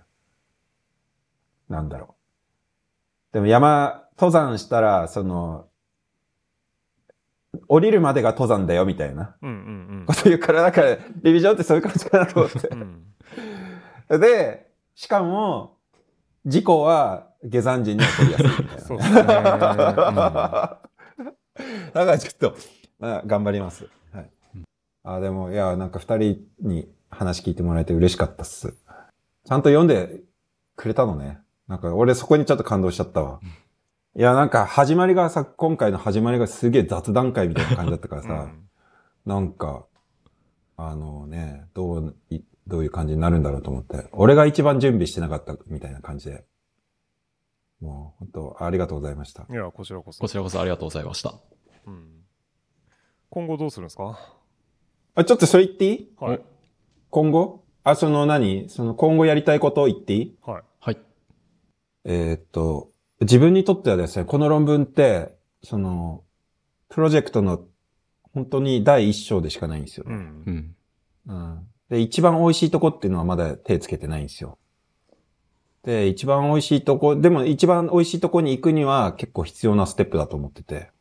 なんだろう。でも山、登山したら、その、降りるまでが登山だよみたいなうんうんこと言うから、だから、リビジョンってそういう感じかなと思ってう。ん。うん。で、しかも、事故は下山時に起こりやすいみたいな。そうですね。だからちょっと、まあ、頑張ります。はい。あ、でも、いや、なんか二人に話聞いてもらえて嬉しかったっす。ちゃんと読んでくれたのね。なんか俺そこにちょっと感動しちゃったわ。いや、なんか始まりがさ、今回の始まりがすげえ雑談会みたいな感じだったからさ、うんなんか、あのね、どうい、どういう感じになるんだろうと思って。俺が一番準備してなかったみたいな感じで。もう、本当ありがとうございました。いや、こちらこそこ。ちらこそありがとうございました。うん。今後どうするんですか？あ、ちょっとそれ言っていい？はい。今後？あ、その何？その今後やりたいことを言っていい？はい。はい。えーっと、自分にとってはですね、この論文って、その、プロジェクトの本当に第一章でしかないんですよ。うん。うん。で、一番美味しいとこっていうのはまだ手つけてないんですよ。で、一番美味しいとこ、でも一番美味しいとこに行くには結構必要なステップだと思ってて。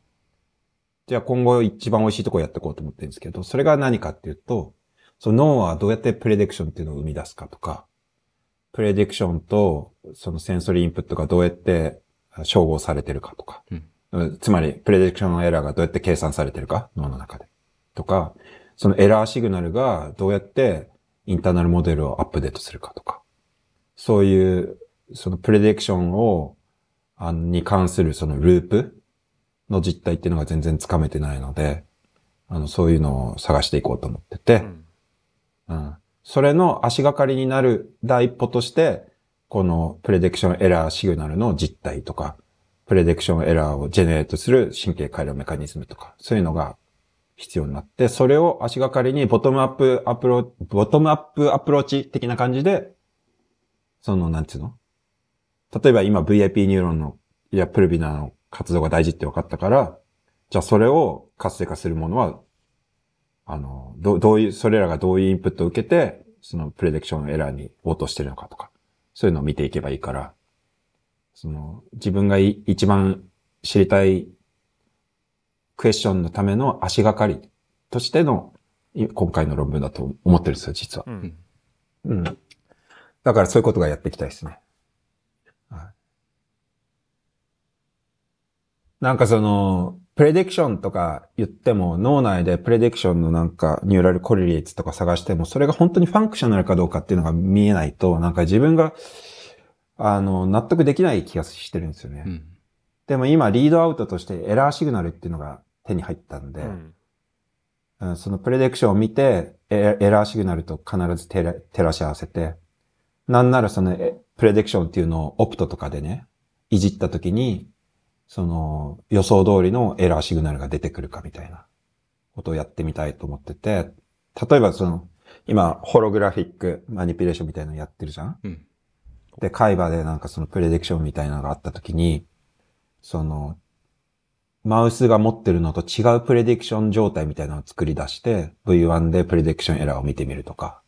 じゃあ今後一番美味しいとこやっていこうと思ってるんですけど、それが何かっていうと、その脳はどうやってプレディクションっていうのを生み出すかとか、プレディクションとそのセンソリーインプットがどうやって照合されてるかとか、うん。うんつまりプレディクションのエラーがどうやって計算されてるか、脳の中で。とか、そのエラーシグナルがどうやってインターナルモデルをアップデートするかとか、そういう、そのプレディクションを、あのに関するそのループの実態っていうのが全然つかめてないので、あの、そういうのを探していこうと思ってて、うん。うん。それの足がかりになる第一歩として、この prediction error signal の実態とか、 prediction error を generate する神経回路メカニズムとか、そういうのが必要になって、それを足がかりにボトムアップアプロ、ボトムアップアプローチ的な感じで、その、なんつうの？例えば今 VIP ニューロンの、いや、 pulvinar の活動が大事って分かったから、じゃあそれを活性化するものは、あの、どどういう、それらがどういうインプットを受けて、その prediction error に応答してるのかとか、そういうのを見ていけばいいから、その、自分がい一番知りたいクエスチョンのための足がかりとしてのい今回の論文だと思ってるんですよ、実は。うん。うん。だからそういうことがやっていきたいですね。はいなんかその、プレディクションとか言っても、脳内でプレディクションのなんかニューラルコリレーツとか探しても、それが本当にファンクショナルかどうかっていうのが見えないと、なんか自分が、あの、納得できない気がしてるんですよね。うん。でも今、リードアウトとしてエラーシグナルっていうのが手に入ったんで、うんうんそのプレディクションを見て、エエラーシグナルと必ず照らし合わせて、なんならそのえプレディクションっていうのをオプトとかでね、いじったときに、その予想通りのエラーシグナルが出てくるかみたいなことをやってみたいと思ってて、例えばその、今、ホログラフィックマニピュレーションみたいなのやってるじゃん？うん。で、海馬でなんかそのプレディクションみたいなのがあったときに、その、マウスが持ってるのと違うプレディクション状態みたいなのを作り出して、V1 でプレディクションエラーを見てみるとか。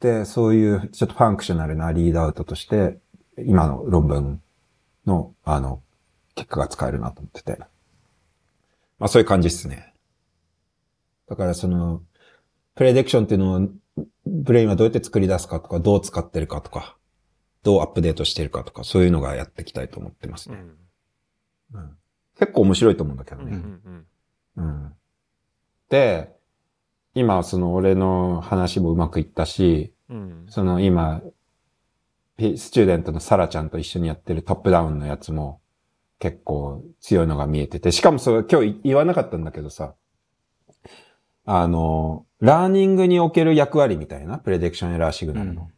で、そういうちょっとファンクショナルなリードアウトとして、今の論文の、あの、結果が使えるなと思ってて。まあそういう感じですね。だからその、プレディクションっていうのを、ブレインはどうやって作り出すかとか、どう使ってるかとか、どうアップデートしてるかとか、そういうのがやっていきたいと思ってますね。うんうん結構面白いと思うんだけどうんうね。んうん。で、今、その俺の話もうまくいったし、うんその今、ピスチューデントのサラちゃんと一緒にやってるトップダウンのやつも結構強いのが見えてて、しかもそれ今日言わなかったんだけどさ、あの、ラーニングにおける役割みたいな、プレディクションエラーシグナルの。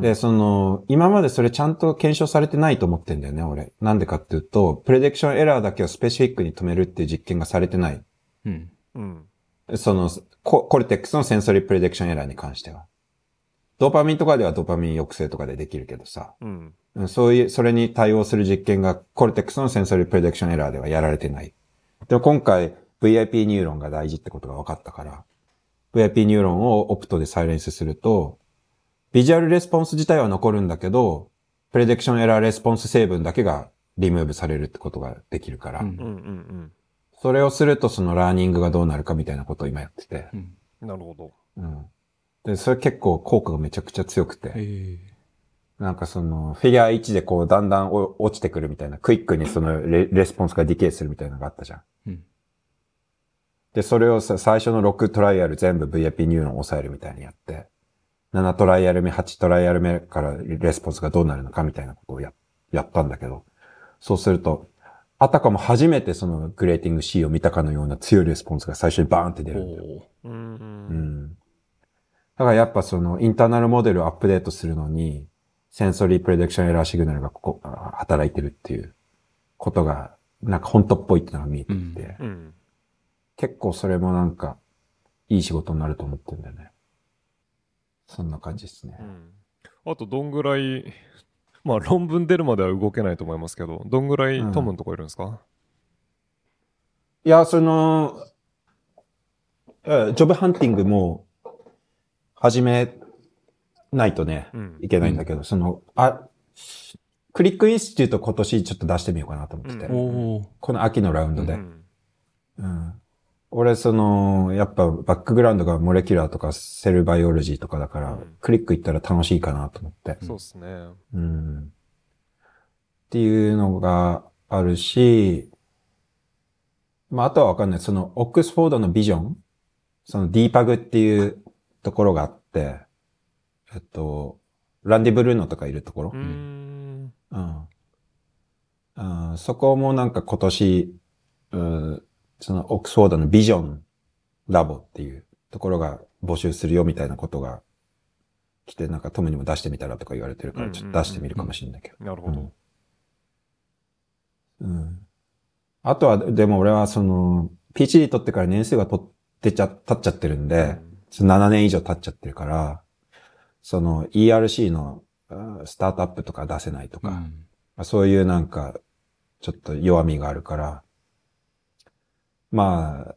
で、その、今までそれちゃんと検証されてないと思ってんだよね、俺。なんでかっていうと、プレディクションエラーだけをスペシフィックに止めるっていう実験がされてない。うん。うん。その、ココルテックスのセンソリープレディクションエラーに関しては。ドーパミンとかではドーパミン抑制とかでできるけどさ。うん。うんそういう、それに対応する実験が cortex の sensory prediction error ではやられてない。でも今回 VIP ニューロンが大事ってことが分かったから、VIP ニューロンを opto で silence すると、 visual response 自体は残るんだけど、 prediction error response 成分だけがリムーブされるってことができるから、うんうん。うん。それをするとその learning がどうなるかみたいなことを今やってて、うん。うん。なるほど。うん。で、それ結構効果がめちゃくちゃ強くて。なんかその、フィギュア1でこう、だんだんお落ちてくるみたいな、クイックにそのレ response が decay するみたいなのがあったじゃん。うん。で、それをさ、最初の6 trial 全部 VIP ニューロンを抑えるみたいにやって、7 trial 目、8 trial 目から response がどうなるのかみたいなことをや、やったんだけど、そうすると、あたかも初めてそのグレーティング C を見たかのような強い response が最初にバーンって出るんだよ。うん。うん。だからやっぱそのインターナルモデルをアップデートするのに、センソリープレディクションエラーシグナルがここ、あ働いてるっていうことが、なんか本当っぽいっていうのが見えてきて、うんうん。結構それもなんか、いい仕事になると思ってるんだよね。そんな感じですね。うん。あと、どんぐらい、まあ、論文出るまでは動けないと思いますけど、どんぐらいトムのとこいるんですか？いや、その、え job hunting も始めないとね、うん。いけないんだけど、その、あ、 Crick Institute 今年ちょっと出してみようかなと思ってて、うんこの秋のラウンドで。うん。うん俺、その、やっぱバックグラウンドが molecular とか cell biology とかだから、うん Crick 行ったら楽しいかなと思って。そうっすね。うん。っていうのがあるし、まあ、あとはわかんない。その、オックスフォードのビジョン？その DPAG っていうところがあって、えっと、ランディ・ブルーノとかいるところ？うーん。うん。そこもなんか今年、うんそのオックスフォードのビジョンラボっていうところが募集するよみたいなことが来て、なんかトムにも出してみたらとか言われてるから、ちょっと出してみるかもしれないけど。なるほど。うん。あとは、でも俺はその、PhD 取ってから年数が取ってちゃ、経っちゃってるんで、その7年以上経っちゃってるから、その ERC のうんスタートアップとか出せないとか、うんまあそういうなんか、ちょっと弱みがあるから、まあ、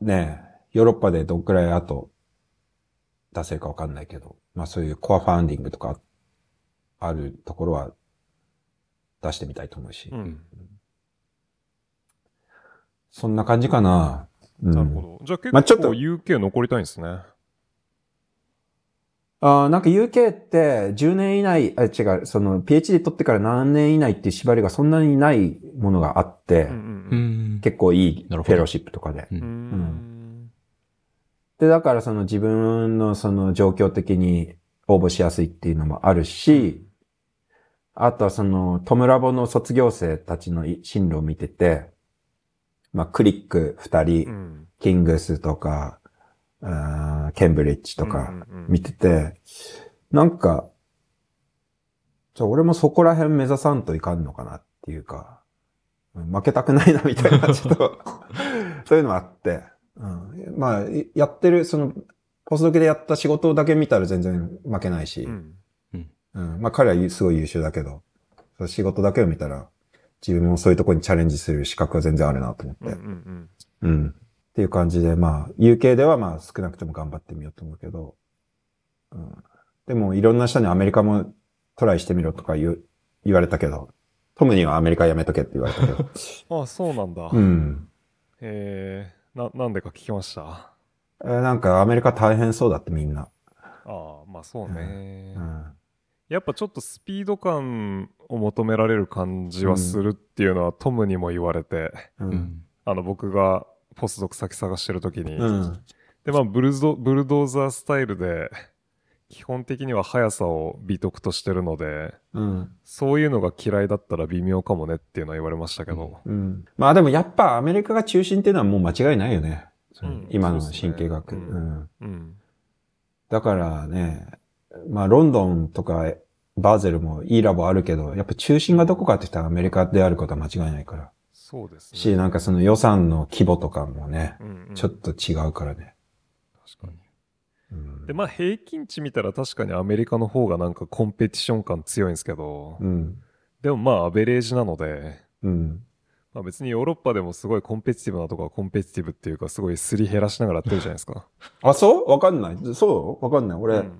ねえ、ヨーロッパでどんくらい後出せるかわかんないけど、まあそういうコアファウンディングとかあるところは出してみたいと思うし、うん。そんな感じかな。うんなるほど。じゃあ結まあちょっと構 UK 残りたいんですね。あーなんか UK って10年以内、あ、違う、その PhD 取ってから何年以内っていう縛りがそんなにないものがあって、うんううんん。結構いいフなるほどェローシップとかで。ううん。うん。で、だからその自分のその状況的に応募しやすいっていうのもあるし、あとはそのトムラボの卒業生たちの進路を見てて、まあクリック二う人、ん。キングスとか、あーケンブリッジとかうんうんうん見てて、なんか、じゃあ俺もそこら辺目指さんといかんのかなっていうか、うん負けたくないなみたいな、ちょっと、そういうのもあって、うん、まあ、いやってる、その、ポスドクでやった仕事だけ見たら全然負けないし、ううんん。まあ彼はすごい優秀だけど、仕事だけを見たら、自分もそういうところにチャレンジする資格は全然あるなと思って、うんうんうん。っていう感じで、まあ、UK ではまあ少なくとも頑張ってみようと思うけど、うん。でもいろんな人にアメリカもトライしてみろとか言う、言われたけど、トムにはアメリカやめとけって言われたけど、うん。あ、そうなんだ。うん。えー、な、なんでか聞きました？えーなんかアメリカ大変そうだってみんな。ああ、まあそうね。うん。やっぱちょっとスピード感を求められる感じはするっていうのはトムにも言われて、う。うんん。あの僕がポスドク先探してる時に、うん。でまあブルドブルドーザースタイルで基本的には速さを美徳としてるのでうん。そういうのが嫌いだったら微妙かもねっていうのは言われましたけど、うん。まあでもやっぱアメリカが中心っていうのはもう間違いないよね。今の神経学。ううんん。うんだだからね、まあ、ロンドンとかバーゼルもいいラボあるけど、やっぱ中心がどこかって言ったらアメリカであることは間違いないから。そうですね。し、なんかその予算の規模とかもね、うんうんちょっと違うからね。確かに。うんで、まあ平均値見たら確かにアメリカの方がなんかコンペティション感強いんですけど、うん。でもまあアベレージなので、うん。まあ別にヨーロッパでもすごいコンペティティブなとこはコンペティティブっていうかすごいすり減らしながらやってるじゃないですか。あ、そう？わかんないそう？わかんない。俺、うん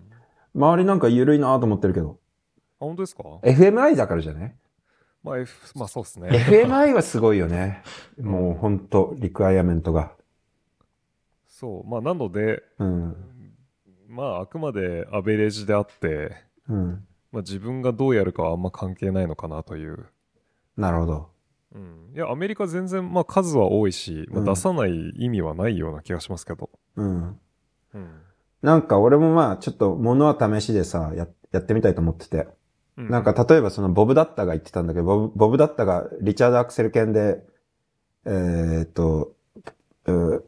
周りなんか緩いなと思ってるけど。あ、本当ですか？FMI だからじゃねまあ、F、まあそうですね。?FMI はすごいよね。もうほんと、リクワイアメントが。そう。まあなので、うん。まああくまでアベレージであって、うん。まあ自分がどうやるかはあんま関係ないのかなという。なるほど。うん。いや、アメリカ全然まあ数は多いし、まあ、うん出さない意味はないような気がしますけど。うん。うん。なんか俺もまあちょっと物は試しでさ、や、やってみたいと思ってて。うなんか、例えばそのボブダッタが言ってたんだけど、ボブボブダッタがリチャード・アクセル犬で、えーっと、う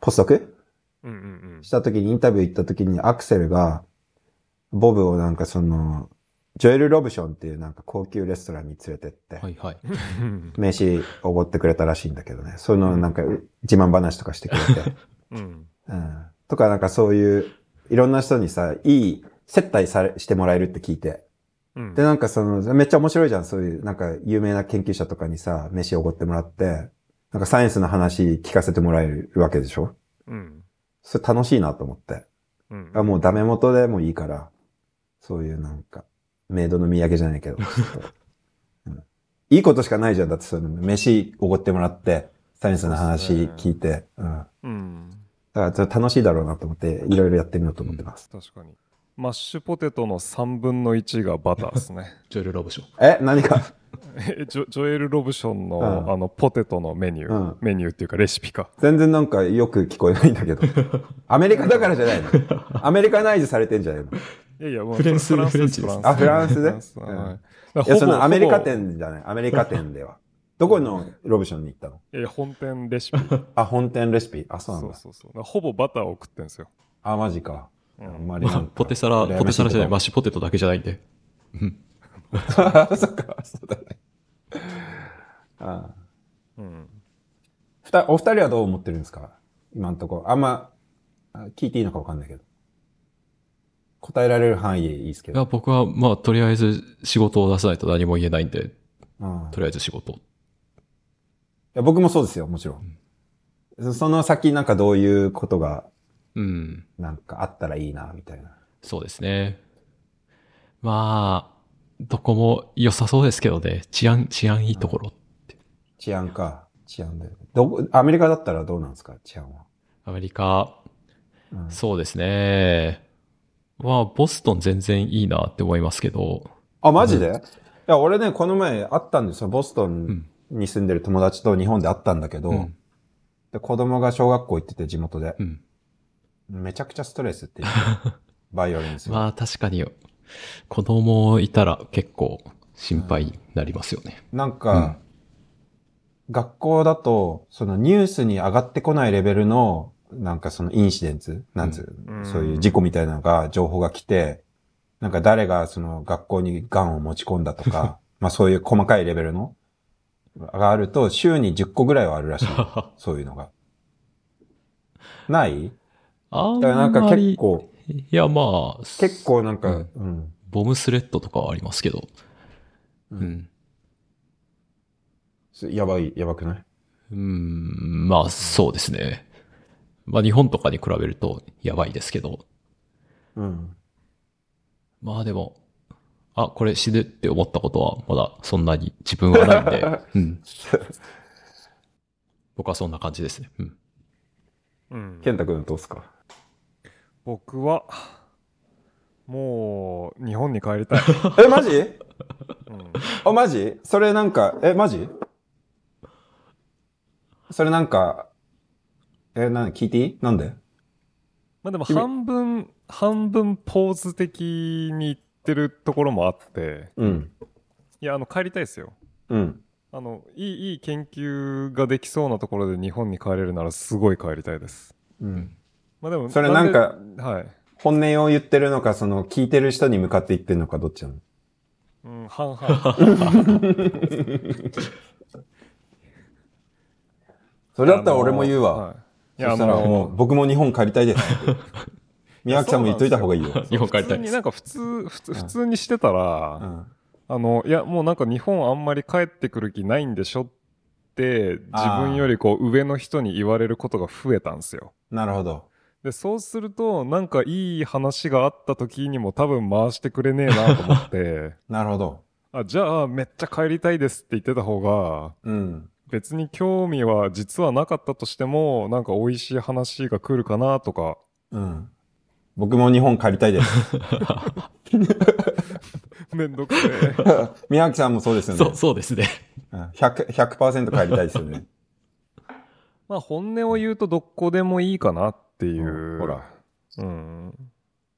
ポストク？うんうんうん。した時にインタビュー行った時にアクセルが、ボブをなんかその、ジョエル・ロブションっていうなんか高級レストランに連れてって、はいはい。飯おごってくれたらしいんだけどね。そういうのなんか自慢話とかしてくれて。うん。うん。とかなんかそういう、いろんな人にさ、いい接待され、してもらえるって聞いて。うん。で、なんかその、めっちゃ面白いじゃん。そういう、なんか有名な研究者とかにさ、飯おごってもらって、なんかサイエンスの話聞かせてもらえるわけでしょ？うん。それ楽しいなと思って。うん。あもうダメ元でもいいから、そういうなんか、メイドの土産じゃないけど、うんいいことしかないじゃん。だってその、飯おごってもらって、サイエンスの話聞いて、うん。うん。だから楽しいだろうなと思って、いろいろやってみようと思ってます。確かに。マッシュポテトの3分の1がバターですね。ジョエル・ロブション。え何か？えジョジョエル・ロブションの、うんあのポテトのメニュー、うんメニューっていうかレシピか。全然なんかよく聞こえないんだけど。アメリカだからじゃないのアメリカナイズされてんじゃないのいやいや、もうフランスフランスフレンチですあフランスでフランスはいうんいや、そのアメリカ店じゃない。アメリカ店では。どこのロブションに行ったの？いやいや、本店レシピ。あ、本店レシピ？あ、そうなんだ。そうそうそう。ほぼバターを食ってんですよ。あ、マジか。うんあんまりなんか ポテサラ、ポテサラじゃない、マッシュポテトだけじゃないんで。あ そっか、そうだね。あうん。ふた、お二人はどう思ってるんですか？今んとこ。あんま、あ聞いていいのかわかんないけど。答えられる範囲でいいですけど。いや、僕は、まあ、とりあえず仕事を出さないと何も言えないんで、うんとりあえず仕事。いや僕もそうですよ、もちろん。そその先なんかどういうことがうん。なんかあったらいいな、みたいな。そうですね。まあ、どこも良さそうですけどね。治安、治安いいところ。治安か。治安で。どこ、アメリカだったらどうなんですか？治安は。アメリカ、うんそうですね。まあ、ボストン全然いいなって思いますけど。あ、マジで、いや、俺ね、この前会ったんですよ。ボストンんに住んでる友達と日本で会ったんだけど、うんで子供が小学校行ってて地元で、うん。めちゃくちゃストレスって言ってたバイオリンですよ。まあ、確かに、子供いたら結構心配になりますよね。なんか、学校だと、そのニュースに上がってこないレベルの、なんかそのインシデンツ、なんつう、うんそういう事故みたいなのが、情報が来て、なんか誰がその学校にガンを持ち込んだとか、まあそういう細かいレベルの、があると、週に10個ぐらいはあるらしい。そういうのが。ない？あんだからなんかまり、結構、いや、まあ、結構なんか、うんうん。ボムスレッドとかはありますけど。ううんん。やばい、やばくない？うん、まあ、そうですね。まあ、日本とかに比べるとやばいですけど。うん。まあでも、あ、これ死ぬって思ったことはまだそんなに自分はないんで、うん。僕はそんな感じですね。うん。うん。健太くんどうすか？僕は、もう、日本に帰りたい。え、マジ？うん。あ、マジ？それなんか、え、マジ？それなんか、え、な、聞いていい？なんで？まあでも君半分、半分ポーズ的に言ってるところもあって、うん。いや、あの、帰りたいですよ。うん。あの、いい、いい研究ができそうなところで日本に帰れるならすごい帰りたいです。うん。まあでも、それなんかではい。本音を言ってるのか、その聞いてる人に向かって言ってるのか、どっちなの？うん、半々。それだったら俺も言うわ。はいいそや、したらもう、僕も日本帰りたいです。宮脇さんも言っといた方がいいよ。日本帰りたい。普通になんか普通、普通普通にしてたら、うんあの、いや、もうなんか日本あんまり帰ってくる気ないんでしょって、自分よりこう上の人に言われることが増えたんですよ。なるほど。で、そうすると、なんかいい話があった時にも多分回してくれねえなと思って、なるほど。あ、じゃあめっちゃ帰りたいですって言ってた方が、うん。別に興味は実はなかったとしても、なんか美味しい話が来るかなとか、うん。僕も日本帰りたいです。めんどくせえ。宮脇さんもそうですよね。そう、そうですね。うん100、100%帰りたいですよね。まあ本音を言うとどこでもいいかなっていう。ほら。うん。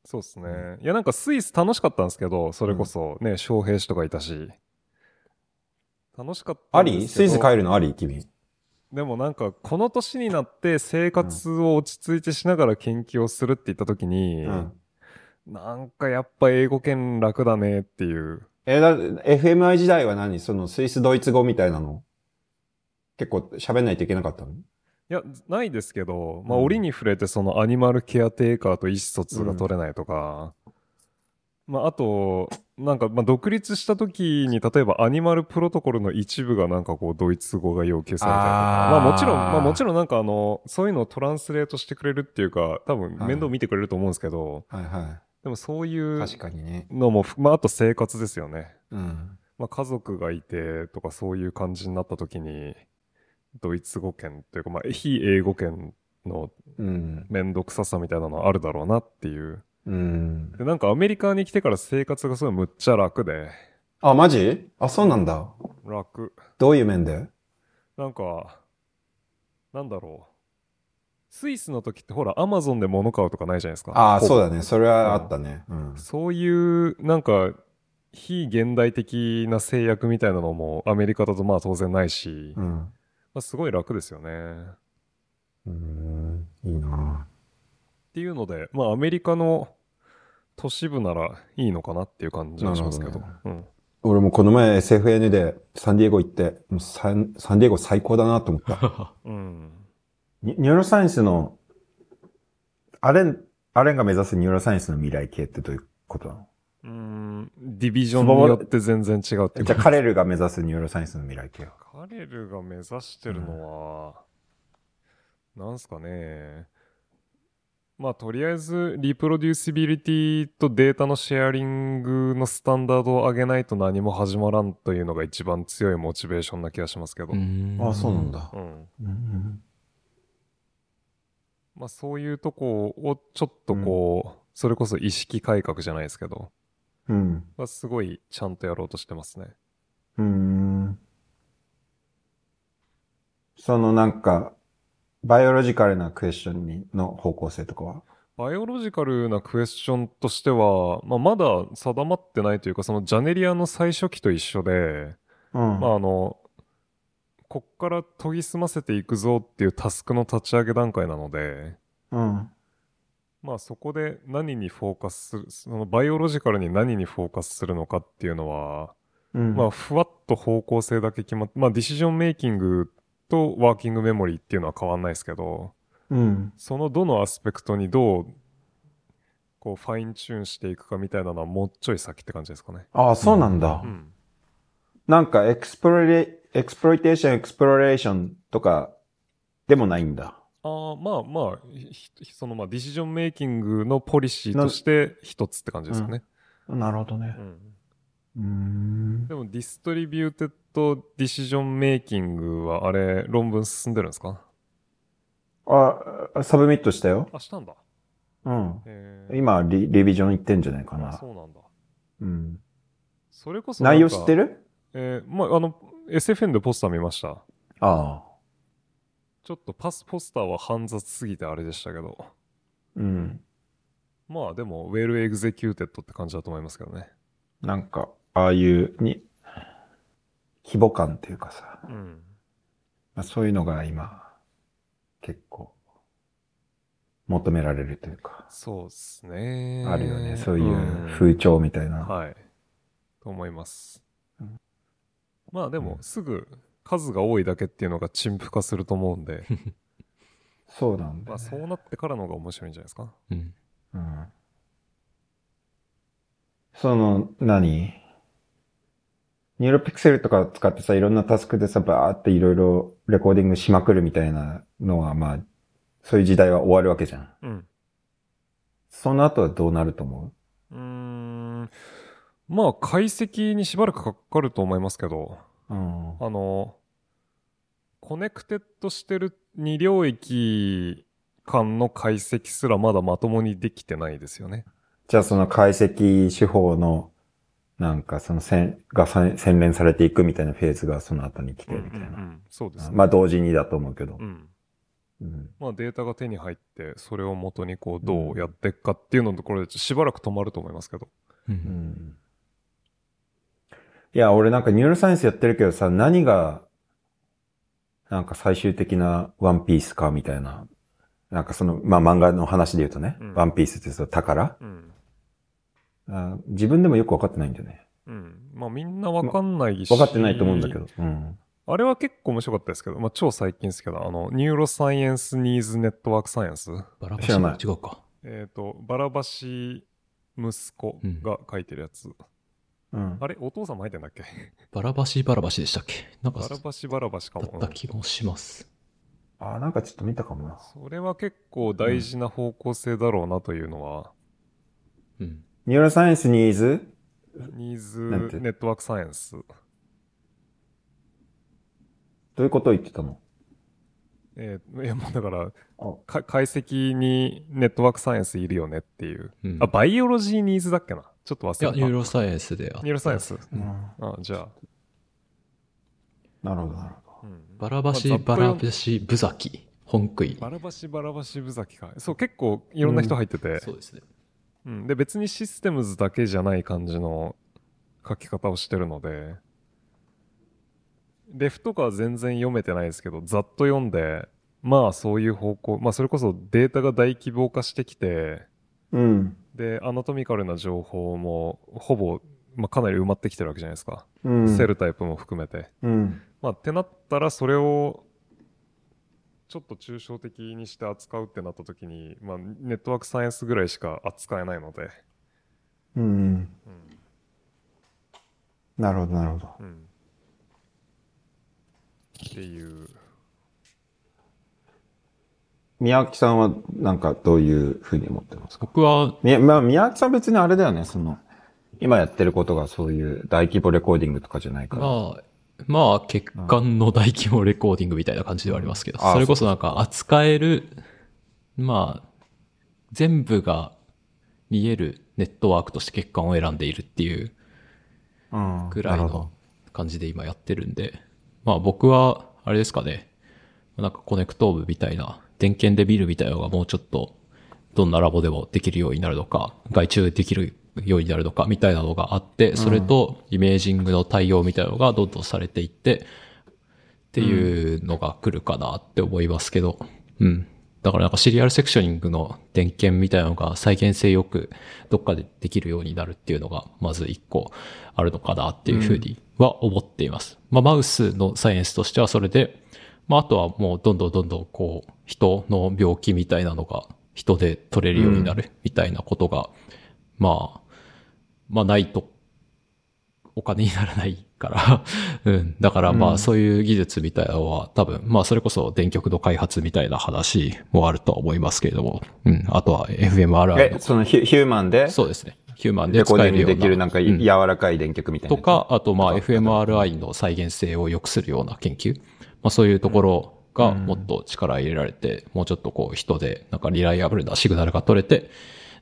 そうっすね。いやなんかスイス楽しかったんですけど、それこそね、翔平氏とかいたし。楽しかったあんですけど。りスイス帰るのあり君。でもなんかこの年になって生活を落ち着いてしながら研究をするって言った時に、うん。なんかやっぱ英語圏楽だねっていう。えだ、FMI 時代は何？そのスイスドイツ語みたいなの？結構喋んないといけなかったの？いや、ないですけど、まあ、うん折に触れてそのアニマルケアテイカーと意思疎通が取れないとか、まあ、あと、なんか、まあ、独立した時に、例えばアニマルプロトコルの一部がなんかこう、ドイツ語が要求されたりとか、まあもちろん、まあもちろんなんかあの、そういうのをトランスレートしてくれるっていうか、多分面倒見てくれると思うんですけど、はいはでもそういい。う確かにね。のも、まああと生活ですよね。うん。まあ家族がいてとかそういう感じになった時に、ドイツ語圏というか、まあ非英語圏のうん。めんどくささみたいなのあるだろうなっていう。うん。で、なんかアメリカに来てから生活がすごいむっちゃ楽で、あ、マジ？あ、そうなんだ。楽。どういう面で？なんか、なんだろう。スイスの時ってほら、アマゾンで物買うとかないじゃないですか。ああ、そうだね。それはあったね。うん。そういう、なんか、非現代的な制約みたいなのもアメリカだとまあ当然ないし、まうん。あ、すごい楽ですよね。うん。いいなっていうので、まあアメリカの都市部ならいいのかなっていう感じはしますけど。なるうん。俺もこの前 SFN でサンディエゴ行って、もうサンサンディエゴ最高だなと思った。うん。ニ neuroscience の、アレン、アレンが目指す neuroscience の未来系ってどういうことなの？うん、 division によって全然違うってじゃあ彼らが目指す neuroscienceの未来系は。彼らが目指してるのは、なんすかね。まあ、とりあえず、 reproducibility とデータの sharing のスタンダードを上げないと何も始まらんというのが一番強いモチベーションな気がしますけど。うん。あ、そうなんだ。うんまあ、そういうとこをちょっとこう、それこそ意識改革じゃないですけど、うん。まあ、すごいちゃんとやろうとしてますね。うん。そのなんか、バイオロジカルなクエスチョンにの方向性とかは？バイオロジカルなクエスチョンとしては、まあ、まだ定まってないというか、そのジャネリアの最初期と一緒で、うん。まああの、こっから研ぎ澄ませていくぞっていうタスクの立ち上げ段階なので、うん。まあそこで何にフォーカスする、その biological に何にフォーカスするのかっていうのは、うん。まあふわっと方向性だけ決まって、まあ decision making と working memory っていうのは変わんないですけど、うん。そのどの aspect にどう、こう、 fine-tune していくかみたいなのはもうちょい先って感じですかね。ああ、そうなんだ。うん。なんか、エクスプロレ、 exploitation、exploration とかでもないんだ。ああ、まあまあ、そのまあ、 decision making のポリシーとして一つって感じですかね。なるほどねう。ん。うん。でも、 distributed decision making は、あれ、論文進んでるんですか？あ、 submit したよ。あ、したんだ。うん。えー、今リ、 revision 行ってんじゃないかあな。そうなんだ。うん。それこそ。内容知ってる？えー、まあ、あの、SFN でポスター見ました。ああ。ちょっとパスポスターは煩雑すぎてあれでしたけど。うん。まあでも、 well executed って感じだと思いますけどね。なんか、ああいうに、規模感っていうかさ、うん。まあ、そういうのが今、結構、求められるというか。そうですね。あるよね。そういう風潮みたいな。はい。と思います。うんまあでもう、んすぐ数が多いだけっていうのが陳腐化すると思うんで、そうなんだまあそうなってからの方が面白いんじゃないですか。うん。うん。その、何？ Neuropixels とか使ってさ、いろんなタスクでさ、バーっていろいろ recording しまくるみたいなのは、まあ、そういう時代は終わるわけじゃん。うん。その後はどうなると思う？ーん。まあ解析にしばらくかかると思いますけど、ううん。あの、 connected してる二領域間の解析すらまだまともにできてないですよね。じゃあその解析手法の、なんかその線がさ洗練されていくみたいなフェーズがその後に来てみたいな。うんうんうんそうですね。まあ同時にだと思うけどう。ん。うん。まあデータが手に入って、それを元にこうどうやっていくかっていうののところでしばらく止まると思いますけど。う。うんんいや、俺なんかニューロサイエンスやってるけどさ、何が、なんか最終的なワンピースかみたいな。なんかその、まあ漫画の話で言うとね、うんワンピースってさ、宝うん。あ自分でもよくわかってないんだよね。うん。まあみんなわかんないし。わかってないと思うんだけど。うん。あれは結構面白かったですけど、まあ超最近ですけど、あの、 Neuroscience needs network science。バラバ知らないシ違うか。えっ、と、バラバシ息子が書いてるやつ。うん。あれお父さんも入ってんだっけ？バラバシバラバシでしたっけ？なんかバラバシバラバシかだも。った気もします。あ、なんかちょっと見たかもな。それは結構大事な方向性だろうなというのは、うん。 Neuroscience needs？needs network science。どういうことを言ってたの？えーいやもうだからあか、解析に network science いるよねっていう。うんあ、 biology needs だっけな？ちょっと忘れいや、た。 neuroscience であった neuroscience。うん。あ、じゃあ。なるほど、なるほど。うんバラバシバラバシブザキ。本食い。バラバシバラバシブザキか。そう、結構いろんな人入ってて。そうですね。うん、で、別にシステムズだけじゃない感じの書き方をしてるので、レフとかは全然読めてないですけど、ざっと読んで、まあそういう方向、まあそれこそデータが大規模化してきて、うん。で、アナトミカルな情報もほぼ、まあかなり埋まってきてるわけじゃないですか。うん。セルタイプも含めて。うん。まあってなったらそれをちょっと抽象的にして扱うってなった時に、まあネットワークサイエンスぐらいしか扱えないので、うん。うんなるほど、なるほど。うんっていう。宮脇さんはなんかどういうふうに思ってますか？僕は、みまあ、宮脇さん別にあれだよね、その、今やってることがそういう大規模レコーディングとかじゃないから。まあ、まあ、欠陥の大規模レコーディングみたいな感じではありますけど、それこそなんか扱える、まあ、全部が見えるネットワークとして欠陥を選んでいるっていううん。ぐらいの感じで今やってるんで、まあ僕は、あれですかね、なんかコネクトームみたいな、電顕で見るみたいなのがもうちょっと、どんなラボでもできるようになるのか、外注できるようになるのか、みたいなのがあって、それとイメージングの対応みたいなのがどんどんされていって、っていうのが来るかなって思いますけど、うん。だからなんかシリアルセクショニングの点検みたいなのが再現性よくどっかでできるようになるっていうのがまず一個あるのかなっていうふうには思っています。まあマウスのサイエンスとしてはそれで、まああとはもうどんどんどんどんこう人の病気みたいなのが人で取れるようになるみたいなことが、まあ、まあないとお金にならないから、うん。だからまうんあそういう技術みたいなのは多分、まあそれこそ電極の開発みたいな話もあるとは思いますけれども、うん。あとは FMRI え、の、そのヒューマンで、そうですね。ヒューマンで使えるような。グできるなんかうん柔らかい電極みたいなやつ？とか、あとまあ FMRI の再現性を良くするような研究。まあそういうところがもっと力入れられて、もうちょっとこう人でなんかリライアブルなシグナルが取れて、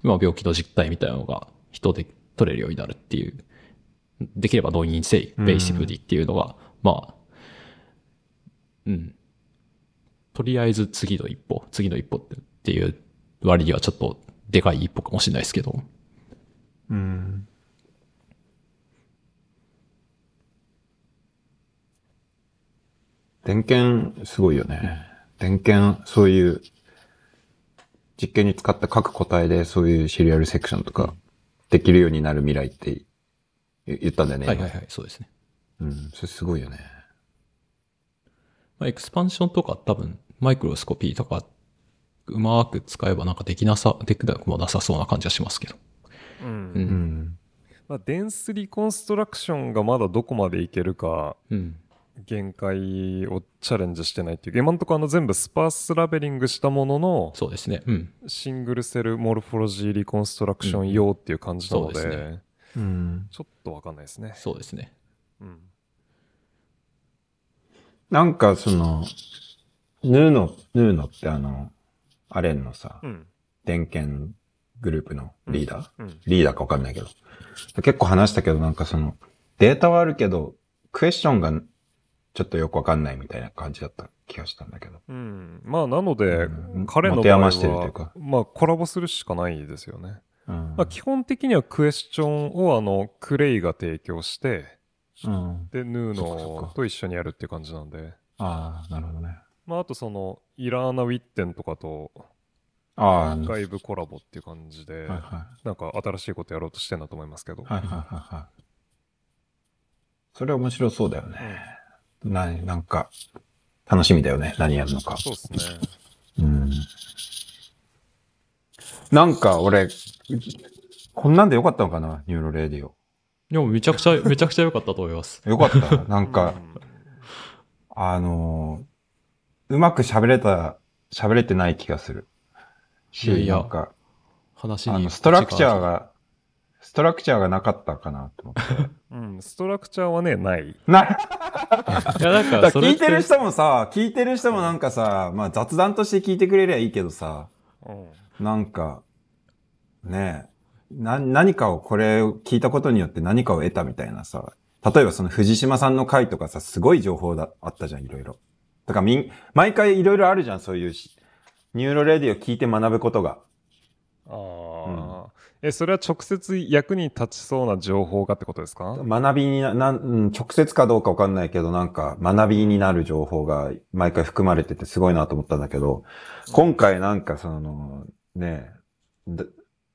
まあ病気の実態みたいなのが人で取れるようになるっていう。できればノンインセイ、ベーシブリっていうのが、まあ、うん。とりあえず次の一歩、次の一歩っていう割にはちょっとでかい一歩かもしれないですけど。うん。電検、すごいよね。電検、そういう、実験に使った各個体でそういうシリアルセクションとかできるようになる未来って言ったんだよね。はいはいはい、そうですね。うん、それすごいよね。まあ、エクスパンションとか多分、マイクロスコピーとか、うまく使えばなんかできなさ、できなくもなさそうな感じはしますけど。うん。うん。まあ、デンスリコンストラクションがまだどこまでいけるか、うん、限界をチャレンジしてないっていう。今のところあの全部スパースラベリングしたものの、そうですね。うん。シングルセルモルフォロジーリコンストラクション用っていう感じなので、うん、でね。うん。ちょっとわかんないですね。そうですね。うん。なんかその、ヌーノ、ヌーノってあの、アレンのさ、うん、電検グループのリーダー、うん、リーダーかわかんないけど。結構話したけどなんかその、データはあるけど、クエスチョンがちょっとよくわかんないみたいな感じだった気がしたんだけど。うん。まあなので、うん、彼の場合は、まあコラボするしかないですよね。うん、まあ、基本的にはクエスチョンをあの、クレイが提供して、うん、で、ヌーノと一緒にやるっていう感じなんで。ああ、なるほどね。まあ、あとその、イラーナ・ウィッテンとかと、あ外部コラボっていう感じで、はいはい、なんか新しいことやろうとしてんだと思いますけど。はいはいはいはい。それは面白そうだよね。うん、な、なんか、楽しみだよね。何やるのか。そうですね。うん。なんか俺、こんなんでよかったのかな NeuroRadio。いや、めちゃくちゃ、めちゃくちゃ良かったと思います。よかった。なんか、あのー、うまく喋れた、喋れてない気がする。いやいや、なんか、話に。ストラクチャーが、ストラクチャーがなかったかなと思って。うん、ストラクチャーはね、ない。ない。いや、なんか、聞いてる人もさ、聞いてる人もなんかさ、まあ雑談として聞いてくれりゃいいけどさ、うん、なんか、ねえ、な、何かをこれを聞いたことによって何かを得たみたいなさ、例えばその藤島さんの回とかさ、すごい情報だ、あったじゃん、いろいろ。だからみん、毎回いろいろあるじゃん、そういう NeuroRadio を聞いて学ぶことが。ああ、うん、え、それは直接役に立ちそうな情報がってことですか？学びにな、な、うん、直接かどうかわかんないけど、なんか学びになる情報が毎回含まれててすごいなと思ったんだけど、今回なんかその、ね、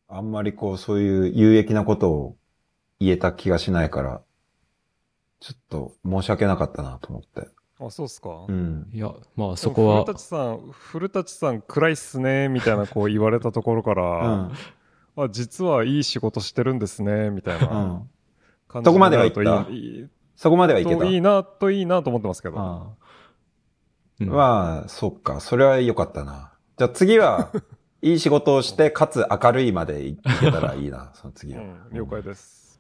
あんまりこうそういう有益なことを言えた気がしないから、ちょっと申し訳なかったなと思って。あ、そうっすか？うん。いや、まあそこは。古舘さん、古舘さん暗いっすね、みたいなこう言われたところから、うん、あ実はいい仕事してるんですね、みたいな感じ、うん、そこまでは言った？そこまではいけた？いいな、といいなと思ってますけど。あうん、まあ、そっか。それは良かったな。じゃあ次は、いい仕事をして、かつ明るいまでいけたらいいな、その次は。うん、了解です。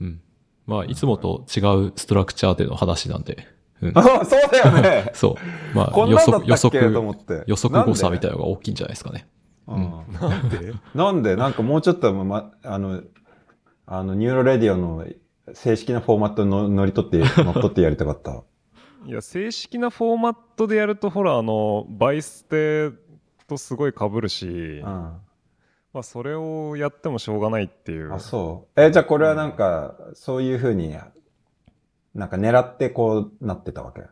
うん。まあ、いつもと違う structure での話なんで。うん、あそうだよね。そう。まあ、予測、予測、予測誤差みたいなのが大きいんじゃないですかね。うん、なんで？なんで？なんかもうちょっと、ま、あの、あの、 NeuroRadio の正式なフォーマットの乗り取って、乗っ取ってやりたかった。いや、正式なフォーマットでやると、ほら、あの、バイステとすごい被るし、うん、まあそれをやってもしょうがないっていう。あ、そう。え、じゃあこれはなんか、そういうふうに、なんか狙ってこうなってたわけ？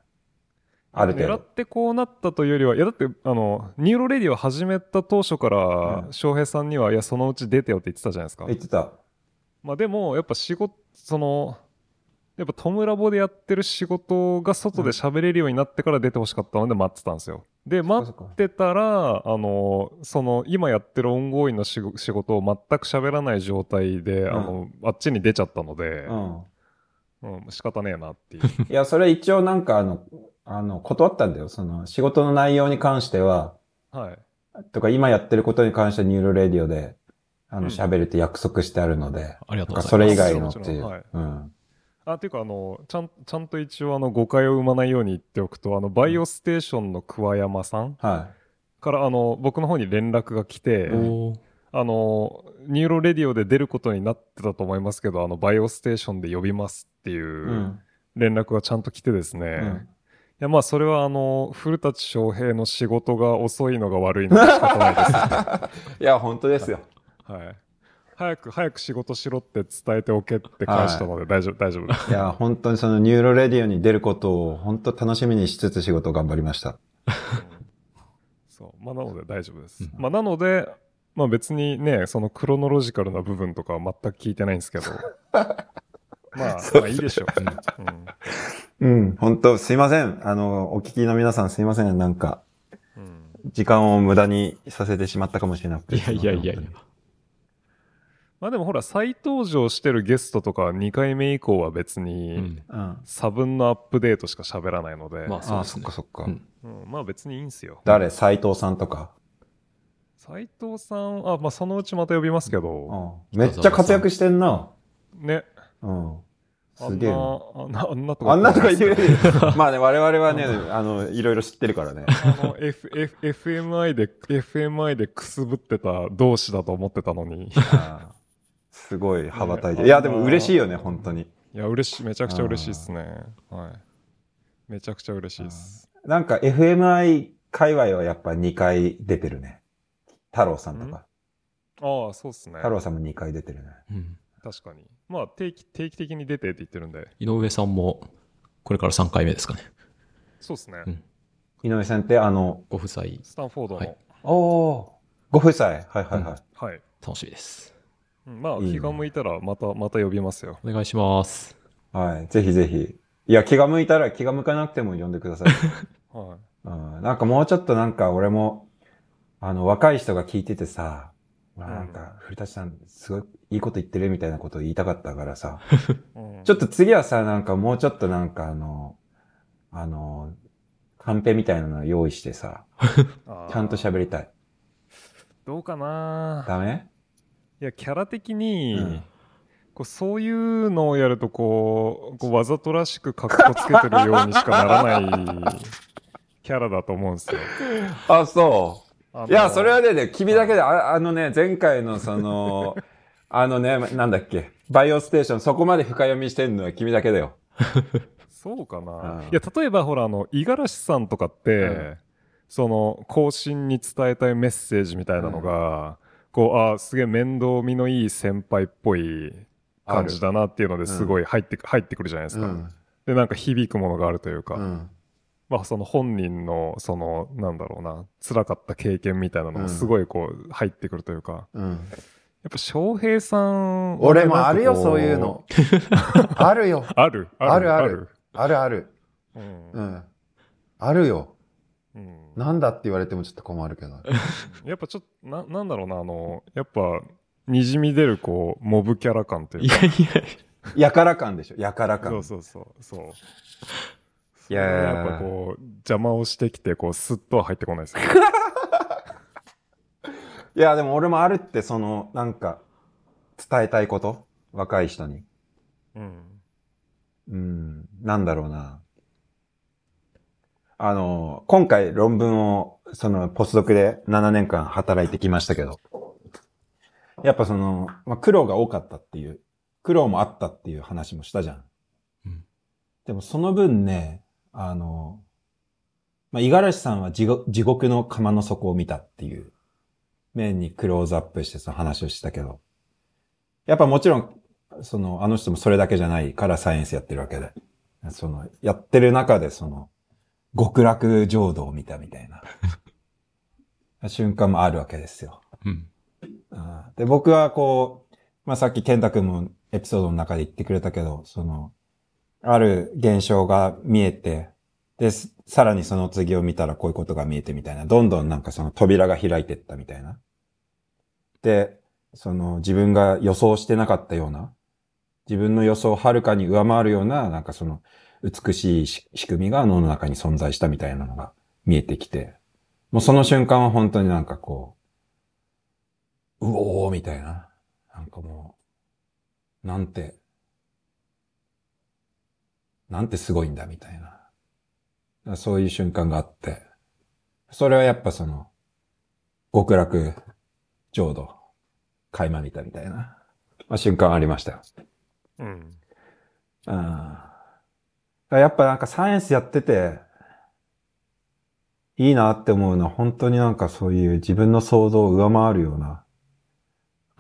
ある程度。狙ってこうなったというよりは、いやだって、あの、 NeuroRadio を始めた当初から、翔、うん、平さんには、いや、そのうち出てよって言ってたじゃないですか。言ってた。まあでも、やっぱ仕事、その、やっぱトムラボでやってる仕事が外で喋れるようになってから出てほしかったので待ってたんですよ。で、待ってたら、あの、その、今やってる ongoing の仕事を全く喋らない状態で、うん、あの、あっちに出ちゃったので、うん、うん、仕方ねえなっていう。いや、それ一応なんかあの、あの、断ったんだよ。その、仕事の内容に関しては、はい。とか、今やってることに関しては NeuroRadio で、あの、喋、るって約束してあるので、ありがとうございます。それ以外のっていう。はい、うん。あ、っていうか、あの、ちゃん、ちゃんと一応、あの、誤解を生まないように言っておくと、あの、バイオステーションの桑山さん、はい。から、あの、僕の方に連絡が来て、あの、 NeuroRadio で出ることになってたと思いますけど、あの、バイオステーションで呼びますっていう連絡がちゃんと来てですね、うん、いや、まあ、それはあの、古舘翔平の仕事が遅いのが悪いので仕方ないです。いや、本当ですよ。はい。早く早く仕事しろって伝えておけって返したので大丈夫、大丈夫です。いや、本当にその NeuroRadio に出ることを本当楽しみにしつつ仕事を頑張りました。そう。まあ、なので大丈夫です。うんまあ、なので、まあ別にね、そのクロノロジカルな部分とかは全く聞いてないんですけど。まあ、まあいいでしょう。うんうん、本当すいません。あの、お聞きの皆さんすいません。なんか、うん時間を無駄にさせてしまったかもしれなくて。いやいやいやいや。まあでもほら、再登場してるゲストとか2回目以降は別うに、ん。うん。差分のアップデートしか喋らないので、まあそうああ、ですねそっか。そっか。うんうんまあ別にいいんすよ。誰？斎藤さんとか？斉藤さん、あ、まあそのうちまた呼びますけど、うんめっちゃ活躍してんな。ね、うん。あんすげえあんな、あんなとこあんなとか言う。まあね、我々はね、あの、いろいろ知ってるからね。あの、F、F、FMI で、FMI でくすぶってた同志だと思ってたのに。すごい羽ばたいて。ねいや、でも嬉しいよね、本当に。や、嬉しい、めちゃくちゃ嬉しいですね。はい。めちゃくちゃ嬉しいです。なんか FMI 界隈はやっぱ2回出てるね。太郎さんとか。ああ、そうっすね。太郎さんも2回出てるね。うん確かに。まあ、定期、定期的に出てって言ってるんで。井上さんも、これから3回目ですかね。そうっすね。うん井上さんってあの、ご夫妻、スタンフォードの。はいおー、ご夫妻。はいはいはい。はい。楽しみです。うんまあ、気が向いたら、また、また呼びますよ。お願いします。はい。ぜひぜひ。いや、気が向いたら気が向かなくても呼んでください。はうん、なんかもうちょっとなんか俺も、あの、若い人が聞いててさ、まあなんか、古舘さん、すごいいいこと言ってるみたいなことを言いたかったからさ、ちょっと次はさ、なんかもうちょっとなんかあの、あの、カンペみたいなのを用意してさ、ちゃんと喋りたい。どうかな。ダメ？いや、キャラ的に、うん。こうそういうのをやるとこう、こうわざとらしく格好つけてるようにしかならないキャラだと思うんですよ。あ、そう。いや、それはね、ね君だけで、ああのね、前回のその、あのね、なんだっけ、バイオステーション、そこまで深読みしてんのは君だけだよ。そうかなうん。いや、例えばほら、あの、五十嵐さんとかって、うんその、更新に伝えたいメッセージみたいなのが、こう、あすげえ面倒見のいい先輩っぽい感じだなっていうのですごい入ってく、入ってくるじゃないですか。うん。で、なんか響くものがあるというか、うん。まあその本人の、その、なんだろうな、辛かった経験みたいなのもすごいこう、入ってくるというか、うん。やっぱ翔平さんは俺もあるよ、そういうの。あるよ。あるあるある。あるある。うんうん。あるよ。うんなんだって言われてもちょっと困るけど。やっぱちょっと、な、なんだろうな、あの、やっぱ、にじみ出る、こう、モブキャラ感というか。いやいや、やから感でしょ、やから感。そうそうそう、そう。いややっぱこう、邪魔をしてきて、こう、スッとは入ってこないですよ。いや、でも俺もあるって、その、なんか、伝えたいこと？若い人に。うん。うん、なんだろうな。あの、今回論文を、その、ポスドクで7年間働いてきましたけど、やっぱその、まあ、苦労が多かったっていう、苦労もあったっていう話もしたじゃん。うんでもその分ね、あの、まあ、五十嵐さんは地獄地獄の釜の底を見たっていう面にクローズアップしてその話をしたけど、やっぱもちろん、その、あの人もそれだけじゃないからサイエンスやってるわけで。その、やってる中でその、極楽浄土を見たみたいな 瞬間もあるわけですよ。うん。うんで、僕はこう、まあ、さっき健太君もエピソードの中で言ってくれたけど、その、ある現象が見えて、で、すさらにその次を見たらこういうことが見えてみたいな、どんどんなんかその扉が開いてったみたいな。で、その自分が予想してなかったような、自分の予想をはるかに上回るような、なんかその美しい仕組みが脳の中に存在したみたいなのが見えてきて、もうその瞬間は本当になんかこう、うおーみたいな。なんかもう、なんて、なんてすごいんだみたいな。そういう瞬間があって、それはやっぱその、極楽浄土、垣間見たみたいな、まあ、瞬間ありましたよ。うん。うん。やっぱなんかサイエンスやってて、いいなって思うのは本当になんかそういう自分の想像を上回るような、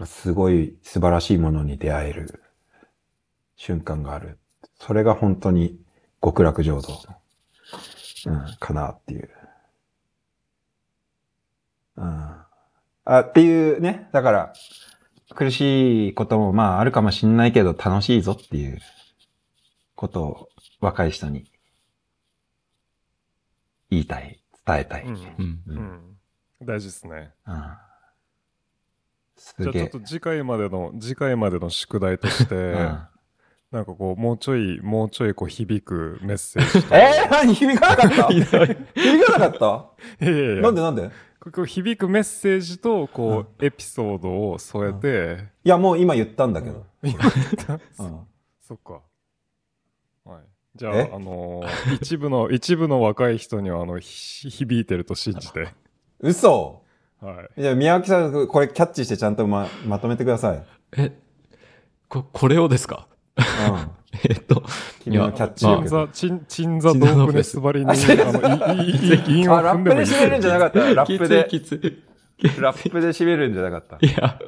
すごい素晴らしいものに出会える瞬間がある。それが本当に極楽浄土、うん、かなっていう。うん。あ、っていうね。だから、苦しいこともまああるかもしんないけど楽しいぞっていうことを若い人に言いたい、伝えたい。ううん。うん。ん。うん。大事ですね。すげえじゃあちょっ。と次回までの、次回までの宿題として、うんなんかこう、もうちょい、もうちょいこう響くメッセージと。えー、何？響かなかった？響かなかっいやいやいやたなんでなんで？こう響くメッセージと、こう、エピソードを添えて、いや、もう今言ったんだけど。今うんそっか。はい。じゃえ？あ、あのー一部の、一部の若い人には、あの、ひ響いてると信じて。嘘はい。いや、宮脇さん、これキャッチしてちゃんとま、まとめてください。え、こ、これをですか？うん。えっと、君のキャッチ力。ザ、チン、チンザドープネスばりに、あの、いい、いい、いい、ラップで締めるんじゃなかった？ラップで、きついきつい。ラップで締めるんじゃなかった？いや、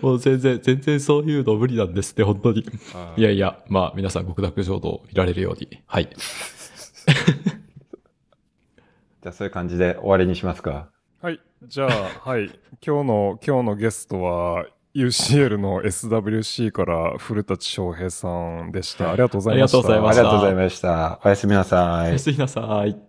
もう全然、全然そういうの無理なんですって、本当に。いやいや、まあ、皆さん極楽浄土を見られるように。はい。じゃあそういう感じで終わりにしますか。はい。じゃあ、はい。今日の、今日のゲストは、UCL の SWC から古舘翔平さんでした。ありがとうございました。ありがとうございましたありがとうございました。おやすみなさいおや。すみなさい。